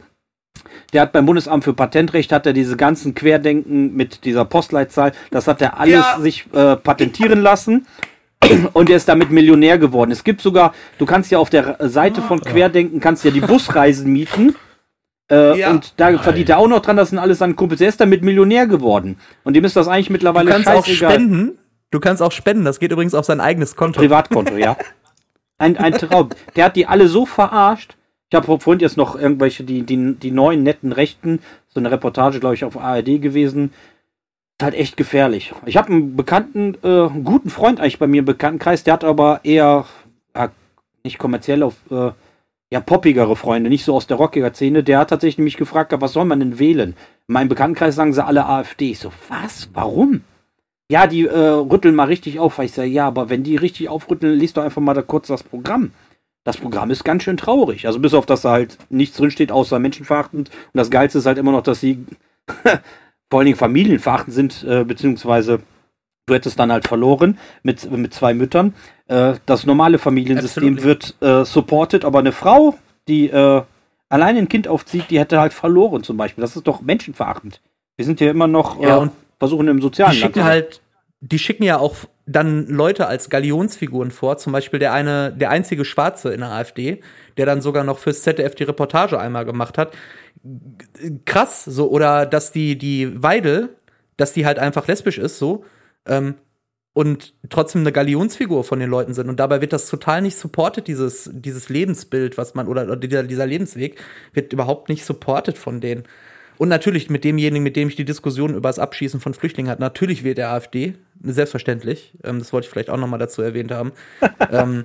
der hat beim Bundesamt für Patentrecht hat er diese ganzen Querdenken mit dieser Postleitzahl, das hat er alles sich äh, patentieren lassen und er ist damit Millionär geworden. Es gibt sogar, du kannst ja auf der Seite von. Querdenken, kannst ja die Busreisen mieten. Äh, ja. Und da Nein. verdient er auch noch dran, das sind alles seine Kumpels. Er ist damit Millionär geworden. Und dem ist das eigentlich mittlerweile Du kannst auch spenden. Du kannst auch spenden. Das geht übrigens auf sein eigenes Konto. Privatkonto, ja. Ein, ein Traum. Der hat die alle so verarscht. Ich habe vorhin jetzt noch irgendwelche, die, die, die neuen netten Rechten, so eine Reportage, glaube ich, auf ARD gewesen, halt echt gefährlich. Ich habe einen bekannten, äh, einen guten Freund eigentlich bei mir im Bekanntenkreis, der hat aber eher äh, nicht kommerziell auf äh, ja poppigere Freunde, nicht so aus der rockiger Szene. Der hat tatsächlich mich gefragt, was soll man denn wählen? In meinem Bekanntenkreis sagen sie alle AfD. Ich so, was? Warum? Ja, die äh, rütteln mal richtig auf. Ich sage, ja, aber wenn die richtig aufrütteln, liest doch einfach mal da kurz das Programm. Das Programm ist ganz schön traurig. Also bis auf, dass da halt nichts drinsteht, außer menschenverachtend. Und das Geilste ist halt immer noch, dass sie vor allen Dingen familienverachtend sind, äh, beziehungsweise du hättest dann halt verloren mit, mit zwei Müttern. Äh, das normale Familiensystem Absolutely. wird äh, supported, aber eine Frau, die äh, allein ein Kind aufzieht, die hätte halt verloren zum Beispiel. Das ist doch menschenverachtend. Wir sind ja immer noch ja, äh, versuchen im sozialen die schicken Land. halt, die schicken ja auch dann Leute als Galionsfiguren vor, zum Beispiel der eine, der einzige Schwarze in der AfD, der dann sogar noch fürs ZDF die Reportage einmal gemacht hat krass, so, oder dass die, die Weidel, dass die halt einfach lesbisch ist, so, ähm, und trotzdem eine Galionsfigur von den Leuten sind. Und dabei wird das total nicht supported, dieses, dieses Lebensbild, was man, oder, oder dieser, dieser Lebensweg, wird überhaupt nicht supported von denen. Und natürlich mit demjenigen, mit dem ich die Diskussion über das Abschießen von Flüchtlingen hatte, natürlich wählt der AfD, selbstverständlich. Ähm, das wollte ich vielleicht auch noch mal dazu erwähnt haben. ähm,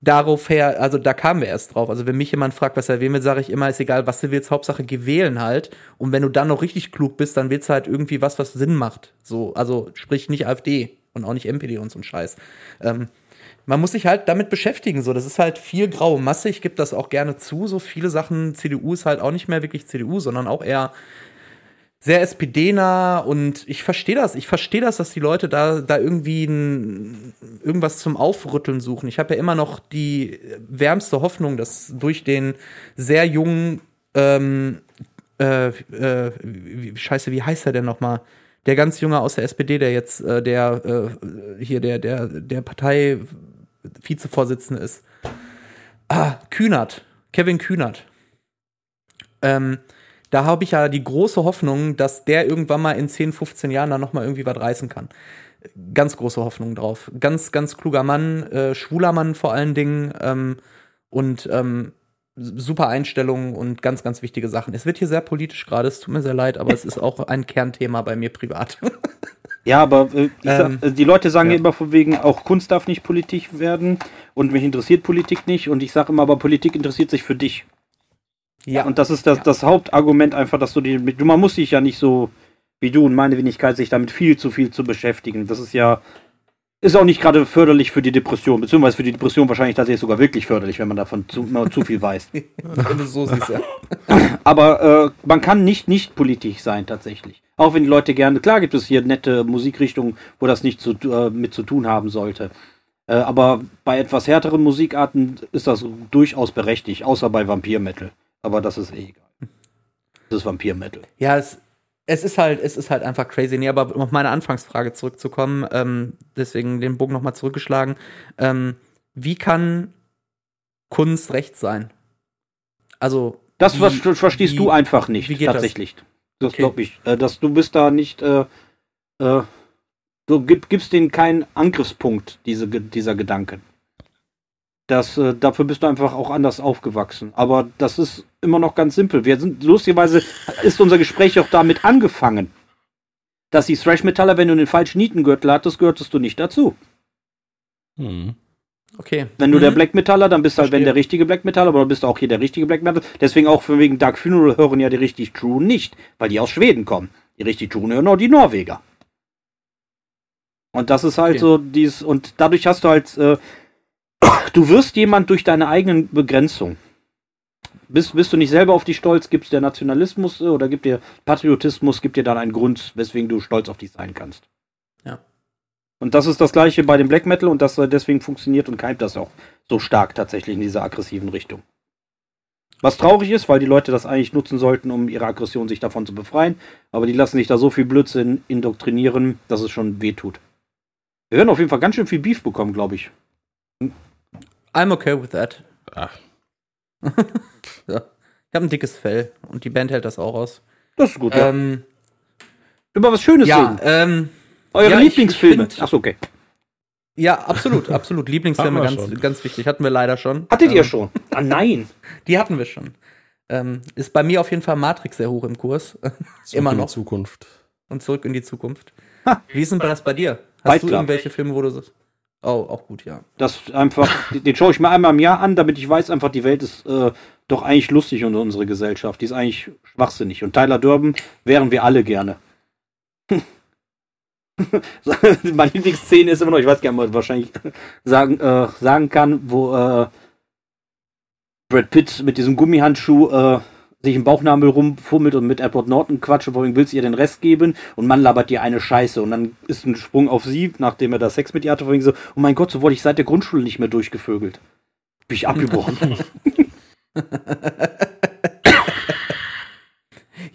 darauf her, also da kamen wir erst drauf. Also wenn mich jemand fragt, was er wählen will, sage ich immer, ist egal, was du willst, Hauptsache geh wählen halt. Und wenn du dann noch richtig klug bist, dann willst du halt irgendwie was, was Sinn macht. So, also sprich nicht AfD und auch nicht MPD und so ein Scheiß. Ähm, man muss sich halt damit beschäftigen. So, das ist halt viel graue Masse. Ich gebe das auch gerne zu. So viele Sachen. CDU ist halt auch nicht mehr wirklich CDU, sondern auch eher sehr SPD-nah und ich verstehe das. Ich verstehe das, dass die Leute da, da irgendwie ein, irgendwas zum Aufrütteln suchen. Ich habe ja immer noch die wärmste Hoffnung, dass durch den sehr jungen, ähm, äh, äh, scheiße, wie heißt er denn nochmal? Der ganz junge aus der SPD, der jetzt äh, der äh, hier der, der, der Partei Vizevorsitzende ist. Ah, Kühnert. Kevin Kühnert. Ähm, da habe ich ja die große Hoffnung, dass der irgendwann mal in 10, 15 Jahren da noch mal irgendwie was reißen kann. Ganz große Hoffnung drauf. Ganz, ganz kluger Mann, äh, schwuler Mann vor allen Dingen. Ähm, und ähm, super Einstellungen und ganz, ganz wichtige Sachen. Es wird hier sehr politisch gerade, es tut mir sehr leid, aber es ist auch ein Kernthema bei mir privat. Ja, aber äh, Ähm, sag, äh, die Leute sagen ja. immer von wegen, auch Kunst darf nicht Politik werden und mich interessiert Politik nicht und ich sage immer, aber Politik interessiert sich für dich. ja, Und das ist das, Ja. das Hauptargument einfach, dass du die, du, man muss sich ja nicht so wie du und meine Wenigkeit sich damit viel zu viel zu beschäftigen. Das ist ja, ist auch nicht gerade förderlich für die Depression, beziehungsweise für die Depression wahrscheinlich tatsächlich sogar wirklich förderlich, wenn man davon zu, zu viel weiß. wenn du so siehst, ja. Aber äh, man kann nicht nicht politisch sein tatsächlich. Auch wenn die Leute gerne, klar gibt es hier nette Musikrichtungen, wo das nicht zu, äh, mit zu tun haben sollte. Äh, aber bei etwas härteren Musikarten ist das durchaus berechtigt, außer bei Vampir-Metal. Aber das ist eh egal. Das ist Vampir-Metal. Ja, es, es ist halt, es ist halt einfach crazy. Nee, aber um auf meine Anfangsfrage zurückzukommen, ähm, deswegen den Bogen nochmal zurückgeschlagen. Ähm, wie kann Kunst Recht sein? Also. Das wie- ver verstehst wie- du einfach nicht, wie geht das? tatsächlich. Das, Okay. glaube ich. Äh, dass du bist da nicht, äh, äh, du gib, gibst denen keinen Angriffspunkt, diese, dieser Gedanken. Das, äh, dafür bist du einfach auch anders aufgewachsen. Aber das ist immer noch ganz simpel. Wir sind, lustigerweise ist unser Gespräch auch damit angefangen. Dass die Thrash-Metaller, wenn du den falschen Nietengürtel hattest, gehörtest du nicht dazu. Hm. Okay. Wenn du der Mhm. Black Metaller, dann bist du halt, wenn der richtige Black Metaller, aber dann bist du auch hier der richtige Black Metaller. Deswegen auch von wegen Dark Funeral hören ja die richtig True nicht, weil die aus Schweden kommen. Die richtig True hören auch die Norweger. Und das ist halt Okay. so dies, und dadurch hast du halt, äh, du wirst jemand durch deine eigenen Begrenzung. Bist, bist du nicht selber auf dich stolz, gibt der Nationalismus äh, oder gibt dir Patriotismus, gibt dir dann einen Grund, weswegen du stolz auf dich sein kannst. Ja. Und das ist das gleiche bei dem Black Metal und das äh, deswegen funktioniert und keimt das auch so stark tatsächlich in dieser aggressiven Richtung. Was traurig ist, weil die Leute das eigentlich nutzen sollten, um ihre Aggression sich davon zu befreien, aber die lassen sich da so viel Blödsinn indoktrinieren, dass es schon wehtut. Wir werden auf jeden Fall ganz schön viel Beef bekommen, glaube ich. I'm okay with that. Ah. ja. Ich habe ein dickes Fell und die Band hält das auch aus. Das ist gut, ja. Ähm, Über was Schönes ja, ähm, Eure ja, Lieblingsfilme. ich Achso, okay. ja, absolut, absolut. Lieblingsfilme ganz, schon. ganz wichtig. Hatten wir leider schon. Hattet Ähm, ihr schon? Ah, nein. Die hatten wir schon. Ähm, ist bei mir auf jeden Fall Matrix sehr hoch im Kurs. Zurück Immer in die noch. Zukunft. Und zurück in die Zukunft. Ha. Wie ist denn das bei dir? Hast Fight du Club. irgendwelche Filme, wo du so. Oh, auch gut, ja. Das einfach, den schaue ich mir einmal im Jahr an, damit ich weiß, einfach die Welt ist äh, doch eigentlich lustig unter unsere Gesellschaft. Die ist eigentlich schwachsinnig. Und Tyler Durden wären wir alle gerne. Meine Lieblingsszene ist immer noch, ich weiß gar nicht, ob man wahrscheinlich sagen, äh, sagen kann, wo äh, Brad Pitt mit diesem Gummihandschuh äh, sich im Bauchnabel rumfummelt und mit Edward Norton quatscht, vorhin willst du ihr den Rest geben und man labert dir eine Scheiße und dann ist ein Sprung auf sie, nachdem er da Sex mit ihr hatte, vorhin so, oh mein Gott, so wurde ich seit der Grundschule nicht mehr durchgevögelt. Bin ich abgebrochen.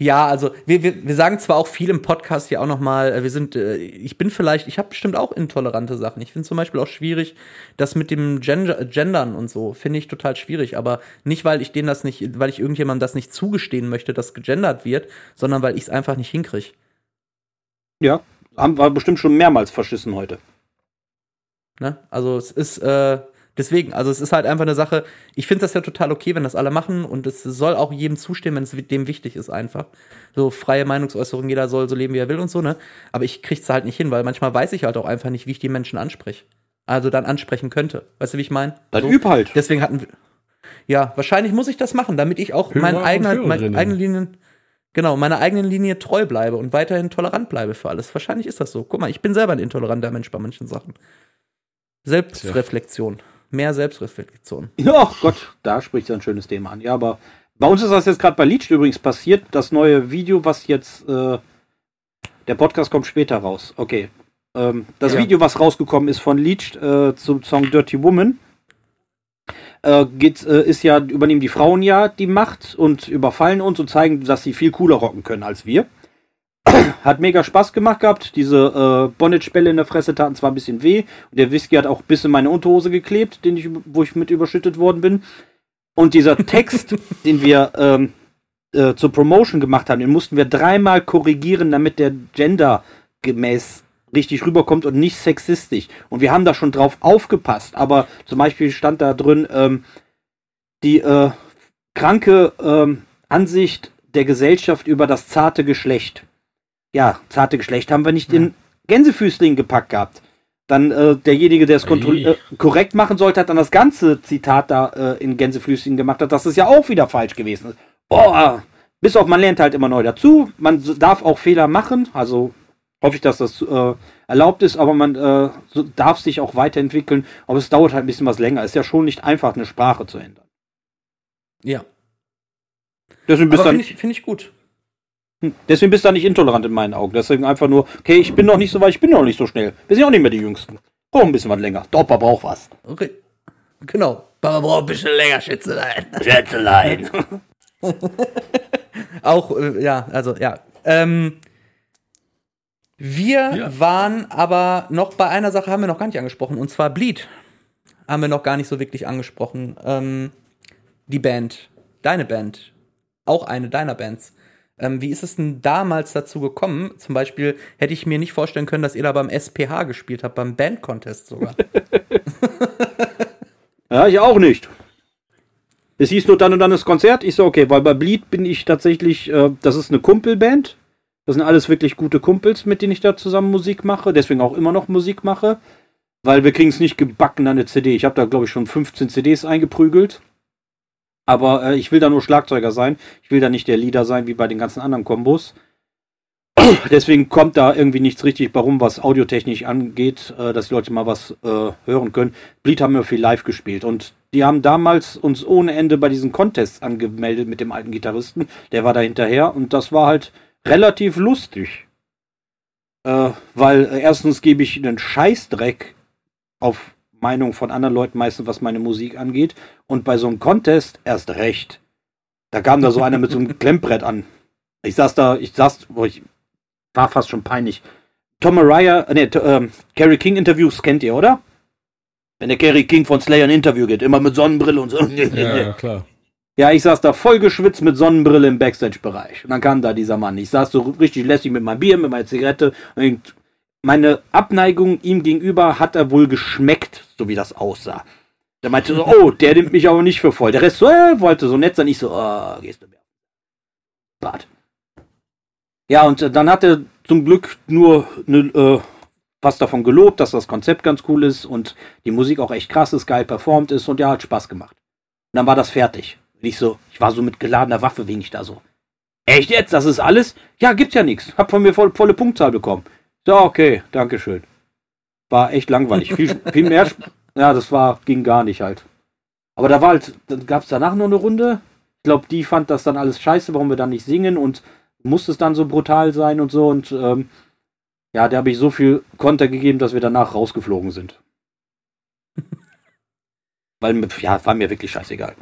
Ja, also wir, wir, wir sagen zwar auch viel im Podcast hier auch nochmal, äh, wir sind, äh, ich bin vielleicht, ich habe bestimmt auch intolerante Sachen. Ich finde zum Beispiel auch schwierig, das mit dem Gender, Gendern und so, finde ich total schwierig. Aber nicht, weil ich denen das nicht, weil ich irgendjemandem das nicht zugestehen möchte, dass gegendert wird, sondern weil ich es einfach nicht hinkriege. ja, haben wir bestimmt schon mehrmals verschissen heute. Ne? Also es ist äh, deswegen, also es ist halt einfach eine Sache. Ich finde das ja total okay, wenn das alle machen und es soll auch jedem zustimmen, wenn es dem wichtig ist einfach. So freie Meinungsäußerung, jeder soll so leben, wie er will und so, ne? Aber ich krieg's halt nicht hin, weil manchmal weiß ich halt auch einfach nicht, wie ich die Menschen anspreche. Also dann ansprechen könnte. Weißt du, wie ich meine? Dann so. üb halt. Deswegen hatten wir. Ja, wahrscheinlich muss ich das machen, damit ich auch meinen eigenen, meine eigenen Linien, genau, meiner eigenen Linie treu bleibe und weiterhin tolerant bleibe für alles. Wahrscheinlich ist das so. Guck mal, ich bin selber ein intoleranter Mensch bei manchen Sachen. Selbstreflexion. Mehr Selbstreflexion. Ja, Gott, da spricht ein schönes Thema an. Ja, aber bei uns ist das jetzt gerade bei Leech übrigens passiert. Das neue Video, was jetzt, äh, der Podcast kommt später raus. Okay. Ähm, das Ja. Video, was rausgekommen ist von Leech äh, zum Song Dirty Woman, äh, geht, äh, ist ja, übernehmen die Frauen ja die Macht und überfallen uns und zeigen, dass sie viel cooler rocken können als wir. Hat mega Spaß gemacht gehabt. Diese äh, Bonnetspelle in der Fresse taten zwar ein bisschen weh. Und der Whisky hat auch bis in meine Unterhose geklebt, den ich, wo ich mit überschüttet worden bin. Und dieser Text, den wir ähm, äh, zur Promotion gemacht haben, den mussten wir dreimal korrigieren, damit der gendergemäß richtig rüberkommt und nicht sexistisch. Und wir haben da schon drauf aufgepasst. Aber zum Beispiel stand da drin, ähm, die äh, kranke ähm, Ansicht der Gesellschaft über das zarte Geschlecht. Ja, zarte Geschlecht haben wir nicht in Gänsefüßling gepackt gehabt. Dann äh, derjenige, der es äh, korrekt machen sollte, hat dann das ganze Zitat da äh, in Gänsefüßling gemacht hat. Das ist ja auch wieder falsch gewesen. Boah, bis auf man lernt halt immer neu dazu. Man darf auch Fehler machen. Also hoffe ich, dass das äh, erlaubt ist, aber man äh, so darf sich auch weiterentwickeln. Aber es dauert halt ein bisschen was länger. Ist ja schon nicht einfach, eine Sprache zu ändern. Ja. Deswegen bist Finde ich, find ich gut. Hm, deswegen bist du da nicht intolerant in meinen Augen. Deswegen einfach nur, okay, ich bin noch nicht so weit, ich bin noch nicht so schnell. Wir sind auch nicht mehr die Jüngsten. Brauchen ein bisschen was länger. Dopper braucht was. Okay. Genau. Papa braucht ein bisschen länger, Schätzelein. Schätzelein. auch, äh, ja, also, ja. Ähm, wir Ja. waren aber noch bei einer Sache, haben wir noch gar nicht angesprochen, und zwar Bleed. Haben wir noch gar nicht so wirklich angesprochen. Ähm, die Band, deine Band, auch eine deiner Bands. Ähm, wie ist es denn damals dazu gekommen? Zum Beispiel hätte ich mir nicht vorstellen können, dass ihr da beim SPH gespielt habt, beim Band-Contest sogar. Ja, ich auch nicht. Es hieß nur dann und dann das Konzert. Ich so, okay, weil bei Bleed bin ich tatsächlich, äh, das ist eine Kumpelband. Das sind alles wirklich gute Kumpels, mit denen ich da zusammen Musik mache. Deswegen auch immer noch Musik mache. Weil wir kriegen es nicht gebacken an eine CD. Ich habe da, glaube ich, schon 15 CDs eingeprügelt. Aber äh, ich will da nur Schlagzeuger sein. Ich will da nicht der Leader sein, wie bei den ganzen anderen Kombos. Deswegen kommt da irgendwie nichts richtig warum, was audiotechnisch angeht, äh, dass die Leute mal was äh, hören können. Bleed haben wir viel live gespielt und die haben damals uns ohne Ende bei diesen Contests angemeldet mit dem alten Gitarristen. Der war da hinterher und das war halt relativ lustig. Äh, weil äh, erstens gebe ich einen Scheißdreck auf Meinung von anderen Leuten meistens, was meine Musik angeht. Und bei so einem Contest erst recht. Da kam da so einer mit so einem Klemmbrett an. Ich saß da, ich saß, wo ich war fast schon peinlich. Tom Mariah, äh, nee, T- ähm, Kerry King Interviews kennt ihr, oder? Wenn der Kerry King von Slayer ein Interview geht, immer mit Sonnenbrille und so. Ja, ja, klar. Ja, ich saß da voll geschwitzt mit Sonnenbrille im Backstage-Bereich. Und dann kam da dieser Mann. Ich saß so richtig lässig mit meinem Bier, mit meiner Zigarette. Und meine Abneigung ihm gegenüber hat er wohl geschmeckt, so wie das aussah. Der meinte so, oh, der nimmt mich aber nicht für voll. Der Rest so, äh, wollte so nett sein. Ich so, oh, gehst du mir. Bad. Ja, und äh, dann hat er zum Glück nur ne, äh, was davon gelobt, dass das Konzept ganz cool ist und die Musik auch echt krass ist, geil performt ist und ja, hat Spaß gemacht. Und dann war das fertig. Und ich so, ich war so mit geladener Waffe, wegen ich da so. Echt jetzt? Das ist alles? Ja, gibt's ja nichts. Hab von mir voll, volle Punktzahl bekommen. So, okay, Dankeschön. War echt langweilig. Viel, viel mehr. Ja, das war, ging gar nicht halt. Aber da war halt, dann gab's danach noch eine Runde. Ich glaube, die fand das dann alles scheiße, warum wir dann nicht singen und musste es dann so brutal sein und so. Und ähm, ja, da habe ich so viel Konter gegeben, dass wir danach rausgeflogen sind. Weil, ja, war mir wirklich scheißegal.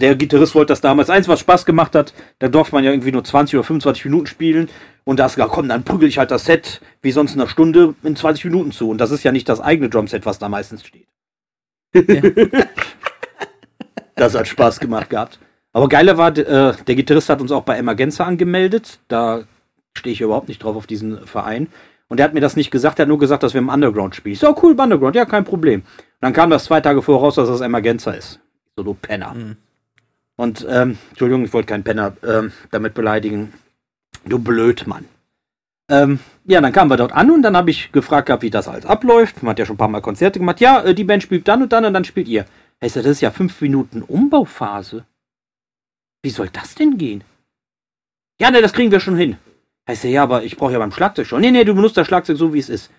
Der Gitarrist wollte das damals. Eins, was Spaß gemacht hat, da durfte man ja irgendwie nur 20 oder 25 Minuten spielen. Und da du gesagt, komm, dann prügel ich halt das Set wie sonst in einer Stunde in 20 Minuten zu. Und das ist ja nicht das eigene Drumset, was da meistens steht. das hat Spaß gemacht gehabt. Aber geiler war, äh, der Gitarrist hat uns auch bei Emergenza angemeldet. Da stehe ich überhaupt nicht drauf auf diesen Verein. Und er hat mir das nicht gesagt, er hat nur gesagt, dass wir im Underground spielen. So, cool, im Underground, ja, kein Problem. Und dann kam das zwei Tage vorher raus, dass das Emergenza ist. So, du Penner. Mhm. Und, ähm, Entschuldigung, ich wollte keinen Penner ähm, damit beleidigen. Du Blödmann. Ähm, ja, dann kamen wir dort an und dann habe ich gefragt gehabt, wie das alles abläuft. Man hat ja schon ein paar Mal Konzerte gemacht. Ja, äh, die Band spielt dann und dann und dann spielt ihr. Heißt ja, das ist ja fünf Minuten Umbauphase. Wie soll das denn gehen? Ja, ne, das kriegen wir schon hin. Heißt ja, aber ich brauche ja beim Schlagzeug schon. Nee, nee, du benutzt das Schlagzeug so, wie es ist.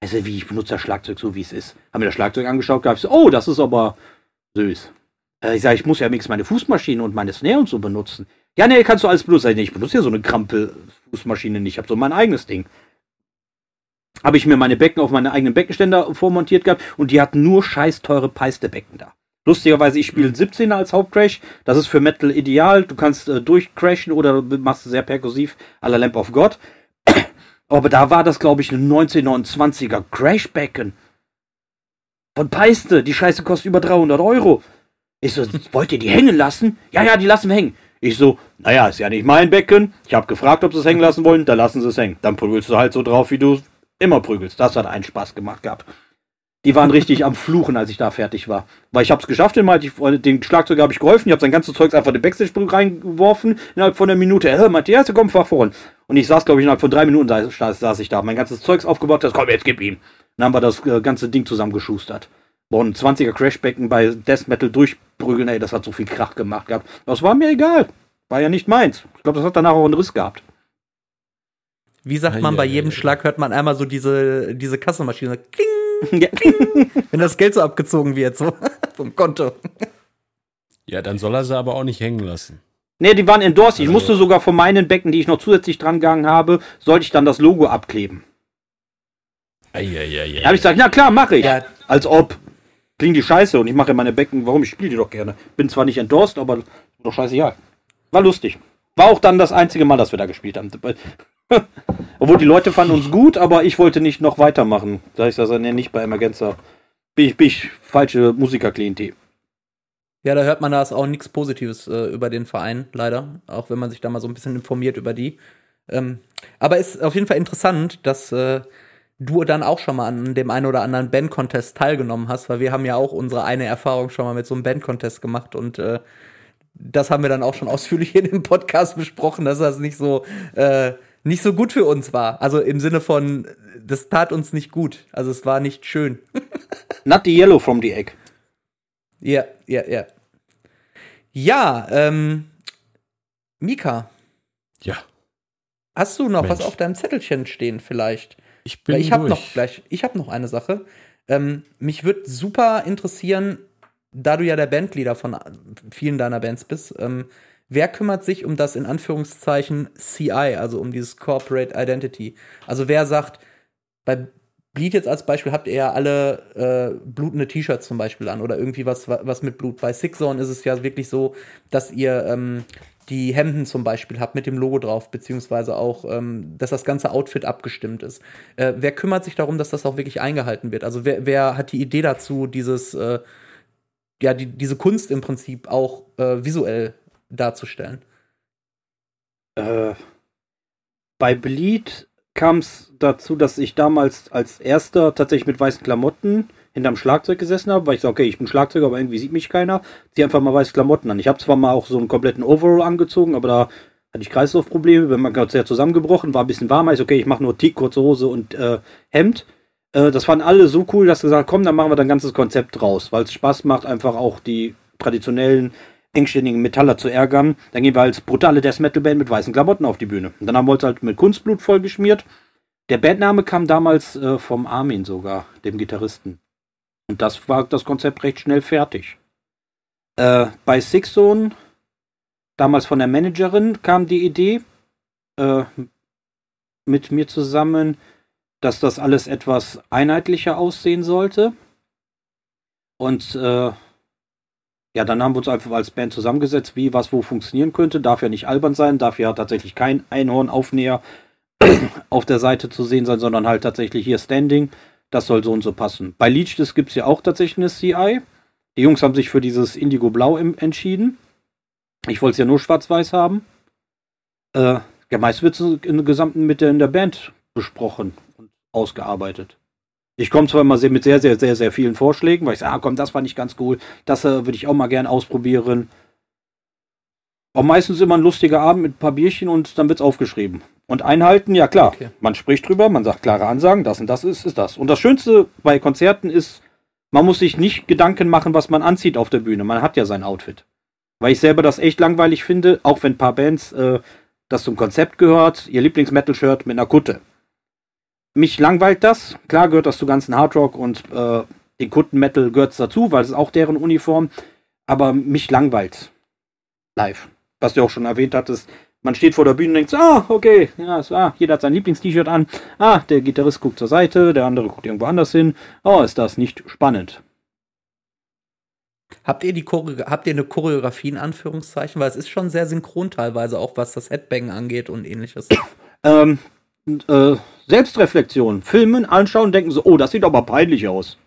Heißt ja, wie, ich benutze das Schlagzeug so, wie es ist. Haben mir das Schlagzeug angeschaut, gehabt, so, oh, das ist aber süß. Äh, ich sage, ich muss ja wenigstens meine Fußmaschine und meine Snare und so benutzen. Ja, nee, kannst du alles benutzen. Ich, nee, ich benutze ja so eine Krampel-Fußmaschine nicht. Ich habe so mein eigenes Ding. Habe ich mir meine Becken auf meine eigenen Beckenständer vormontiert gehabt und die hatten nur scheiß teure Peiste-Becken da. Lustigerweise, ich spiele 17er als Hauptcrash. Das ist für Metal ideal. Du kannst äh, durchcrashen oder machst sehr perkussiv à la Lamp of God. Aber da war das, glaube ich, ein 1929er Crashbecken. Von Peiste. Die Scheiße kostet über 300 Euro. Ich so, wollt ihr die hängen lassen? Ja, ja, die lassen wir hängen. Ich so, naja, ist ja nicht mein Becken. Ich habe gefragt, ob sie es hängen lassen wollen. Da lassen sie es hängen. Dann prügelst du halt so drauf, wie du immer prügelst. Das hat einen Spaß gemacht gehabt. Die waren richtig am Fluchen, als ich da fertig war. Weil ich hab's geschafft, dem, halt, den Schlagzeuger habe ich geholfen, ich habe sein ganzes Zeugs einfach in den Backstage reingeworfen, innerhalb von einer Minute. Hör, Matthias, komm, fahr voran. Und ich saß, glaube ich, innerhalb von drei Minuten saß, saß ich da, mein ganzes Zeugs aufgebaut, das komm, jetzt gib ihm. Dann haben wir das äh, ganze Ding zusammengeschustert. Boah, ein 20er Crashbecken bei Death Metal durchprügeln, ey, das hat so viel Krach gemacht gehabt. Das war mir egal. War ja nicht meins. Ich glaube, das hat danach auch einen Riss gehabt. Wie sagt man, bei jedem Schlag hört man einmal so diese, diese Kassenmaschine. Kling, ja. kling, wenn das Geld so abgezogen wird, so vom Konto. Ja, dann soll er sie aber auch nicht hängen lassen. Nee, die waren endorsed. Ich also, musste sogar von meinen Becken, die ich noch zusätzlich dran gegangen habe, sollte ich dann das Logo abkleben. Eieiei. Da habe ich gesagt, na klar, mache ich. Ja. Als ob. Klingt die Scheiße und ich mache meine Becken, warum? Ich spiele die doch gerne. Bin zwar nicht endorsed, aber doch scheißegal. War lustig. War auch dann das einzige Mal, dass wir da gespielt haben. Obwohl die Leute fanden uns gut, aber ich wollte nicht noch weitermachen. Da ich das nee, nicht bei Emergenza. Bin ich, bin ich falsche Musikerklientel. Ja, da hört man da auch nichts Positives äh, über den Verein, leider. Auch wenn man sich da mal so ein bisschen informiert über die. Ähm, aber ist auf jeden Fall interessant, dass äh, du dann auch schon mal an dem einen oder anderen Band-Contest teilgenommen hast, weil wir haben ja auch unsere eine Erfahrung schon mal mit so einem Band-Contest gemacht und äh, das haben wir dann auch schon ausführlich in dem Podcast besprochen, dass das nicht so äh, nicht so gut für uns war. Also im Sinne von, das tat uns nicht gut. Also es war nicht schön. Not the yellow from the egg. Ja, ja, ja. Ja, ähm, Mika. Ja. Hast du noch Mensch. was auf deinem Zettelchen stehen vielleicht? Ich bin Weil ich habe noch gleich, ich habe noch eine Sache. Ähm, mich würde super interessieren, da du ja der Bandleader von vielen deiner Bands bist. Ähm, Wer kümmert sich um das in Anführungszeichen CI, also um dieses Corporate Identity? Also wer sagt, bei Bleed jetzt als Beispiel habt ihr ja alle äh, blutende T-Shirts zum Beispiel an oder irgendwie was, was mit Blut. Bei Sick Zone ist es ja wirklich so, dass ihr ähm, die Hemden zum Beispiel habt mit dem Logo drauf, beziehungsweise auch, ähm, dass das ganze Outfit abgestimmt ist. Äh, wer kümmert sich darum, dass das auch wirklich eingehalten wird? Also wer, wer hat die Idee dazu, dieses, äh, ja, die, diese Kunst im Prinzip auch äh, visuell darzustellen? Äh, bei Bleed kam es dazu, dass ich damals als erster tatsächlich mit weißen Klamotten hinterm Schlagzeug gesessen habe, weil ich so, okay, ich bin Schlagzeuger, aber irgendwie sieht mich keiner. Zieh einfach mal weiße Klamotten an. Ich habe zwar mal auch so einen kompletten Overall angezogen, aber da hatte ich Kreislaufprobleme, man gerade sehr zusammengebrochen, war ein bisschen warmer. Ich so, okay, ich mache nur Tick, kurze Hose und äh, Hemd. Äh, das fanden alle so cool, dass sie gesagt komm, dann machen wir dann ganzes Konzept raus, weil es Spaß macht, einfach auch die traditionellen engständigen Metaller zu ärgern. Dann gehen wir als brutale Death Metal Band mit weißen Klamotten auf die Bühne. Und dann haben wir uns halt mit Kunstblut vollgeschmiert. Der Bandname kam damals äh, vom Armin sogar, dem Gitarristen. Und das war das Konzept recht schnell fertig. Äh, bei Six Zone, damals von der Managerin, kam die Idee äh, mit mir zusammen, dass das alles etwas einheitlicher aussehen sollte. Und äh, ja, dann haben wir uns einfach als Band zusammengesetzt, wie was wo funktionieren könnte. Darf ja nicht albern sein, darf ja tatsächlich kein Einhornaufnäher auf der Seite zu sehen sein, sondern halt tatsächlich hier Standing. Das soll so und so passen. Bei Leechdis gibt es ja auch tatsächlich eine CI. Die Jungs haben sich für dieses Indigo Blau entschieden. Ich wollte es ja nur schwarz-weiß haben. Äh, ja, meist wird es in gesamten Mitte in der Band besprochen und ausgearbeitet. Ich komme zwar immer sehr, mit sehr, sehr, sehr, sehr vielen Vorschlägen, weil ich sage, ah komm, das fand ich ganz cool, das äh, würde ich auch mal gern ausprobieren. Auch meistens immer ein lustiger Abend mit ein paar Bierchen und dann wird es aufgeschrieben. Und einhalten, ja klar, okay. man spricht drüber, man sagt klare Ansagen, das und das ist, ist das. Und das Schönste bei Konzerten ist, man muss sich nicht Gedanken machen, was man anzieht auf der Bühne. Man hat ja sein Outfit. Weil ich selber das echt langweilig finde, auch wenn ein paar Bands äh, das zum Konzept gehört, ihr Lieblings-Metal-Shirt mit einer Kutte mich langweilt das. Klar gehört das zu ganzen Hardrock und äh, den Kunden-Metal gehört es dazu, weil es ist auch deren Uniform. Aber mich langweilt live. Was du auch schon erwähnt hattest, man steht vor der Bühne und denkt, ah, okay, ja, so, ah, jeder hat sein Lieblings-T-Shirt an. Ah, der Gitarrist guckt zur Seite, der andere guckt irgendwo anders hin. Oh, ist das nicht spannend. Habt ihr, die habt ihr eine Choreografie in Anführungszeichen? Weil es ist schon sehr synchron teilweise, auch was das Headbang angeht und ähnliches. ähm, äh, Selbstreflexion, filmen, anschauen, denken so, oh, das sieht aber peinlich aus.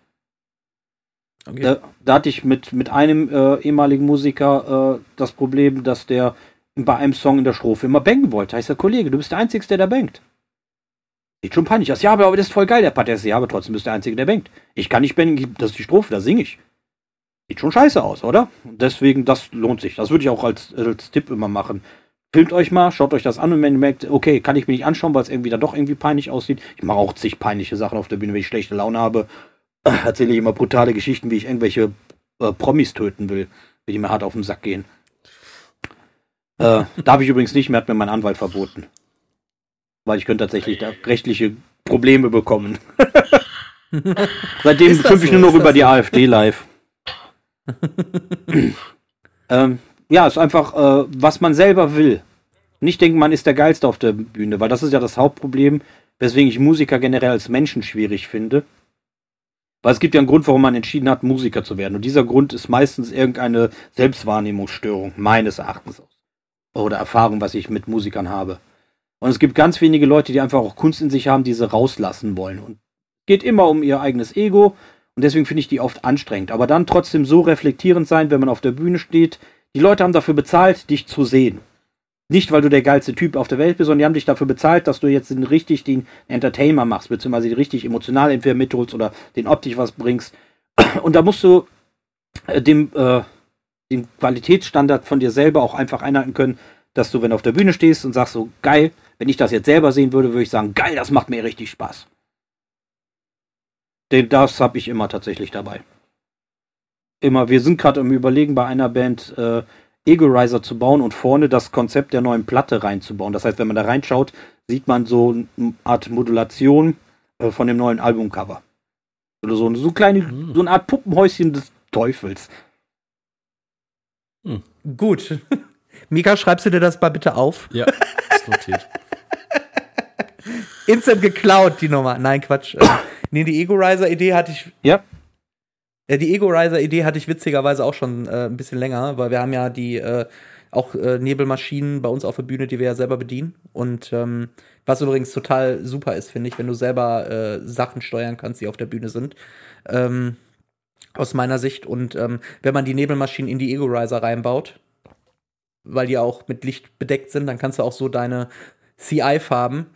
Okay. Da, da, hatte ich mit, mit einem äh, ehemaligen Musiker äh, das Problem, dass der bei einem Song in der Strophe immer bangen wollte. Heißt der Kollege, du bist der Einzige, der da bangt. Sieht schon peinlich aus. Ja, aber, das ist voll geil, der Part. Der ist, ja, aber trotzdem bist du der Einzige, der bangt. Ich kann nicht bangen, das ist die Strophe, da singe ich. Sieht schon scheiße aus, oder? Deswegen, das lohnt sich. Das würde ich auch als, als Tipp immer machen. Filmt euch mal, schaut euch das an und wenn ihr merkt, okay, kann ich mir nicht anschauen, weil es irgendwie dann doch irgendwie peinlich aussieht. Ich mache auch zig peinliche Sachen auf der Bühne, wenn ich schlechte Laune habe. Äh, erzähle ich immer brutale Geschichten, wie ich irgendwelche äh, Promis töten will, wie die mir hart auf den Sack gehen. Äh, darf ich übrigens nicht mehr, hat mir mein Anwalt verboten. Weil ich könnte tatsächlich da rechtliche Probleme bekommen. Seitdem schimpfe ich so? nur noch über das die so? AfD live. ähm, ja, ist einfach, äh, was man selber will. Nicht denken, man ist der Geilste auf der Bühne, weil das ist ja das Hauptproblem, weswegen ich Musiker generell als Menschen schwierig finde. Weil es gibt ja einen Grund, warum man entschieden hat, Musiker zu werden. Und dieser Grund ist meistens irgendeine Selbstwahrnehmungsstörung, meines Erachtens. Oder Erfahrung, was ich mit Musikern habe. Und es gibt ganz wenige Leute, die einfach auch Kunst in sich haben, die sie rauslassen wollen. Und geht immer um ihr eigenes Ego. Und deswegen finde ich die oft anstrengend. Aber dann trotzdem so reflektierend sein, wenn man auf der Bühne steht. Die Leute haben dafür bezahlt, dich zu sehen. Nicht, weil du der geilste Typ auf der Welt bist, sondern die haben dich dafür bezahlt, dass du jetzt den richtig den Entertainer machst, beziehungsweise richtig emotional entweder mitholst oder den optisch was bringst. Und da musst du äh, dem, äh, den Qualitätsstandard von dir selber auch einfach einhalten können, dass du, wenn du auf der Bühne stehst und sagst so, geil, wenn ich das jetzt selber sehen würde, würde ich sagen, geil, das macht mir richtig Spaß. Den, das habe ich immer tatsächlich dabei. Immer, wir sind gerade im Überlegen bei einer Band, äh, Egorizer zu bauen und vorne das Konzept der neuen Platte reinzubauen. Das heißt, wenn man da reinschaut, sieht man so eine Art Modulation äh, von dem neuen Albumcover. Oder so, so, kleine, Hm. so eine Art Puppenhäuschen des Teufels. Gut. Mika, schreibst du dir das mal bitte auf? Ja, ist notiert. Instant geklaut, die Nummer. Nein, Quatsch. Äh, nee, die Ego-Riser-Idee hatte ich. Ja. Äh, die Ego-Riser-Idee hatte ich witzigerweise auch schon äh, ein bisschen länger, weil wir haben ja die äh, auch äh, Nebelmaschinen bei uns auf der Bühne, die wir ja selber bedienen. Und ähm, was übrigens total super ist, finde ich, wenn du selber äh, Sachen steuern kannst, die auf der Bühne sind. Ähm, aus meiner Sicht. Und ähm, wenn man die Nebelmaschinen in die Ego-Riser reinbaut, weil die auch mit Licht bedeckt sind, dann kannst du auch so deine CI-Farben,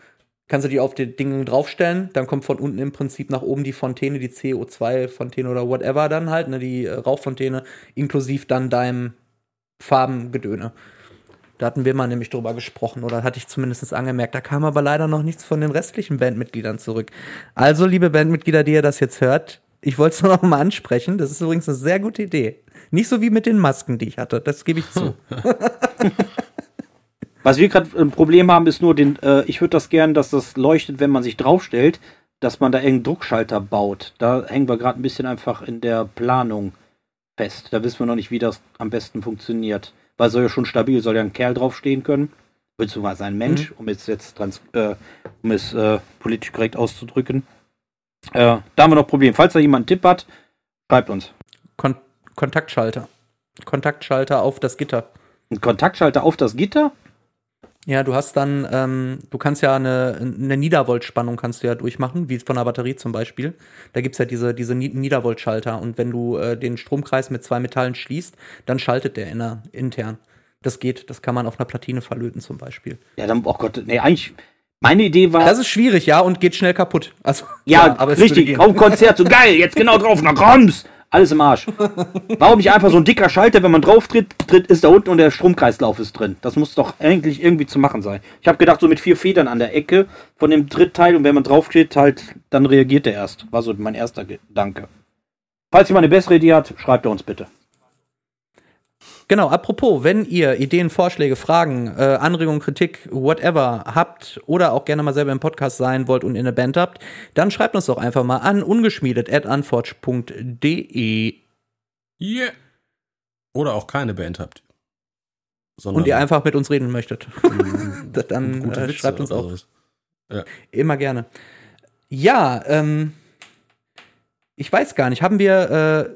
kannst du die auf die Dinge draufstellen, dann kommt von unten im Prinzip nach oben die Fontäne, die CO2-Fontäne oder whatever dann halt, ne, die äh, Rauchfontäne, inklusiv dann deinem Farbengedöne. Da hatten wir mal nämlich drüber gesprochen oder hatte ich zumindest angemerkt. Da kam aber leider noch nichts von den restlichen Bandmitgliedern zurück. Also, liebe Bandmitglieder, die ihr das jetzt hört, ich wollte es nur noch mal ansprechen. Das ist übrigens eine sehr gute Idee. Nicht so wie mit den Masken, die ich hatte. Das gebe ich zu. Was wir gerade ein Problem haben, ist nur den, äh, ich würde das gern, dass das leuchtet, wenn man sich draufstellt, dass man da irgendeinen Druckschalter baut. Da hängen wir gerade ein bisschen einfach in der Planung fest. Da wissen wir noch nicht, wie das am besten funktioniert. Weil soll ja schon stabil, soll ja ein Kerl draufstehen können. Beziehungsweise ein Mensch, um es jetzt trans äh, um es äh, politisch korrekt auszudrücken. Äh, da haben wir noch Problem. Falls da jemand einen Tipp hat, schreibt uns. Kon Kontaktschalter. Kontaktschalter auf das Gitter. Ein Kontaktschalter auf das Gitter? Ja, du hast dann, ähm, du kannst ja eine, eine Niedervoltspannung kannst du ja durchmachen, wie von der Batterie zum Beispiel. Da gibt's ja diese, diese Ni- Niedervoltschalter und wenn du äh, den Stromkreis mit zwei Metallen schließt, dann schaltet der inner, intern. Das geht, das kann man auf einer Platine verlöten zum Beispiel. Ja, dann, oh Gott, nee, eigentlich, meine Idee war. Das ist schwierig, ja, und geht schnell kaputt. Also, Ja, aber es würde richtig. Auf Konzert, so geil, jetzt genau drauf, na komm's! Alles im Arsch. Warum nicht einfach so ein dicker Schalter, wenn man drauf tritt, tritt ist da unten und der Stromkreislauf ist drin. Das muss doch eigentlich irgendwie zu machen sein. Ich habe gedacht, so mit vier Federn an der Ecke von dem Drittteil und wenn man drauf steht, halt, dann reagiert der erst. War so mein erster Gedanke. Falls jemand eine bessere Idee hat, schreibt er uns bitte. Genau, apropos, wenn ihr Ideen, Vorschläge, Fragen, äh, Anregungen, Kritik, whatever habt oder auch gerne mal selber im Podcast sein wollt und in der Band habt, dann schreibt uns doch einfach mal an ungeschmiedet.unforge.de Yeah. Oder auch keine Band habt. Und ihr einfach mit uns reden möchtet. mm, dann äh, schreibt uns auch sowas. immer gerne. Ja, ähm, ich weiß gar nicht, haben wir, äh,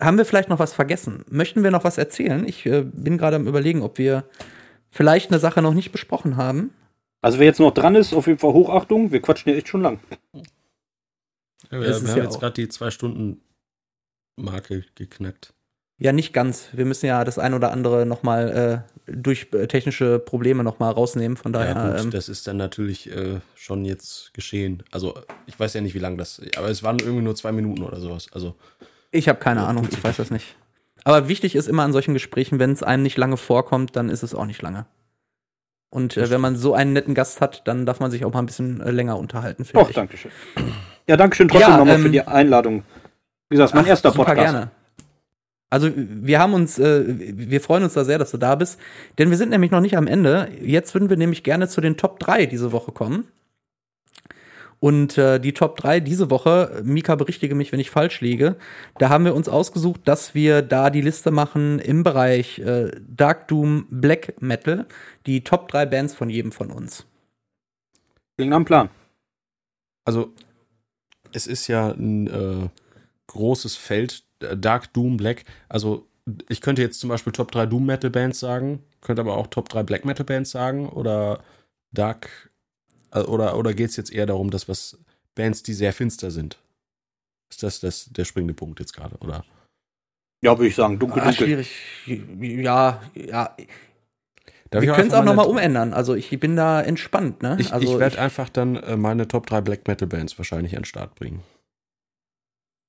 haben wir vielleicht noch was vergessen? Möchten wir noch was erzählen? Ich äh, bin gerade am überlegen, ob wir vielleicht eine Sache noch nicht besprochen haben. Also wer jetzt noch dran ist, auf jeden Fall Hochachtung. Wir quatschen ja echt schon lang. Ja, wir haben ja jetzt gerade die zwei Stunden Marke geknackt. Ja, nicht ganz. Wir müssen ja das ein oder andere noch mal äh, durch äh, technische Probleme nochmal rausnehmen. Von daher. Ja, gut, ähm, das ist dann natürlich äh, schon jetzt geschehen. Also, ich weiß ja nicht, wie lange das, aber es waren irgendwie nur zwei Minuten oder sowas. Also, ich habe keine Ahnung, ich weiß das nicht. Aber wichtig ist immer an solchen Gesprächen, wenn es einem nicht lange vorkommt, dann ist es auch nicht lange. Und äh, wenn man so einen netten Gast hat, dann darf man sich auch mal ein bisschen äh, länger unterhalten, Och, ich. danke schön. Ja, danke schön trotzdem Ja, nochmal ähm, für die Einladung. Wie gesagt, mein Ach, erster super Podcast. gerne. Also wir haben uns, äh, wir freuen uns da sehr, dass du da bist, denn wir sind nämlich noch nicht am Ende. Jetzt würden wir nämlich gerne zu den Top 3 diese Woche kommen. Und äh, die Top 3 diese Woche, Mika berichtige mich, wenn ich falsch liege, da haben wir uns ausgesucht, dass wir da die Liste machen im Bereich äh, Dark Doom Black Metal, die Top 3 Bands von jedem von uns. Klingt am Plan. also es ist ja ein äh, großes Feld, äh, Dark Doom, Black. Also, ich könnte jetzt zum Beispiel Top 3 Doom Metal Bands sagen, könnte aber auch Top 3 Black Metal Bands sagen oder Dark. Äh, Oder, oder geht es jetzt eher darum, dass was Bands, die sehr finster sind? Ist das, das der springende Punkt jetzt gerade, oder? Ja, würde ich sagen, dunkel, Ah, dunkel. schwierig. Ja, ja. Darf wir ich können es auch noch mal meine- umändern. Also ich bin da entspannt, ne? Ich, also ich werde einfach dann äh, meine Top 3 Black Metal Bands wahrscheinlich an den Start bringen.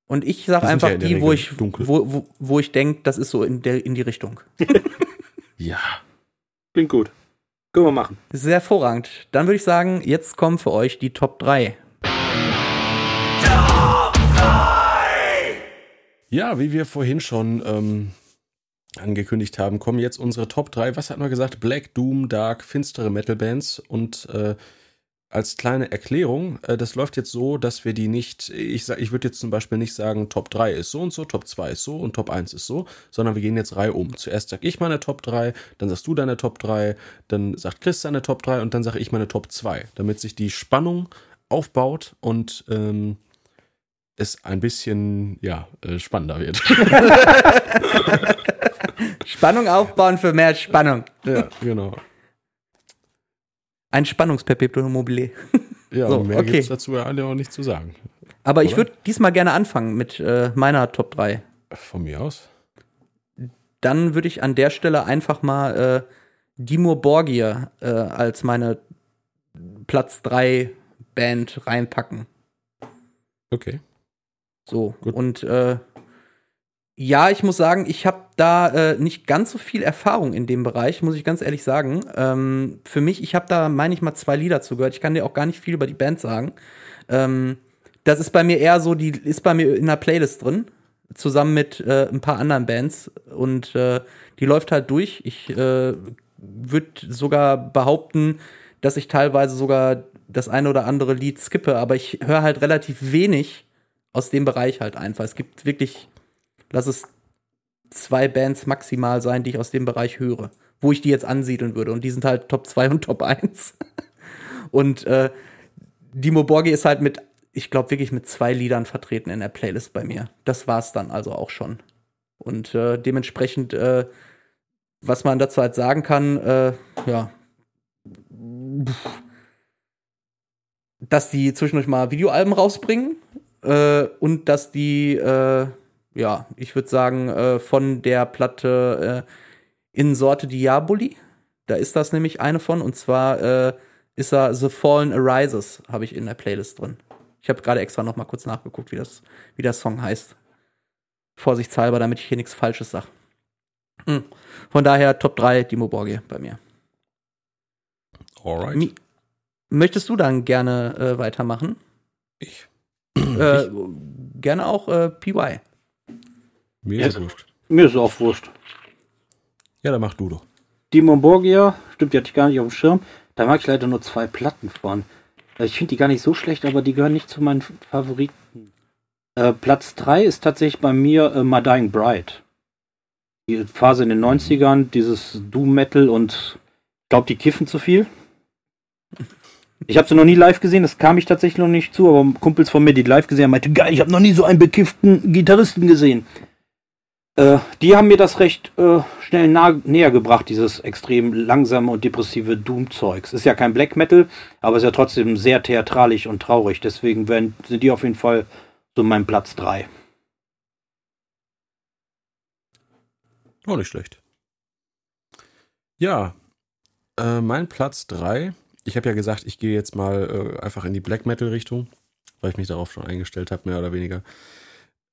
Und ich sage einfach ja die, wo ich, dunkel. wo, wo, wo ich denke, das ist so in, der, in die Richtung. Ja. Klingt gut. Können wir machen. Sehr hervorragend. Dann würde ich sagen, jetzt kommen für euch die Top 3. Ja, wie wir vorhin schon ähm, angekündigt haben, kommen jetzt unsere Top 3, was hatten wir gesagt? Black, Doom, Dark, finstere Metal-Bands. Und äh, als kleine Erklärung, äh, das läuft jetzt so, dass wir die nicht, ich, sag- ich würde jetzt zum Beispiel nicht sagen, Top 3 ist so und so, Top 2 ist so und Top 1 ist so, sondern wir gehen jetzt Reihe um. Zuerst sag ich meine Top 3, dann sagst du deine Top 3, dann sagt Chris seine Top 3 und dann sage ich meine Top 2, damit sich die Spannung aufbaut und ähm, es ein bisschen ja, äh, spannender wird. Spannung aufbauen für mehr Spannung. Ja, genau. Ein Spannungsperpetuum mobile. Ja, So, mehr okay. gibt's dazu ja alle auch nicht zu sagen. Aber ich Oder? würde diesmal gerne anfangen mit äh, meiner Top 3. Von mir aus. Dann würde ich an der Stelle einfach mal äh, Dimur Borgir äh, als meine Platz 3 Band reinpacken. Okay. So, Gut. und äh, ja, ich muss sagen, ich habe da äh, nicht ganz so viel Erfahrung in dem Bereich, muss ich ganz ehrlich sagen. Ähm, für mich, ich habe da, meine ich mal, zwei Lieder zugehört. Ich kann dir auch gar nicht viel über die Band sagen. Ähm, das ist bei mir eher so, die ist bei mir in der Playlist drin, zusammen mit äh, ein paar anderen Bands. Und äh, die läuft halt durch. Ich äh, würde sogar behaupten, dass ich teilweise sogar das eine oder andere Lied skippe, aber ich höre halt relativ wenig aus dem Bereich halt einfach. Es gibt wirklich, lass es zwei Bands maximal sein, die ich aus dem Bereich höre, wo ich die jetzt ansiedeln würde. Und die sind halt Top 2 und Top 1. Und äh, Dimo Borgi ist halt mit, ich glaube wirklich mit zwei Liedern vertreten in der Playlist bei mir. Das war's dann also auch schon. Und äh, dementsprechend, äh, was man dazu halt sagen kann, äh, ja, pff, dass die zwischendurch mal Videoalben rausbringen äh, und dass die, äh, ja, ich würde sagen, äh, von der Platte äh, in Sorte Diaboli, da ist das nämlich eine von, und zwar äh, ist da The Fallen Arises, habe ich in der Playlist drin. Ich habe gerade extra noch mal kurz nachgeguckt, wie, das, wie der Song heißt. Vorsichtshalber, damit ich hier nichts Falsches sage. Hm. Von daher Top 3 Dimo Borgir bei mir. Alright. Mi Möchtest du dann gerne äh, weitermachen? Ich. Äh, gerne auch äh, PY. Mir Ja. ist wurscht. Mir ist es auch wurscht. Ja, dann mach du doch. Dimon Borgia, stimmt, die hatte ich gar nicht auf dem Schirm. Da mag ich leider nur zwei Platten von. Äh, Ich finde die gar nicht so schlecht, aber die gehören nicht zu meinen Favoriten. Äh, Platz 3 ist tatsächlich bei mir äh, My Dying Bride. Die Phase in den 90ern, dieses Doom Metal und ich glaube, die kiffen zu viel. Ich habe sie noch nie live gesehen, das kam ich tatsächlich noch nicht zu, aber Kumpels von mir, die live gesehen haben, meinte, geil, ich habe noch nie so einen bekifften Gitarristen gesehen. Äh, die haben mir das recht äh, schnell nah, näher gebracht, dieses extrem langsame und depressive Doom-Zeugs. Ist ja kein Black Metal, aber ist ja trotzdem sehr theatralisch und traurig. Deswegen werden, sind die auf jeden Fall so mein Platz 3. Auch nicht schlecht. Ja, äh, mein Platz 3. Ich habe ja gesagt, ich gehe jetzt mal äh, einfach in die Black Metal Richtung, weil ich mich darauf schon eingestellt habe, mehr oder weniger.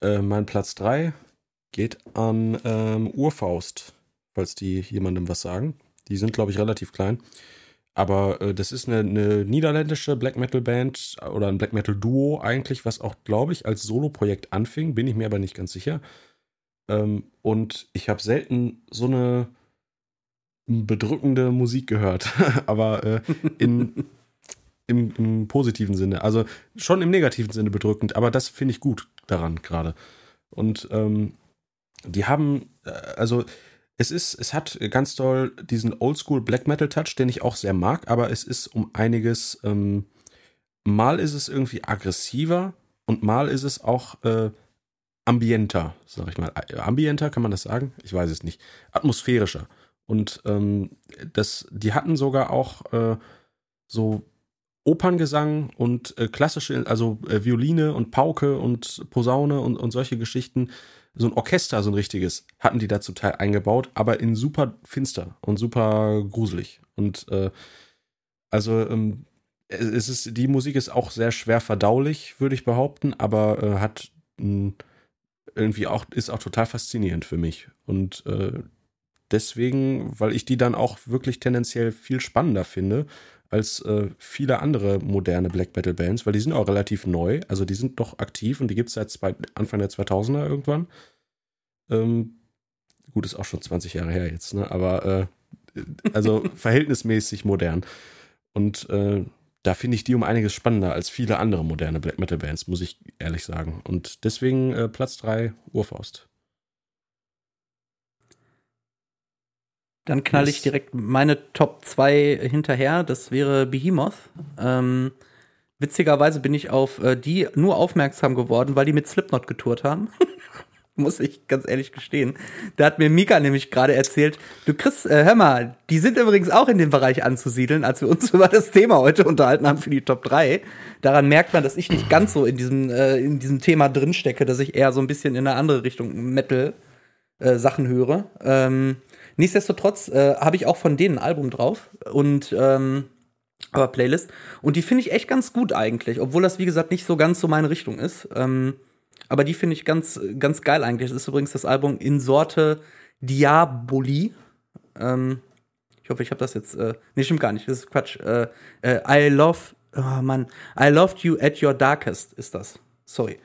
Äh, mein Platz 3 geht an ähm, Urfaust, falls die jemandem was sagen. Die sind, glaube ich, relativ klein. Aber äh, das ist eine, eine, niederländische Black Metal Band oder ein Black Metal Duo eigentlich, was auch, glaube ich, als Solo-Projekt anfing, bin ich mir aber nicht ganz sicher. Ähm, und ich habe selten so eine bedrückende Musik gehört, aber äh, in, im, im, positiven Sinne. Also schon im negativen Sinne bedrückend, aber das finde ich gut daran gerade. Und ähm, die haben, äh, also es ist, es hat ganz doll diesen Oldschool Black Metal Touch, den ich auch sehr mag, aber es ist um einiges, ähm, mal ist es irgendwie aggressiver und mal ist es auch äh, ambienter, sag ich mal. Ambienter, kann man das sagen? Ich weiß es nicht. Atmosphärischer. Und ähm, das, die hatten sogar auch äh, so Operngesang und äh, klassische, also äh, Violine und Pauke und Posaune und, und solche Geschichten. So ein Orchester, so ein richtiges, hatten die da zum Teil eingebaut, aber in super finster und super gruselig. Und äh, also ähm, es ist, die Musik ist auch sehr schwer verdaulich, würde ich behaupten, aber äh, hat mh, irgendwie auch, ist auch total faszinierend für mich. Und äh, deswegen, weil ich die dann auch wirklich tendenziell viel spannender finde als äh, viele andere moderne Black Metal Bands, weil die sind auch relativ neu. Also die sind doch aktiv und die gibt es seit zwei, Anfang der 2000er irgendwann. Ähm, gut, ist auch schon 20 Jahre her jetzt, ne? aber äh, also verhältnismäßig modern. Und äh, da finde ich die um einiges spannender als viele andere moderne Black Metal Bands, muss ich ehrlich sagen. Und deswegen äh, Platz 3 Urfaust. Dann knall ich direkt meine Top 2 hinterher. Das wäre Behemoth. Ähm, witzigerweise bin ich auf äh, die nur aufmerksam geworden, weil die mit Slipknot getourt haben. Muss ich ganz ehrlich gestehen. Da hat mir Mika nämlich gerade erzählt, du Chris, äh, hör mal, die sind übrigens auch in dem Bereich anzusiedeln, als wir uns über das Thema heute unterhalten haben für die Top 3. Daran merkt man, dass ich nicht ganz so in diesem, äh, in diesem Thema drinstecke, dass ich eher so ein bisschen in eine andere Richtung Metal äh, Sachen höre. Ähm, Nichtsdestotrotz äh, habe ich auch von denen ein Album drauf und ähm, aber Playlist. Und die finde ich echt ganz gut eigentlich, obwohl das, wie gesagt, nicht so ganz so meine Richtung ist. Ähm, aber die finde ich ganz, ganz geil eigentlich. Das ist übrigens das Album in Sorte Diaboli. Ähm, ich hoffe, ich habe das jetzt. Äh, nee, stimmt gar nicht. Das ist Quatsch. Äh, äh, I love. Oh Mann. I loved you at your darkest ist das. Sorry.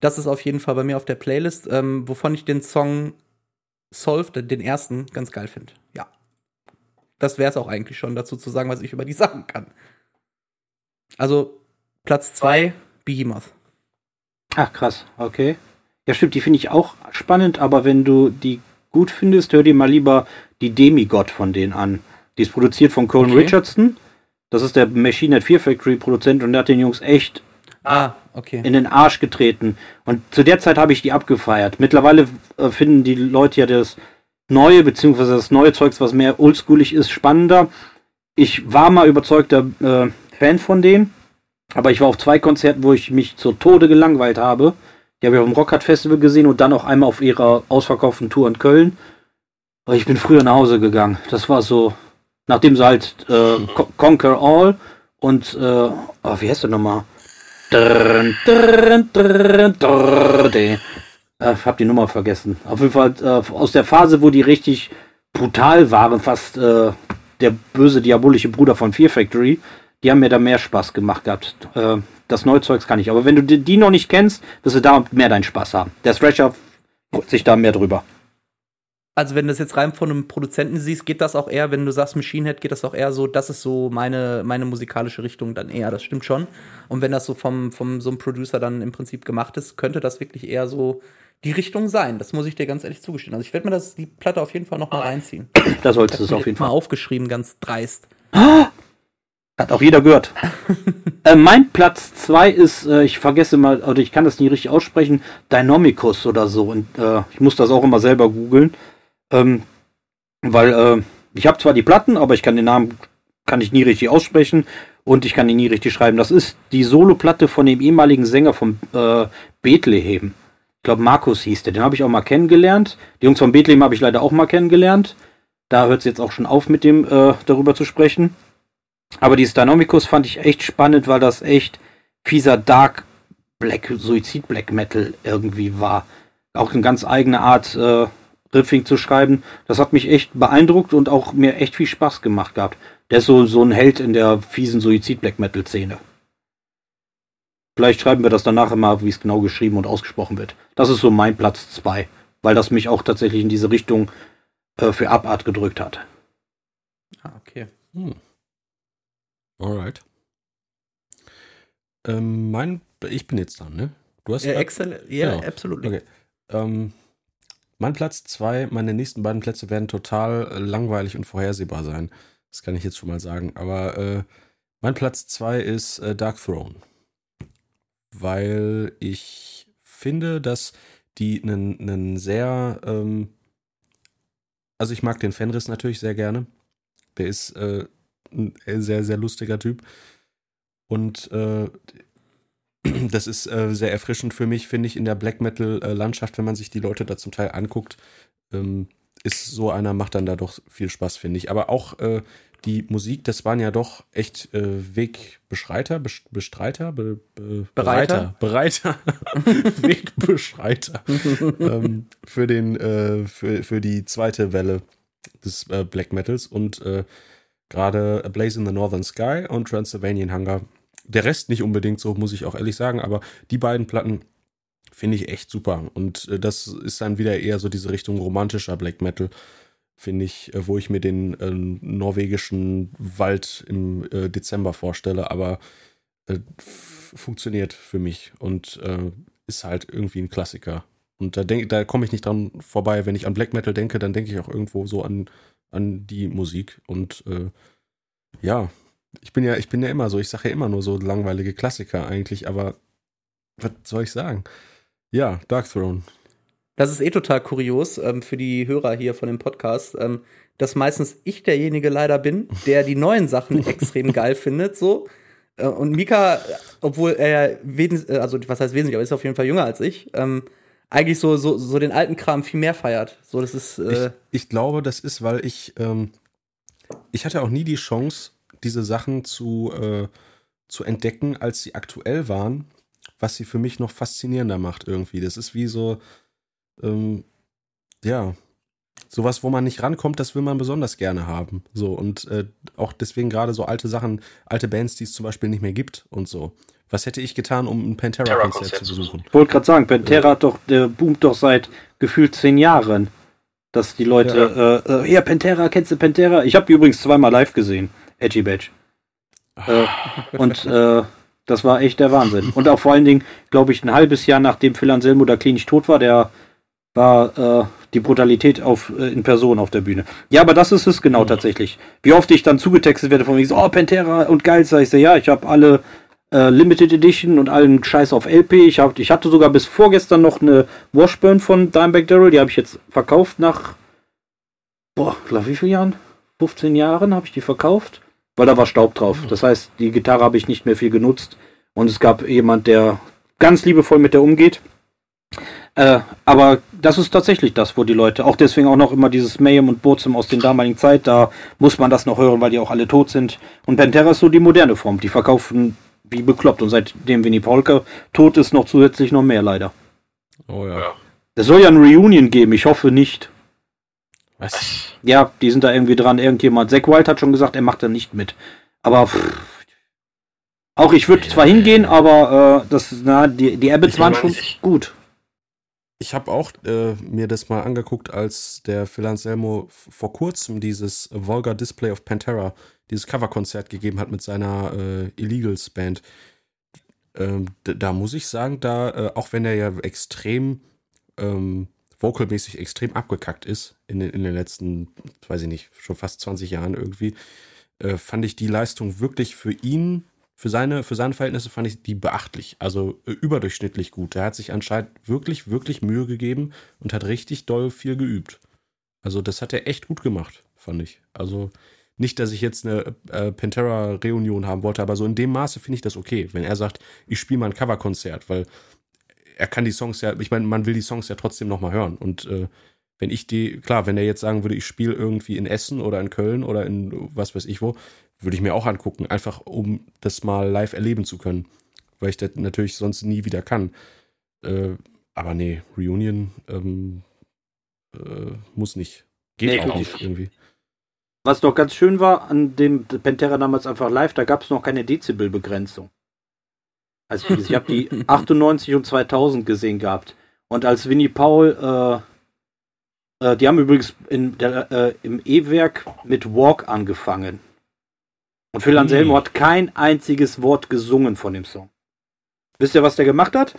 Das ist auf jeden Fall bei mir auf der Playlist, ähm, wovon ich den Song Solved, den ersten, ganz geil finde. Ja. Das wäre es auch eigentlich schon dazu zu sagen, was ich über die sagen kann. Also, Platz 2, Behemoth. Ach, krass, okay. Ja, stimmt, die finde ich auch spannend, aber wenn du die gut findest, hör dir mal lieber die Demigod von denen an. Die ist produziert von Colin okay. Richardson. Das ist der Machine at Fear Factory Produzent und der hat den Jungs echt ah, okay. in den Arsch getreten. Und zu der Zeit habe ich die abgefeiert. Mittlerweile äh, finden die Leute ja das neue, beziehungsweise das neue Zeugs, was mehr oldschoolig ist, spannender. Ich war mal überzeugter äh, Fan von denen, aber ich war auf zwei Konzerten, wo ich mich zur Tode gelangweilt habe. Die habe ich auf dem Rockhard Festival gesehen und dann auch einmal auf ihrer ausverkauften Tour in Köln. Aber ich bin früher nach Hause gegangen. Das war so, nachdem sie halt äh, Conquer All und, äh, oh, wie heißt der nochmal? Äh, hab die Nummer vergessen. Auf jeden Fall äh, aus der Phase, wo die richtig brutal waren, fast äh, der böse, diabolische Bruder von Fear Factory, die haben mir da mehr Spaß gemacht gehabt. Äh, das Neuzeugs kann ich. Aber wenn du die, noch nicht kennst, wirst du da mehr deinen Spaß haben. Der Thrasher freut sich da mehr drüber. Also wenn du das jetzt rein von einem Produzenten siehst, geht das auch eher, wenn du sagst Machine Head, geht das auch eher so, das ist so meine, meine musikalische Richtung dann eher, das stimmt schon. Und wenn das so vom, vom so einem Producer dann im Prinzip gemacht ist, könnte das wirklich eher so die Richtung sein. Das muss ich dir ganz ehrlich zugestehen. Also ich werde mir das, die Platte auf jeden Fall noch mal reinziehen. Da solltest du es auf jeden Fall. mal aufgeschrieben, ganz dreist. Hat auch jeder gehört. äh, mein Platz 2 ist, äh, ich vergesse mal, oder ich kann das nie richtig aussprechen, Dynamicus oder so. Und äh, ich muss das auch immer selber googeln. Ähm, weil äh, ich habe zwar die Platten, aber ich kann den Namen kann ich nie richtig aussprechen und ich kann ihn nie richtig schreiben. Das ist die Soloplatte von dem ehemaligen Sänger von äh, Bethlehem glaube Markus hieß der, den habe ich auch mal kennengelernt. Die Jungs von Bethlehem habe ich leider auch mal kennengelernt. Da hört es jetzt auch schon auf mit dem äh, darüber zu sprechen. Aber die Stanomicus fand ich echt spannend, weil das echt fieser Dark Black, Suizid Black Metal irgendwie war. Auch eine ganz eigene Art, äh, Riffing zu schreiben. Das hat mich echt beeindruckt und auch mir echt viel Spaß gemacht gehabt. Der ist so, so ein Held in der fiesen Suizid Black Metal Szene. Vielleicht schreiben wir das danach immer, wie es genau geschrieben und ausgesprochen wird. Das ist so mein Platz 2, weil das mich auch tatsächlich in diese Richtung äh, für Abart gedrückt hat. Ah, okay. Hm. Alright. Ähm, mein, ich bin jetzt dran, ne? Du hast ja, excellent. Ja, genau. absolut. Okay. Ähm, mein Platz 2, meine nächsten beiden Plätze werden total äh, langweilig und vorhersehbar sein. Das kann ich jetzt schon mal sagen. Aber äh, mein Platz 2 ist äh, Dark Throne. Weil ich finde, dass die einen sehr, ähm, also ich mag den Fenris natürlich sehr gerne. Der ist äh, ein sehr, sehr lustiger Typ. Und äh, das ist äh, sehr erfrischend für mich, finde ich, in der Black Metal-Landschaft, wenn man sich die Leute da zum Teil anguckt. Ähm, ist so einer, macht dann da doch viel Spaß, finde ich. Aber auch äh, die Musik, das waren ja doch echt äh, Wegbeschreiter, Bestreiter, Be, Be, Bereiter, Bereiter, Wegbeschreiter. Ähm, für den, äh, für, für die zweite Welle des äh, Black Metals und äh, gerade A Blaze in the Northern Sky und Transylvanian Hunger der Rest nicht unbedingt so, muss ich auch ehrlich sagen, aber die beiden Platten finde ich echt super. Und äh, das ist dann wieder eher so diese Richtung romantischer Black Metal, finde ich, äh, wo ich mir den äh, norwegischen Wald im äh, Dezember vorstelle, aber äh, funktioniert für mich und äh, ist halt irgendwie ein Klassiker. Und da, da komme ich nicht dran vorbei. Wenn ich an Black Metal denke, dann denke ich auch irgendwo so an, an die Musik. Und ja, ich bin ja, ich bin ja immer so, ich sage ja immer nur so langweilige Klassiker eigentlich, aber was soll ich sagen? Ja, Dark Throne. Das ist eh total kurios ähm, für die Hörer hier von dem Podcast, ähm, dass meistens ich derjenige leider bin, der die neuen Sachen extrem geil findet, so. Äh, und Mika, obwohl er, äh, also was heißt wesentlich, aber ist auf jeden Fall jünger als ich, ähm, eigentlich so, so, so den alten Kram viel mehr feiert. So, das ist. Äh ich, ich, glaube, das ist, weil ich, ähm, ich hatte auch nie die Chance, diese Sachen zu, äh, zu entdecken, als sie aktuell waren, was sie für mich noch faszinierender macht irgendwie. Das ist wie so, ähm, ja, sowas, wo man nicht rankommt, das will man besonders gerne haben. So, und äh, auch deswegen gerade so alte Sachen, alte Bands, die es zum Beispiel nicht mehr gibt und so. Was hätte ich getan, um ein Pantera-Konzert zu besuchen? Ich wollte gerade sagen, Pantera ja. doch, der boomt doch seit gefühlt zehn Jahren. Dass die Leute, ja, äh, äh, ja Pantera, kennst du Pantera? Ich habe die übrigens zweimal live gesehen. Edgy Badge. Äh, und äh, das war echt der Wahnsinn. Und auch vor allen Dingen, glaube ich, ein halbes Jahr nachdem Phil Anselmo da klinisch tot war, der war äh, die Brutalität auf, äh, in Person auf der Bühne. Ja, aber das ist es genau mhm. tatsächlich. Wie oft ich dann zugetextet werde von mir, so, oh, Pantera und geil, sag ich so, ja, ich habe alle äh, Limited Edition und allen Scheiß auf LP. Ich, hab, ich hatte sogar bis vorgestern noch eine Washburn von Dimebag Daryl, die habe ich jetzt verkauft nach, boah, glaube wie viele Jahren? 15 Jahren habe ich die verkauft weil da war Staub drauf. Das heißt, die Gitarre habe ich nicht mehr viel genutzt und es gab jemand, der ganz liebevoll mit der umgeht. Äh, aber das ist tatsächlich das, wo die Leute, auch deswegen auch noch immer dieses Mayhem und Bozem aus den damaligen Zeit, da muss man das noch hören, weil die auch alle tot sind. Und Pantera ist so die moderne Form. Die verkaufen wie bekloppt. Und seitdem Winnie Polka tot ist, noch zusätzlich noch mehr leider. Oh ja. Es soll ja ein Reunion geben, ich hoffe nicht. Was? Ja, die sind da irgendwie dran. Irgendjemand. Zack Wild hat schon gesagt, er macht da nicht mit. Aber pff, auch ich würde zwar hingehen, aber äh, das, na, die, die Abbots waren schon nicht. gut. Ich habe auch äh, mir das mal angeguckt, als der Phil Anselmo vor kurzem dieses Vulgar Display of Pantera, dieses Coverkonzert gegeben hat mit seiner äh, Illegals Band. Ähm, da muss ich sagen, da, äh, auch wenn er ja extrem ähm, vocalmäßig extrem abgekackt ist in den, in den letzten, weiß ich nicht, schon fast 20 Jahren irgendwie, äh, fand ich die Leistung wirklich für ihn, für seine, für seine Verhältnisse fand ich die beachtlich, also äh, überdurchschnittlich gut. Er hat sich anscheinend wirklich, wirklich Mühe gegeben und hat richtig doll viel geübt. Also das hat er echt gut gemacht, fand ich. Also nicht, dass ich jetzt eine äh, Pantera-Reunion haben wollte, aber so in dem Maße finde ich das okay, wenn er sagt, ich spiele mal ein Coverkonzert, weil er kann die Songs ja, ich meine, man will die Songs ja trotzdem nochmal hören. Und äh, wenn ich die, klar, wenn er jetzt sagen würde, ich spiele irgendwie in Essen oder in Köln oder in was weiß ich wo, würde ich mir auch angucken, einfach um das mal live erleben zu können. Weil ich das natürlich sonst nie wieder kann. Äh, aber nee, Reunion ähm, äh, muss nicht. Geht Nee, auch nicht irgendwie. Was doch ganz schön war an dem Pantera damals einfach live, da gab es noch keine Dezibelbegrenzung. Also ich habe die 98 und 2000 gesehen gehabt. Und als Winnie Paul, äh, äh, die haben übrigens in der, äh, im E-Werk mit Walk angefangen. Und Phil Anselmo Hm. hat kein einziges Wort gesungen von dem Song. Wisst ihr, was der gemacht hat?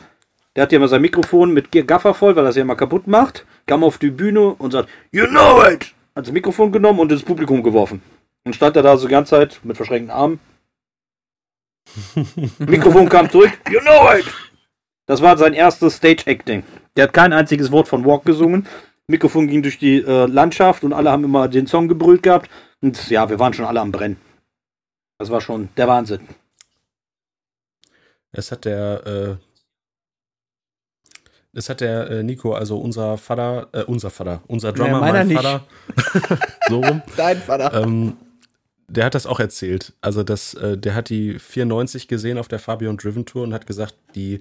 Der hat ja immer sein Mikrofon mit Gaffer voll, weil er es ja immer kaputt macht, kam auf die Bühne und sagt, You know it! Hat das Mikrofon genommen und ins Publikum geworfen. Und stand er da so die ganze Zeit mit verschränkten Armen. Mikrofon kam zurück, You know it! Das war sein erstes Stage-Acting. Der hat kein einziges Wort von Walk gesungen. Mikrofon ging durch die äh, Landschaft und alle haben immer den Song gebrüllt gehabt. Und ja, wir waren schon alle am Brennen. Das war schon der Wahnsinn. Es hat der, äh, es hat der äh, Nico, also unser Vater, äh, unser Vater, unser Drummer, meiner mein nicht. Vater, so rum, Dein Vater. ähm, der hat das auch erzählt. Also das, äh, der hat die 94 gesehen auf der Fabian Driven Tour und hat gesagt, die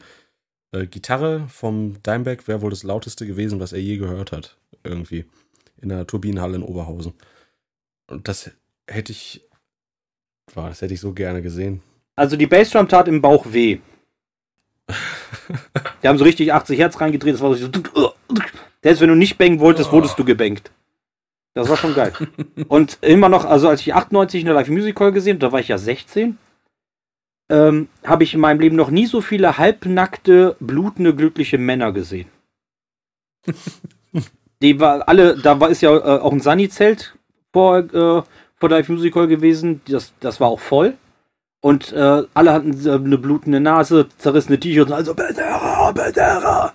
äh, Gitarre vom Dimebag wäre wohl das lauteste gewesen, was er je gehört hat. Irgendwie. In der Turbinenhalle in Oberhausen. Und das hätte ich, boah, das hätte ich so gerne gesehen. Also die Bassdrum tat im Bauch weh. Die haben so richtig 80 Hertz reingedreht. Das war so. Selbst wenn du nicht bangen wolltest, wurdest du gebankt. Das war schon geil. Und immer noch, also als ich 98 in der Live Music Hall gesehen, da war ich ja 16, ähm, habe ich in meinem Leben noch nie so viele halbnackte, blutende, glückliche Männer gesehen. Die war alle, da war ist ja äh, auch ein Sunny-Zelt vor, äh, vor der Live Music Hall gewesen. Das, das war auch voll. Und äh, alle hatten äh, eine blutende Nase, zerrissene T-Shirts, also Bandera, Bandera.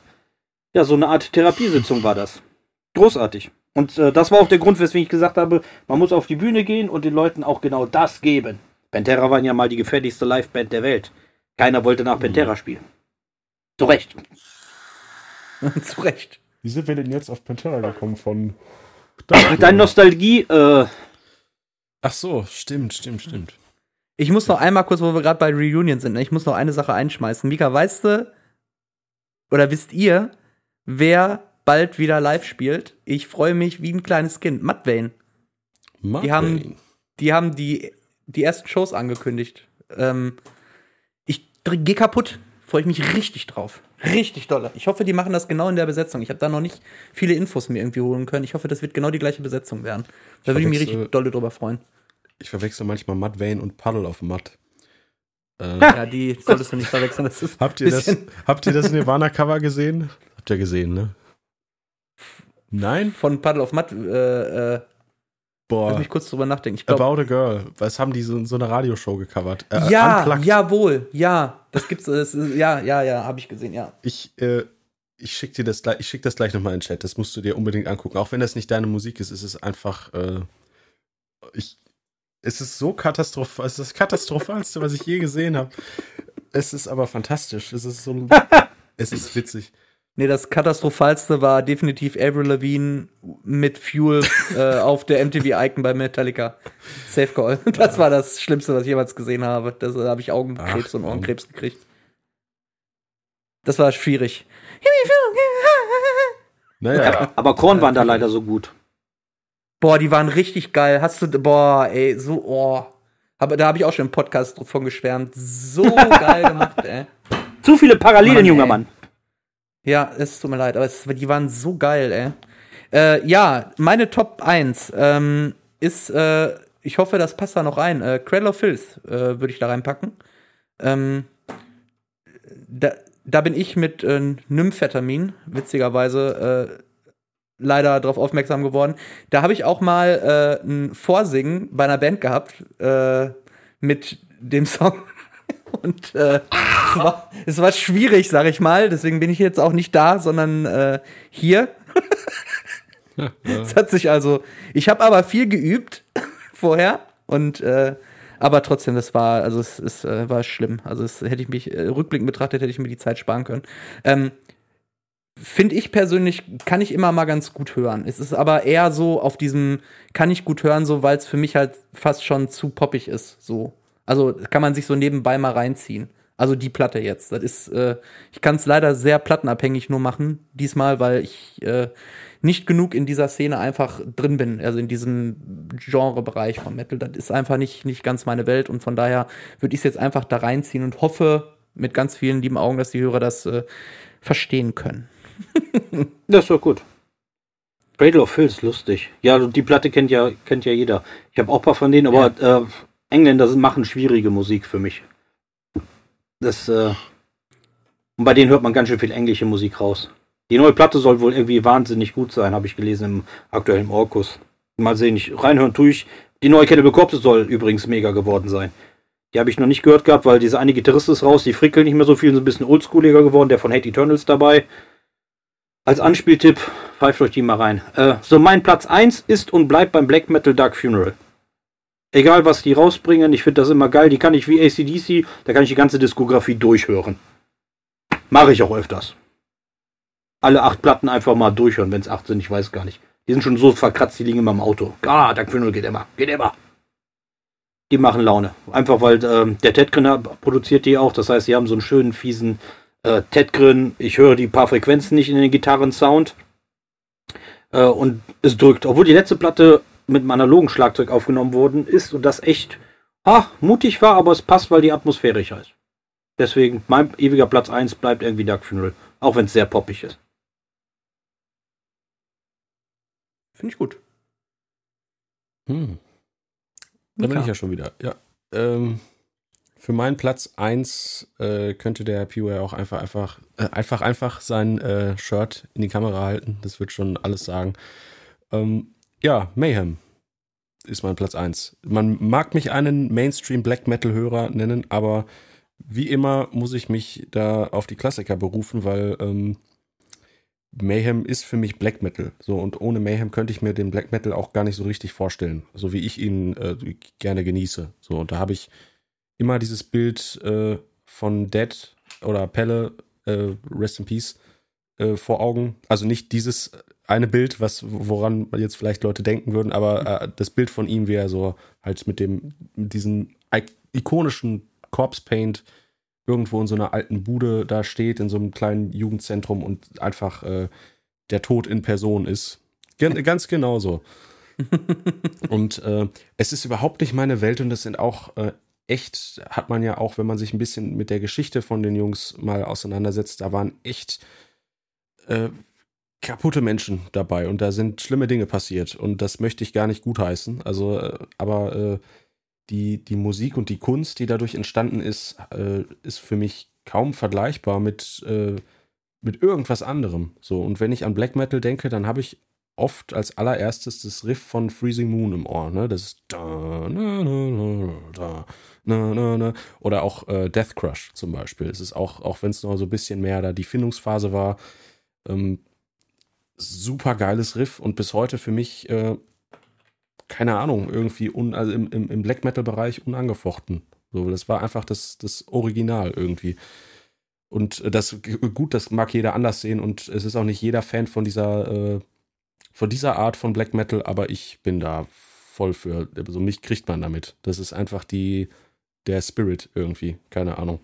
Ja, so eine Art Therapiesitzung war das. Großartig. Und äh, das war auch der Grund, weswegen ich gesagt habe, man muss auf die Bühne gehen und den Leuten auch genau das geben. Pantera waren ja mal die gefährlichste Liveband der Welt. Keiner wollte nach Pantera spielen. Zu Recht. Zu Recht. Wie sind wir denn jetzt auf Pantera gekommen von? Deine Nostalgie, äh, Ach so, stimmt, stimmt, stimmt. Ich muss noch einmal kurz, wo wir gerade bei Reunion sind, ne? ich muss noch eine Sache einschmeißen. Mika, weißt du, oder wisst ihr, wer bald wieder live spielt? Ich freue mich wie ein kleines Kind. Matt Vane. Die haben- Die haben die, die ersten Shows angekündigt. Ähm, ich gehe kaputt. Freue ich mich richtig drauf. Richtig doll. Ich hoffe, die machen das genau in der Besetzung. Ich habe da noch nicht viele Infos mir irgendwie holen können. Ich hoffe, das wird genau die gleiche Besetzung werden. Da würde ich mich richtig doll drüber freuen. Ich verwechsel manchmal Matt Vane und Puddle of Mud. Äh, Ja, die solltest du nicht verwechseln. Habt, ihr das, habt ihr das Nirvana-Cover gesehen? Habt ihr gesehen, ne? Nein? von Puddle of Mud. Äh, äh, lass Boah. mich kurz drüber nachdenken. Glaub, About a Girl. Was haben die so in so einer Radioshow gecovert? Äh, ja, Unplugged. jawohl, ja. Das gibt's. Das ist, ja, ja, ja, habe ich gesehen, ja. Ich, äh, ich schicke dir das gleich, ich schick das gleich nochmal in den Chat. Das musst du dir unbedingt angucken. Auch wenn das nicht deine Musik ist, ist es einfach, äh, ich, es ist so katastrophal, es ist das katastrophalste, was ich je gesehen habe. Es ist aber fantastisch. Es ist so, es ist witzig. Nee, das katastrophalste war definitiv Avril Lavigne mit Fuel äh, auf der MTV Icon bei Metallica. Safe Call. Das war das Schlimmste, was ich jemals gesehen habe. Da habe ich Augenkrebs Ach, und. Ohrenkrebs gekriegt. Das war schwierig. Naja, aber Korn waren da leider so gut. Boah, die waren richtig geil. Hast du, boah, ey, so, oh. Aber da habe ich auch schon im Podcast von geschwärmt. So geil gemacht, ey. Zu viele Parallelen, Mann, junger ey. Mann. Ja, es tut mir leid, aber es, die waren so geil, ey. Äh, ja, meine Top 1 ähm, ist, äh, ich hoffe, das passt da noch rein. Äh, Cradle of Filth äh, würde ich da reinpacken. Ähm, da, da bin ich mit äh, Nymphetamin, witzigerweise, äh, leider darauf aufmerksam geworden. Da habe ich auch mal äh, ein Vorsingen bei einer Band gehabt äh, mit dem Song. Und äh, es, war, es war schwierig, sag ich mal. Deswegen bin ich jetzt auch nicht da, sondern äh, hier. Es hat sich also. Ich habe aber viel geübt vorher und äh, aber trotzdem, das war also es, es äh, war schlimm. Also es hätte ich mich äh, rückblickend betrachtet, hätte ich mir die Zeit sparen können. Ähm, finde ich persönlich, kann ich immer mal ganz gut hören. Es ist aber eher so auf diesem, kann ich gut hören, so, weil es für mich halt fast schon zu poppig ist. So. Also kann man sich so nebenbei mal reinziehen. Also die Platte jetzt. Das ist, äh, ich kann es leider sehr plattenabhängig nur machen, diesmal, weil ich äh, nicht genug in dieser Szene einfach drin bin, also in diesem Genrebereich von Metal. Das ist einfach nicht, nicht ganz meine Welt und von daher würde ich es jetzt einfach da reinziehen und hoffe mit ganz vielen lieben Augen, dass die Hörer das äh, verstehen können. das ist doch gut. Cradle of Filth, lustig. Ja, die Platte kennt ja, kennt ja jeder. Ich habe auch ein paar von denen, aber ja. äh, Engländer machen schwierige Musik für mich. Das, äh, und bei denen hört man ganz schön viel englische Musik raus. Die neue Platte soll wohl irgendwie wahnsinnig gut sein, habe ich gelesen im aktuellen Orkus. Mal sehen, ich reinhören tue ich. Die neue Cannibal Corpse soll übrigens mega geworden sein. Die habe ich noch nicht gehört gehabt, weil dieser eine Gitarrist ist raus, die frickeln nicht mehr so viel, sind ein bisschen oldschooliger geworden, der von Hate Eternals dabei. Als Anspieltipp, pfeift euch die mal rein. Äh, so, mein Platz 1 ist und bleibt beim Black Metal Dark Funeral. Egal, was die rausbringen, ich finde das immer geil. Die kann ich wie ACDC, da kann ich die ganze Diskografie durchhören. Mache ich auch öfters. Alle acht Platten einfach mal durchhören, wenn es acht sind, ich weiß gar nicht. Die sind schon so verkratzt, die liegen immer im Auto. Ah, Dark Funeral geht immer, geht immer. Die machen Laune. Einfach weil ähm, der Tedgren produziert die auch. Das heißt, sie haben so einen schönen, fiesen äh, Tedgren. Ich höre die paar Frequenzen nicht in den Gitarren-Sound. Äh, und es drückt. Obwohl die letzte Platte mit einem analogen Schlagzeug aufgenommen worden ist und das echt ach, mutig war, aber es passt, weil die atmosphärisch ist. Deswegen, mein ewiger Platz 1 bleibt irgendwie Dark Funeral, auch wenn es sehr poppig ist. Finde ich gut. Hm. Da bin ich ja schon wieder. Ja. Ähm, für meinen Platz 1 äh, könnte der Peware auch einfach, einfach, äh, einfach, einfach sein äh, Shirt in die Kamera halten. Das wird schon alles sagen. Ähm, ja, Mayhem ist mein Platz 1. Man mag mich einen Mainstream Black Metal Hörer nennen, aber wie immer muss ich mich da auf die Klassiker berufen, weil ähm, Mayhem ist für mich Black Metal. So, und ohne Mayhem könnte ich mir den Black Metal auch gar nicht so richtig vorstellen, so wie ich ihn äh, gerne genieße. So, und da habe ich immer dieses Bild äh, von Dead oder Pelle, äh, Rest in Peace, äh, vor Augen. Also nicht dieses eine Bild, was, woran jetzt vielleicht Leute denken würden, aber äh, das Bild von ihm, wie er so halt mit dem, mit diesem ikonischen Corpse Paint irgendwo in so einer alten Bude da steht, in so einem kleinen Jugendzentrum und einfach äh, der Tod in Person ist. Gen ganz genau so. und äh, es ist überhaupt nicht meine Welt und das sind auch äh, echt, hat man ja auch, wenn man sich ein bisschen mit der Geschichte von den Jungs mal auseinandersetzt, da waren echt äh, kaputte Menschen dabei und da sind schlimme Dinge passiert und das möchte ich gar nicht gutheißen. Also, äh, aber äh, die, die Musik und die Kunst, die dadurch entstanden ist, äh, ist für mich kaum vergleichbar mit, äh, mit irgendwas anderem. So, und wenn ich an Black Metal denke, dann habe ich oft als allererstes das Riff von Freezing Moon im Ohr, ne? Das ist da, na, na, da, na, na, na. oder auch äh, Death Crush zum Beispiel. Es ist auch, auch wenn es noch so ein bisschen mehr da die Findungsphase war, ähm, super geiles Riff und bis heute für mich, äh, keine Ahnung, irgendwie un, also im, im, im Black Metal-Bereich unangefochten. So, das war einfach das, das Original irgendwie. Und das gut, das mag jeder anders sehen und es ist auch nicht jeder Fan von dieser, äh, von dieser Art von Black Metal, aber ich bin da voll für. Also mich kriegt man damit. Das ist einfach die, der Spirit irgendwie, keine Ahnung.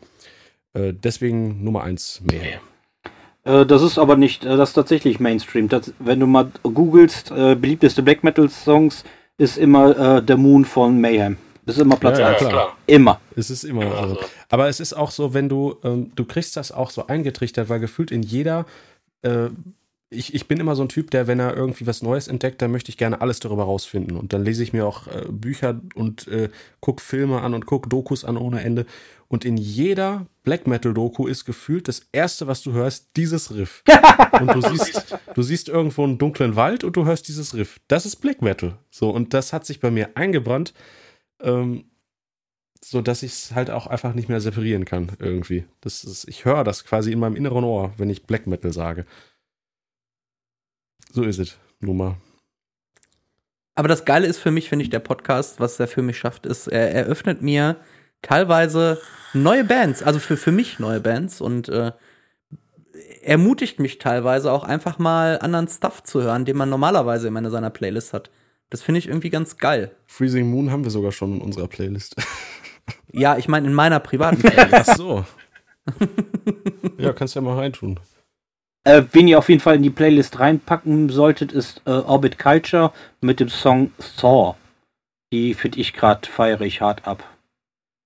Äh, deswegen Nummer eins mehr. Äh, das ist aber nicht, äh, das ist tatsächlich Mainstream. Das, wenn du mal googelst, äh, beliebteste Black Metal Songs, ist immer äh, The Moon von Mayhem. Das ist immer Platz ja, 1. Ja, klar. Immer. Es ist immer. Also. Aber es ist auch so, wenn du, ähm, du kriegst das auch so eingetrichtert, weil gefühlt in jeder äh, ich, ich bin immer so ein Typ, der, wenn er irgendwie was Neues entdeckt, dann möchte ich gerne alles darüber rausfinden. Und dann lese ich mir auch äh, Bücher und äh, gucke Filme an und gucke Dokus an ohne Ende. Und in jeder Black Metal-Doku ist gefühlt das erste, was du hörst, dieses Riff. und du siehst, du siehst irgendwo einen dunklen Wald und du hörst dieses Riff. Das ist Black Metal. So, und das hat sich bei mir eingebrannt, ähm, so dass ich es halt auch einfach nicht mehr separieren kann, irgendwie. Das ist, ich höre das quasi in meinem inneren Ohr, wenn ich Black Metal sage. So ist es, nun mal. Aber das Geile ist für mich, finde ich, der Podcast, was er für mich schafft, ist, er eröffnet mir teilweise neue Bands, also für, für mich neue Bands und äh, ermutigt mich teilweise auch einfach mal anderen Stuff zu hören, den man normalerweise in seiner Playlist hat. Das finde ich irgendwie ganz geil. Freezing Moon haben wir sogar schon in unserer Playlist. Ja, ich meine in meiner privaten Playlist. Ach so. ja, kannst ja mal reintun. Äh, wen ihr auf jeden Fall in die Playlist reinpacken solltet, ist äh, Orbit Culture mit dem Song Saw. Die finde ich gerade feiere ich hart ab.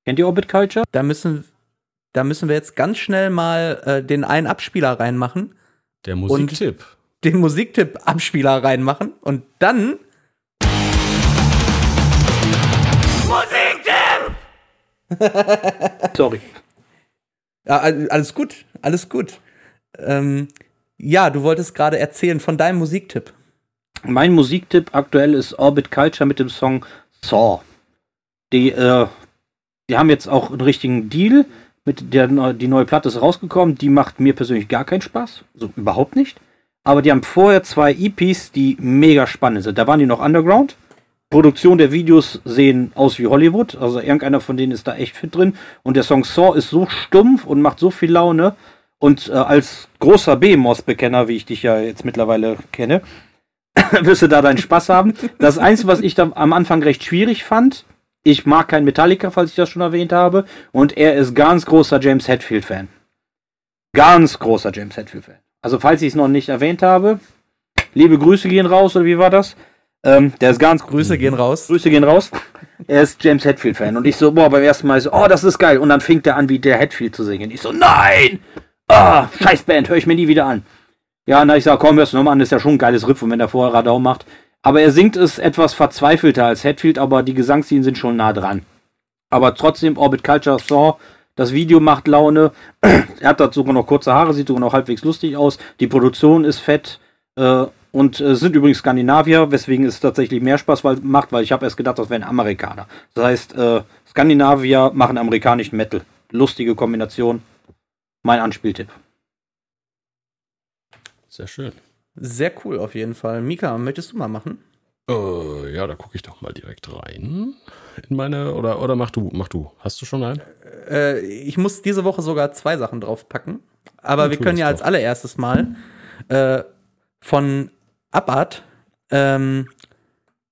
Kennt ihr Orbit Culture? Da müssen, da müssen wir jetzt ganz schnell mal äh, den einen Abspieler reinmachen, Der Musiktipp. den Musiktipp-Abspieler reinmachen und dann. Sorry. Ja, all- alles gut, alles gut. Ähm, ja, du wolltest gerade erzählen von deinem Musiktipp. Mein Musiktipp aktuell ist Orbit Culture mit dem Song Saw. Die, äh, die haben jetzt auch einen richtigen Deal. Mit der die neue Platte ist rausgekommen. Die macht mir persönlich gar keinen Spaß. So überhaupt nicht. Aber die haben vorher zwei EPs, die mega spannend sind. Da waren die noch Underground. Produktion der Videos sehen aus wie Hollywood. Also irgendeiner von denen ist da echt fit drin. Und der Song Saw ist so stumpf und macht so viel Laune. Und äh, als großer Behemoth-Bekenner, wie ich dich ja jetzt mittlerweile kenne, wirst du da deinen Spaß haben. Das Einzige, was ich da am Anfang recht schwierig fand, ich mag kein Metallica, falls ich das schon erwähnt habe, und er ist ganz großer James Hetfield-Fan. Ganz großer James Hetfield-Fan. Also, falls ich es noch nicht erwähnt habe, liebe Grüße gehen raus, oder wie war das? Ähm, der ist ganz Grüße gehen raus. Grüße gehen raus. Er ist James Hetfield-Fan. Und ich so, boah, beim ersten Mal so, oh, das ist geil. Und dann fängt er an, wie der Hetfield zu singen. Ich so, nein! Ah, scheiß Band, höre ich mir nie wieder an. Ja, na, ich sag, komm, hörst du nochmal an, ist ja schon ein geiles Riff, und wenn er vorher Radau macht. Aber er singt es etwas verzweifelter als Hetfield, aber die Gesangslinien sind schon nah dran. Aber trotzdem, Orbit Culture Saw, das Video macht Laune. er hat dazu sogar noch kurze Haare, sieht sogar noch halbwegs lustig aus. Die Produktion ist fett. Äh, und äh, sind übrigens Skandinavier, weswegen es tatsächlich mehr Spaß weil, macht, weil ich habe erst gedacht, das wären Amerikaner. Das heißt, äh, Skandinavier machen amerikanischen Metal. Lustige Kombination. Mein Anspieltipp. Sehr schön. Sehr cool auf jeden Fall. Mika, möchtest du mal machen? Äh, ja, da gucke ich doch mal direkt rein. In meine, oder, oder mach du, mach du. Hast du schon einen? Äh, ich muss diese Woche sogar zwei Sachen draufpacken. Aber Dann wir können ja als allererstes mal äh, von Abad ähm,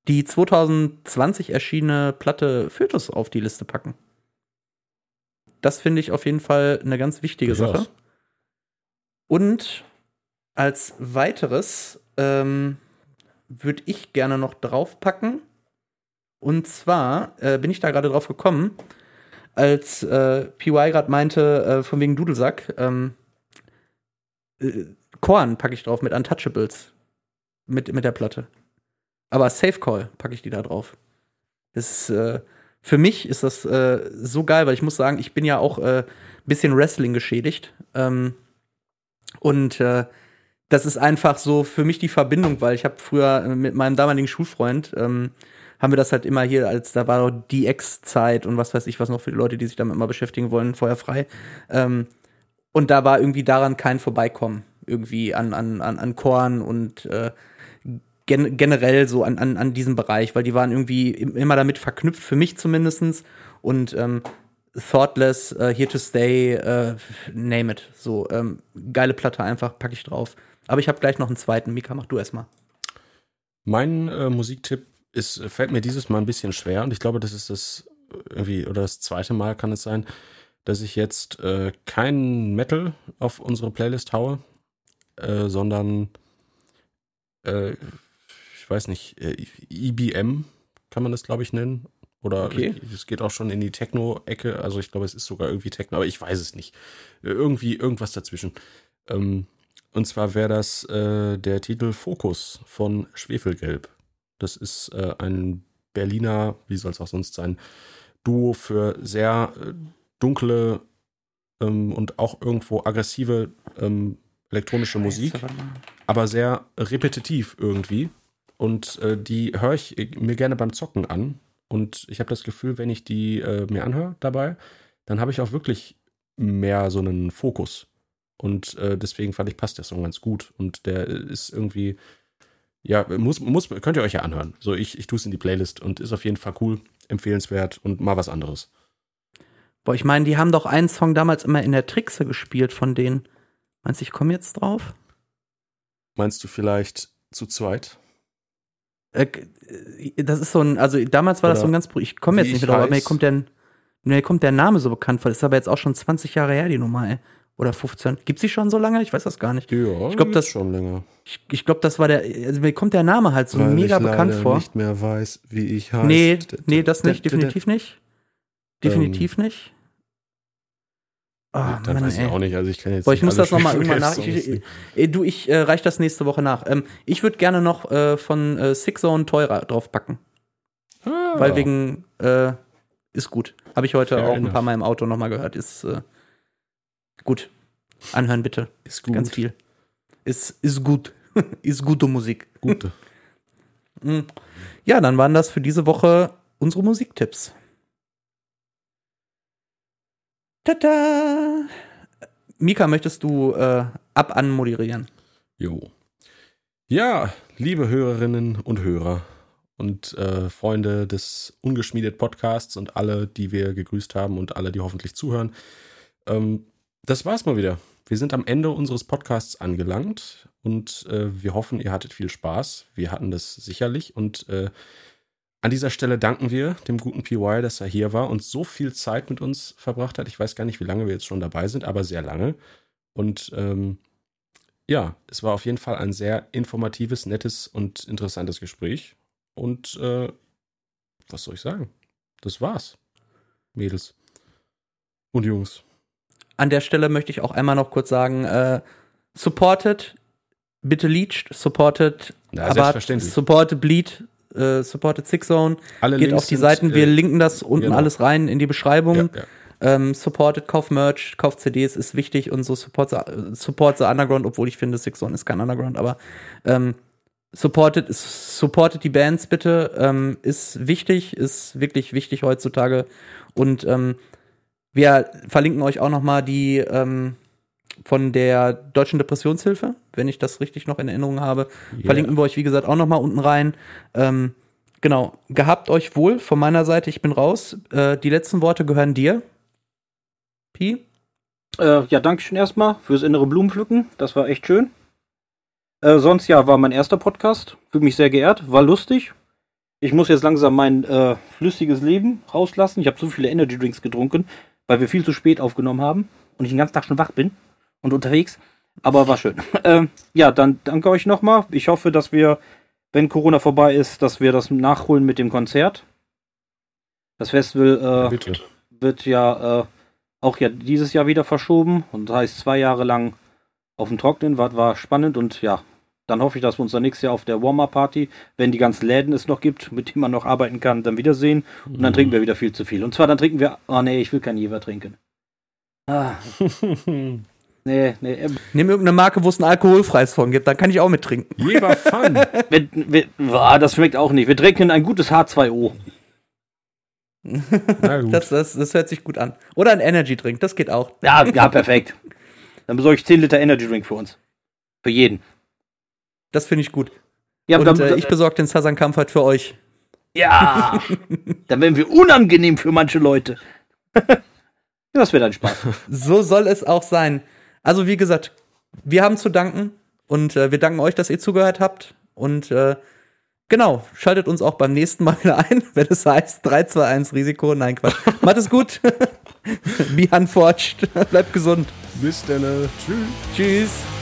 die 2020 erschienene Platte Fötus auf die Liste packen. Das finde ich auf jeden Fall eine ganz wichtige. Sache. Und als weiteres ähm, würde ich gerne noch draufpacken. Und zwar äh, bin ich da gerade drauf gekommen, als äh, PY gerade meinte, äh, von wegen Dudelsack, ähm, äh, Korn packe ich drauf mit Untouchables. Mit, mit der Platte. Aber Safe Call packe ich die da drauf. Das ist, äh, für mich ist das äh, so geil, weil ich muss sagen, ich bin ja auch ein äh, bisschen Wrestling geschädigt. Ähm, und äh, das ist einfach so für mich die Verbindung, weil ich habe früher mit meinem damaligen Schulfreund ähm, haben wir das halt immer hier als da war doch DX-Zeit und was weiß ich was noch für die Leute, die sich damit mal beschäftigen wollen, vorher frei. Ähm, und da war irgendwie daran kein Vorbeikommen irgendwie an an an, an Korn und äh, gen generell so an, an an diesem Bereich, weil die waren irgendwie im- immer damit verknüpft für mich zumindestens und ähm, Thoughtless, äh, Here to Stay, äh, name it. So, ähm, geile Platte einfach, packe ich drauf. Aber ich habe gleich noch einen zweiten. Mika, mach du erstmal. Mein äh, Musiktipp ist, fällt mir dieses Mal ein bisschen schwer und ich glaube, das ist das irgendwie, oder das zweite Mal kann es sein, dass ich jetzt äh, keinen Metal auf unsere Playlist haue, äh, sondern äh, ich weiß nicht, äh, IBM kann man das, glaube ich, nennen. Oder Okay. es geht auch schon in die Techno-Ecke. Also ich glaube, es ist sogar irgendwie Techno, aber ich weiß es nicht. Äh, Irgendwie irgendwas dazwischen. Ähm, und zwar wäre das äh, der Titel Fokus von Schwefelgelb. Das ist äh, ein Berliner, wie soll es auch sonst sein, Duo für sehr äh, dunkle ähm, und auch irgendwo aggressive ähm, elektronische Musik aber sehr repetitiv irgendwie. Und äh, die höre ich mir gerne beim Zocken an. Und ich habe das Gefühl, wenn ich die äh, mir anhöre dabei, dann habe ich auch wirklich mehr so einen Fokus. Und äh, deswegen fand ich, passt der Song ganz gut. Und der ist irgendwie, ja, muss, muss, könnt ihr euch ja anhören. So, ich, ich tue es in die Playlist und ist auf jeden Fall cool, empfehlenswert und mal was anderes. Boah, ich meine, die haben doch einen Song damals immer in der Trixe gespielt von denen. Meinst du, ich komme jetzt drauf? Meinst du vielleicht zu zweit? Äh, äh, das ist so ein, also damals war das Oder so ein ganz, ich komme jetzt nicht ich mehr drauf, aber mir kommt der, mir kommt der Name so bekannt vor. Das ist aber jetzt auch schon 20 Jahre her, die Nummer, ey. Oder 15. Gibt's die schon so lange? Ich weiß das gar nicht. Ja, Ich glaub, das- schon länger. Ich, ich glaube, das war der, also mir kommt der Name halt so Weil mega ich bekannt vor. nicht mehr weiß, wie ich heiße. Nee, nee, das nicht, definitiv nicht. Definitiv nicht. Oh, Dann Mann, weiß ich ey. auch nicht. Also ich kann jetzt Boah, ich muss das nochmal irgendwann nach. Ich, ich, du, ich äh, reich das nächste Woche nach. Ähm, ich würde gerne noch äh, von äh, Six Zone teurer draufpacken. Ah, Weil wegen, äh, ist gut. Habe ich heute Fair auch ein enough. paar Mal im Auto nochmal gehört. Ist äh, gut. Anhören bitte. ist gut. Ganz viel. Ist, ist gut. ist gute Musik. Gute. Mm. Ja, dann waren das für diese Woche unsere Musiktipps. Tada! Mika, möchtest du äh, ab an moderieren? Jo. Ja, liebe Hörerinnen und Hörer und äh, Freunde des ungeschmiedet Podcasts und alle, die wir gegrüßt haben und alle, die hoffentlich zuhören. Ähm, das war's mal wieder. Wir sind am Ende unseres Podcasts angelangt und äh, wir hoffen, ihr hattet viel Spaß. Wir hatten das sicherlich und äh, an dieser Stelle danken wir dem guten PY, dass er hier war und so viel Zeit mit uns verbracht hat. Ich weiß gar nicht, wie lange wir jetzt schon dabei sind, aber sehr lange. Und ähm, ja, es war auf jeden Fall ein sehr informatives, nettes und interessantes Gespräch. Und äh, was soll ich sagen? Das war's. Mädels und Jungs. An der Stelle möchte ich auch einmal noch kurz sagen, äh, supported, bitte leached, supported, Ja, aber supported bleed, äh, supported Six Zone. Alle Geht Links auf die Seiten, wir äh, linken das unten genau. alles rein in die Beschreibung. ja, ja. Ähm, supported, kauft Merch, kauft CDs, ist wichtig und so support, the- support the Underground, obwohl ich finde, Six Zone ist kein Underground, aber ähm, supported, supported die Bands bitte, ähm, ist wichtig, ist wirklich wichtig heutzutage und ähm, wir verlinken euch auch noch mal die ähm, von der Deutschen Depressionshilfe, wenn ich das richtig noch in Erinnerung habe, Yeah. verlinken wir euch, wie gesagt, auch noch mal unten rein. Ähm, genau, gehabt euch wohl von meiner Seite, ich bin raus. Äh, die letzten Worte gehören dir. Pi? Äh, ja, danke schön erstmal fürs innere Blumenpflücken. Das war echt schön. Äh, sonst ja, war mein erster Podcast. Fühle mich sehr geehrt. War lustig. Ich muss jetzt langsam mein äh, flüssiges Leben rauslassen. Ich habe so viele Energy Drinks getrunken, weil wir viel zu spät aufgenommen haben und ich den ganzen Tag schon wach bin und unterwegs. Aber war schön. ähm, ja, dann danke euch nochmal. Ich hoffe, dass wir, wenn Corona vorbei ist, dass wir das nachholen mit dem Konzert. Das Festival äh, Bitte. wird ja äh, auch ja dieses Jahr wieder verschoben und das heißt zwei Jahre lang auf dem Trocknen. War, war spannend und ja, dann hoffe ich, dass wir uns dann nächstes Jahr auf der Warm-Up-Party, wenn die ganzen Läden es noch gibt, mit denen man noch arbeiten kann, dann wiedersehen und dann trinken wir wieder viel zu viel. Und zwar dann trinken wir, oh nee, ich will kein Jever trinken. Ah, nee, nee, äh, Nimm irgendeine Marke, wo es ein alkoholfreies von gibt, dann kann ich auch mit trinken. Jeber Fun. wir, wir, das schmeckt auch nicht. Wir trinken ein gutes H2O. Na gut. Das, das, das hört sich gut an. Oder ein Energy-Drink, das geht auch. Ja, ja, perfekt. Dann besorge ich 10 Liter Energy Drink für uns. Für jeden. Das finde ich gut. Ja, Und dann, äh, ich besorge den Southern Comfort für euch. Ja, dann werden wir unangenehm für manche Leute. das wird ein Spaß. So soll es auch sein. Also, wie gesagt, wir haben zu danken und äh, wir danken euch, dass ihr zugehört habt. Und äh, genau, schaltet uns auch beim nächsten Mal wieder ein, wenn es heißt 3, 2, 1 Risiko. Nein, Quatsch. Macht es gut. Be unforged. Bleibt gesund. Bis dann. Tschüss. Tschüss.